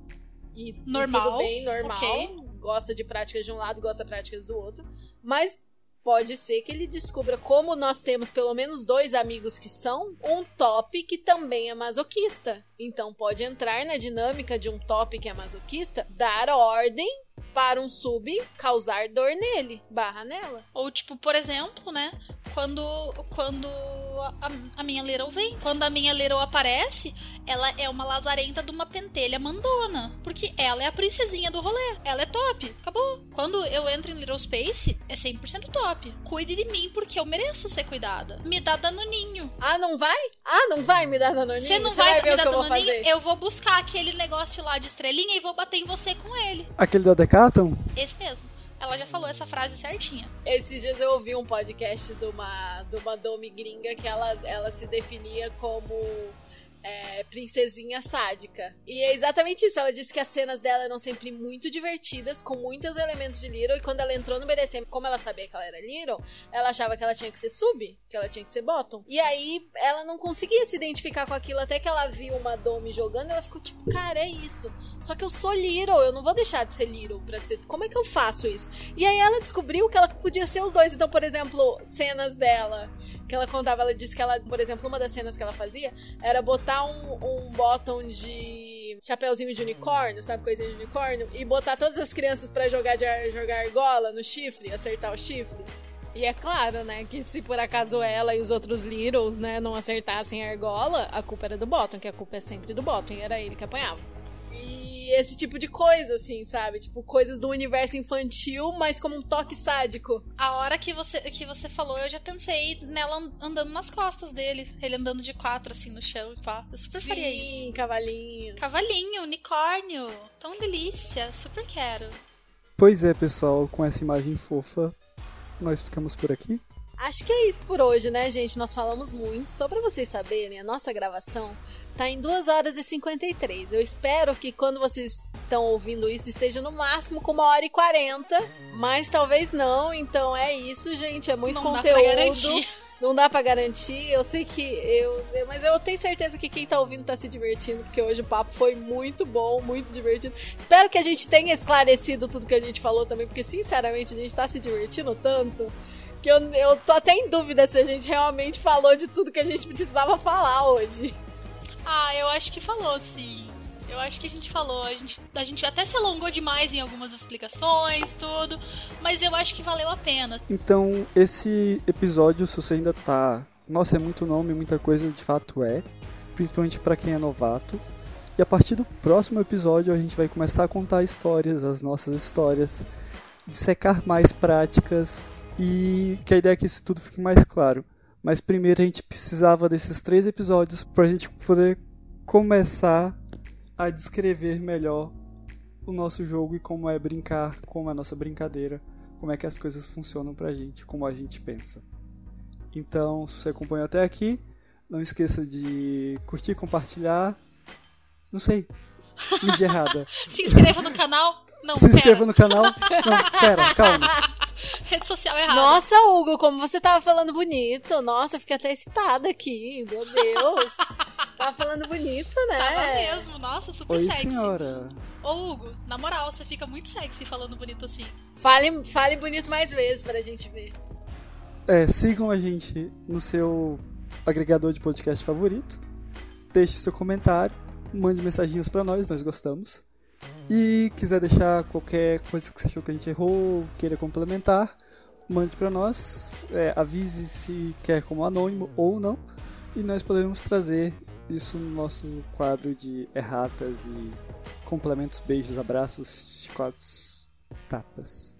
E Normal, tudo bem, normal. ok. Gosta de práticas de um lado, gosta de práticas do outro. Mas pode ser que ele descubra, como nós temos pelo menos dois amigos que são, um top que também é masoquista. Então pode entrar na dinâmica de um top que é masoquista, dar ordem para um sub causar dor nele, barra nela. Ou tipo, por exemplo, né? Quando quando a, a minha Little vem, quando a minha Little aparece, ela é uma lazarenta de uma pentelha mandona, porque ela é a princesinha do rolê. Ela é top. Acabou. Quando eu entro em Little Space, é 100% top. Cuide de mim porque eu mereço ser cuidada. Me dá danoninho. Ah, não vai? Ah, não vai me dar danoninho? Você não Você vai, ver me dar que eu vou danoninho? Eu vou buscar aquele negócio lá de estrelinha e vou bater em você com ele. Aquele da Decathlon? Esse mesmo. Ela já falou essa frase certinha. Esses dias eu ouvi um podcast de uma, de uma Domi gringa que ela, ela se definia como é, princesinha sádica. E é exatamente isso. Ela disse que as cenas dela eram sempre muito divertidas, com muitos elementos de Little. E quando ela entrou no BDSM, como ela sabia que ela era Little, ela achava que ela tinha que ser sub, que ela tinha que ser bottom. E aí ela não conseguia se identificar com aquilo até que ela viu uma Domi jogando. Ela ficou tipo, cara, é isso. Só que eu sou Little, eu não vou deixar de ser Little pra ser. Como é que eu faço isso? E aí ela descobriu que ela podia ser os dois. Então, por exemplo, cenas dela que ela contava, ela disse que ela, por exemplo, uma das cenas que ela fazia era botar um, um bottom de chapeuzinho de unicórnio, sabe, coisinha de unicórnio, e botar todas as crianças pra jogar de ar- jogar argola no chifre, acertar o chifre. E é claro, né, que se por acaso ela e os outros Littles, né, não acertassem a argola, a culpa era do bottom, que a culpa é sempre do bottom, e era ele que apanhava. E esse tipo de coisa, assim, sabe? Tipo, coisas do universo infantil, mas como um toque sádico. A hora que você, que você falou, eu já pensei nela an- andando nas costas dele. Ele andando de quatro, assim, no chão e pá. Eu super faria isso. Sim, cavalinho. Cavalinho, unicórnio. Tão delícia. Super quero. Pois é, pessoal, com essa imagem fofa, nós ficamos por aqui. Acho que é isso por hoje, né, gente? Nós falamos muito. Só pra vocês saberem, a nossa gravação tá em 2 horas e 53. Eu espero que quando vocês estão ouvindo isso esteja no máximo com uma hora e 40. Mas talvez não. Então é isso, gente. É muito Não dá conteúdo. pra garantir. Não dá pra garantir. Eu sei que eu- Mas eu tenho certeza que quem tá ouvindo tá se divertindo, porque hoje o papo foi muito bom, muito divertido. Espero que a gente tenha esclarecido tudo que a gente falou também, porque sinceramente a gente tá se divertindo tanto que eu, eu tô até em dúvida se a gente realmente falou de tudo que a gente precisava falar hoje. Ah, eu acho que falou, sim. Eu acho que a gente falou. A gente, a gente até se alongou demais em algumas explicações, tudo. Mas eu acho que valeu a pena. Então, esse episódio, se você ainda tá. Nossa, é muito nome, muita coisa, de fato é. Principalmente pra quem é novato. E a partir do próximo episódio, a gente vai começar a contar histórias, as nossas histórias, dissecar mais práticas e que a ideia é que isso tudo fique mais claro. Mas primeiro a gente precisava desses três episódios pra gente poder começar a descrever melhor o nosso jogo e como é brincar, como é a nossa brincadeira, como é que as coisas funcionam pra gente, como a gente pensa. Então, se você acompanhou até aqui, não esqueça de curtir, compartilhar. Não sei. Mídia errada. [LAUGHS] Se inscreva no canal. Não, Se pera. inscreva no canal. Não, pera, calma. [LAUGHS] [LAUGHS] Rede social errada. Nossa, Hugo, como você tava falando bonito. Nossa, eu fiquei até excitada aqui. Meu Deus. [LAUGHS] tava falando bonito, né? Tava mesmo. Nossa, super Oi, sexy. senhora. Ô, Hugo, na moral, você fica muito sexy falando bonito assim. Fale, fale bonito mais vezes pra gente ver. É, sigam a gente no seu agregador de podcast favorito. Deixe seu comentário, mande mensaginhas pra nós, nós gostamos. E quiser deixar qualquer coisa que você achou que a gente errou, queira complementar, mande pra nós. É, avise se quer como anônimo ou não. E nós poderemos trazer isso no nosso quadro de erratas e complementos, beijos, abraços, chicotes, tapas.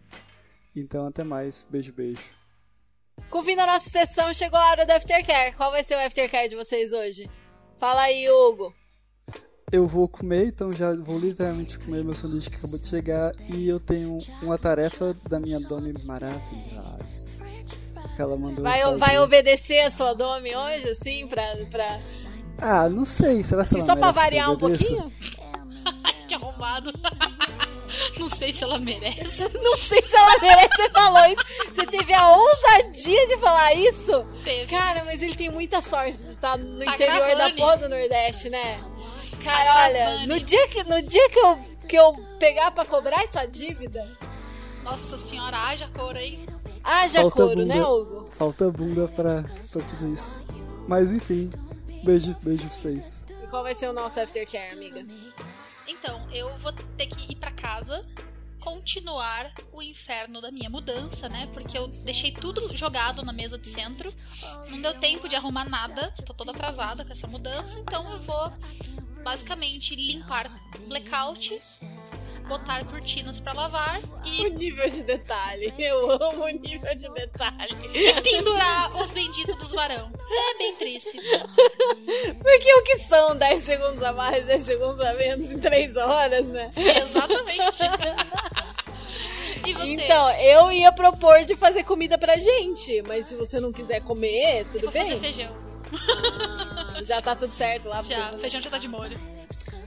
Então até mais, beijo, beijo. Com da nossa sessão, chegou a hora do Aftercare. Qual vai ser o Aftercare de vocês hoje? Fala aí, Hugo. Eu vou comer, então já vou literalmente comer meu sanduíche que acabou de chegar. E eu tenho uma tarefa da minha Domi maravilhosa. Que ela mandou. Vai, fazer. vai obedecer a sua Domi hoje, assim, pra. pra... Ah, não sei. Será que Se ela só pra variar um pouquinho? [LAUGHS] que arrombado. [LAUGHS] Não sei se ela merece. [LAUGHS] Não sei se ela merece, você falou isso. Você teve a ousadia de falar isso? Teve. Cara, mas ele tem muita sorte de estar no Tá interior da gravando. porra do Nordeste, né? Cara, olha, no dia, que, no dia que, eu, que eu pegar pra cobrar essa dívida, Nossa senhora, haja cor, hein? haja Falta couro, bunda. né, Hugo? Falta bunda pra, pra tudo isso. Mas enfim, beijo, beijo vocês. E qual vai ser o nosso aftercare, amiga? Então, eu vou ter que ir pra casa, continuar o inferno da minha mudança, né? Porque eu deixei tudo jogado na mesa de centro. Não deu tempo de arrumar nada. Tô toda atrasada com essa mudança, então eu vou basicamente limpar blackout, botar cortinas pra lavar O e nível de detalhe. Eu amo o nível de detalhe. [LAUGHS] pendurar os benditos dos varão. É bem triste. Porque o que são 10 segundos a mais, 10 segundos a menos em 3 horas, né? Exatamente. [LAUGHS] E você? Então, eu ia propor de fazer comida pra gente, mas se você não quiser comer, tudo vou fazer bem. feijão. Ah, [LAUGHS] já tá tudo certo lá Já, feijão já tá de molho.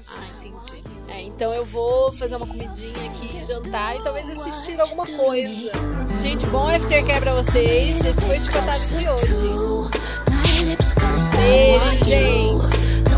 Ah, entendi. É, então eu vou fazer uma comidinha aqui, jantar e talvez assistir alguma coisa. Gente, bom aftercare pra vocês. Esse foi o de hoje. Beijo.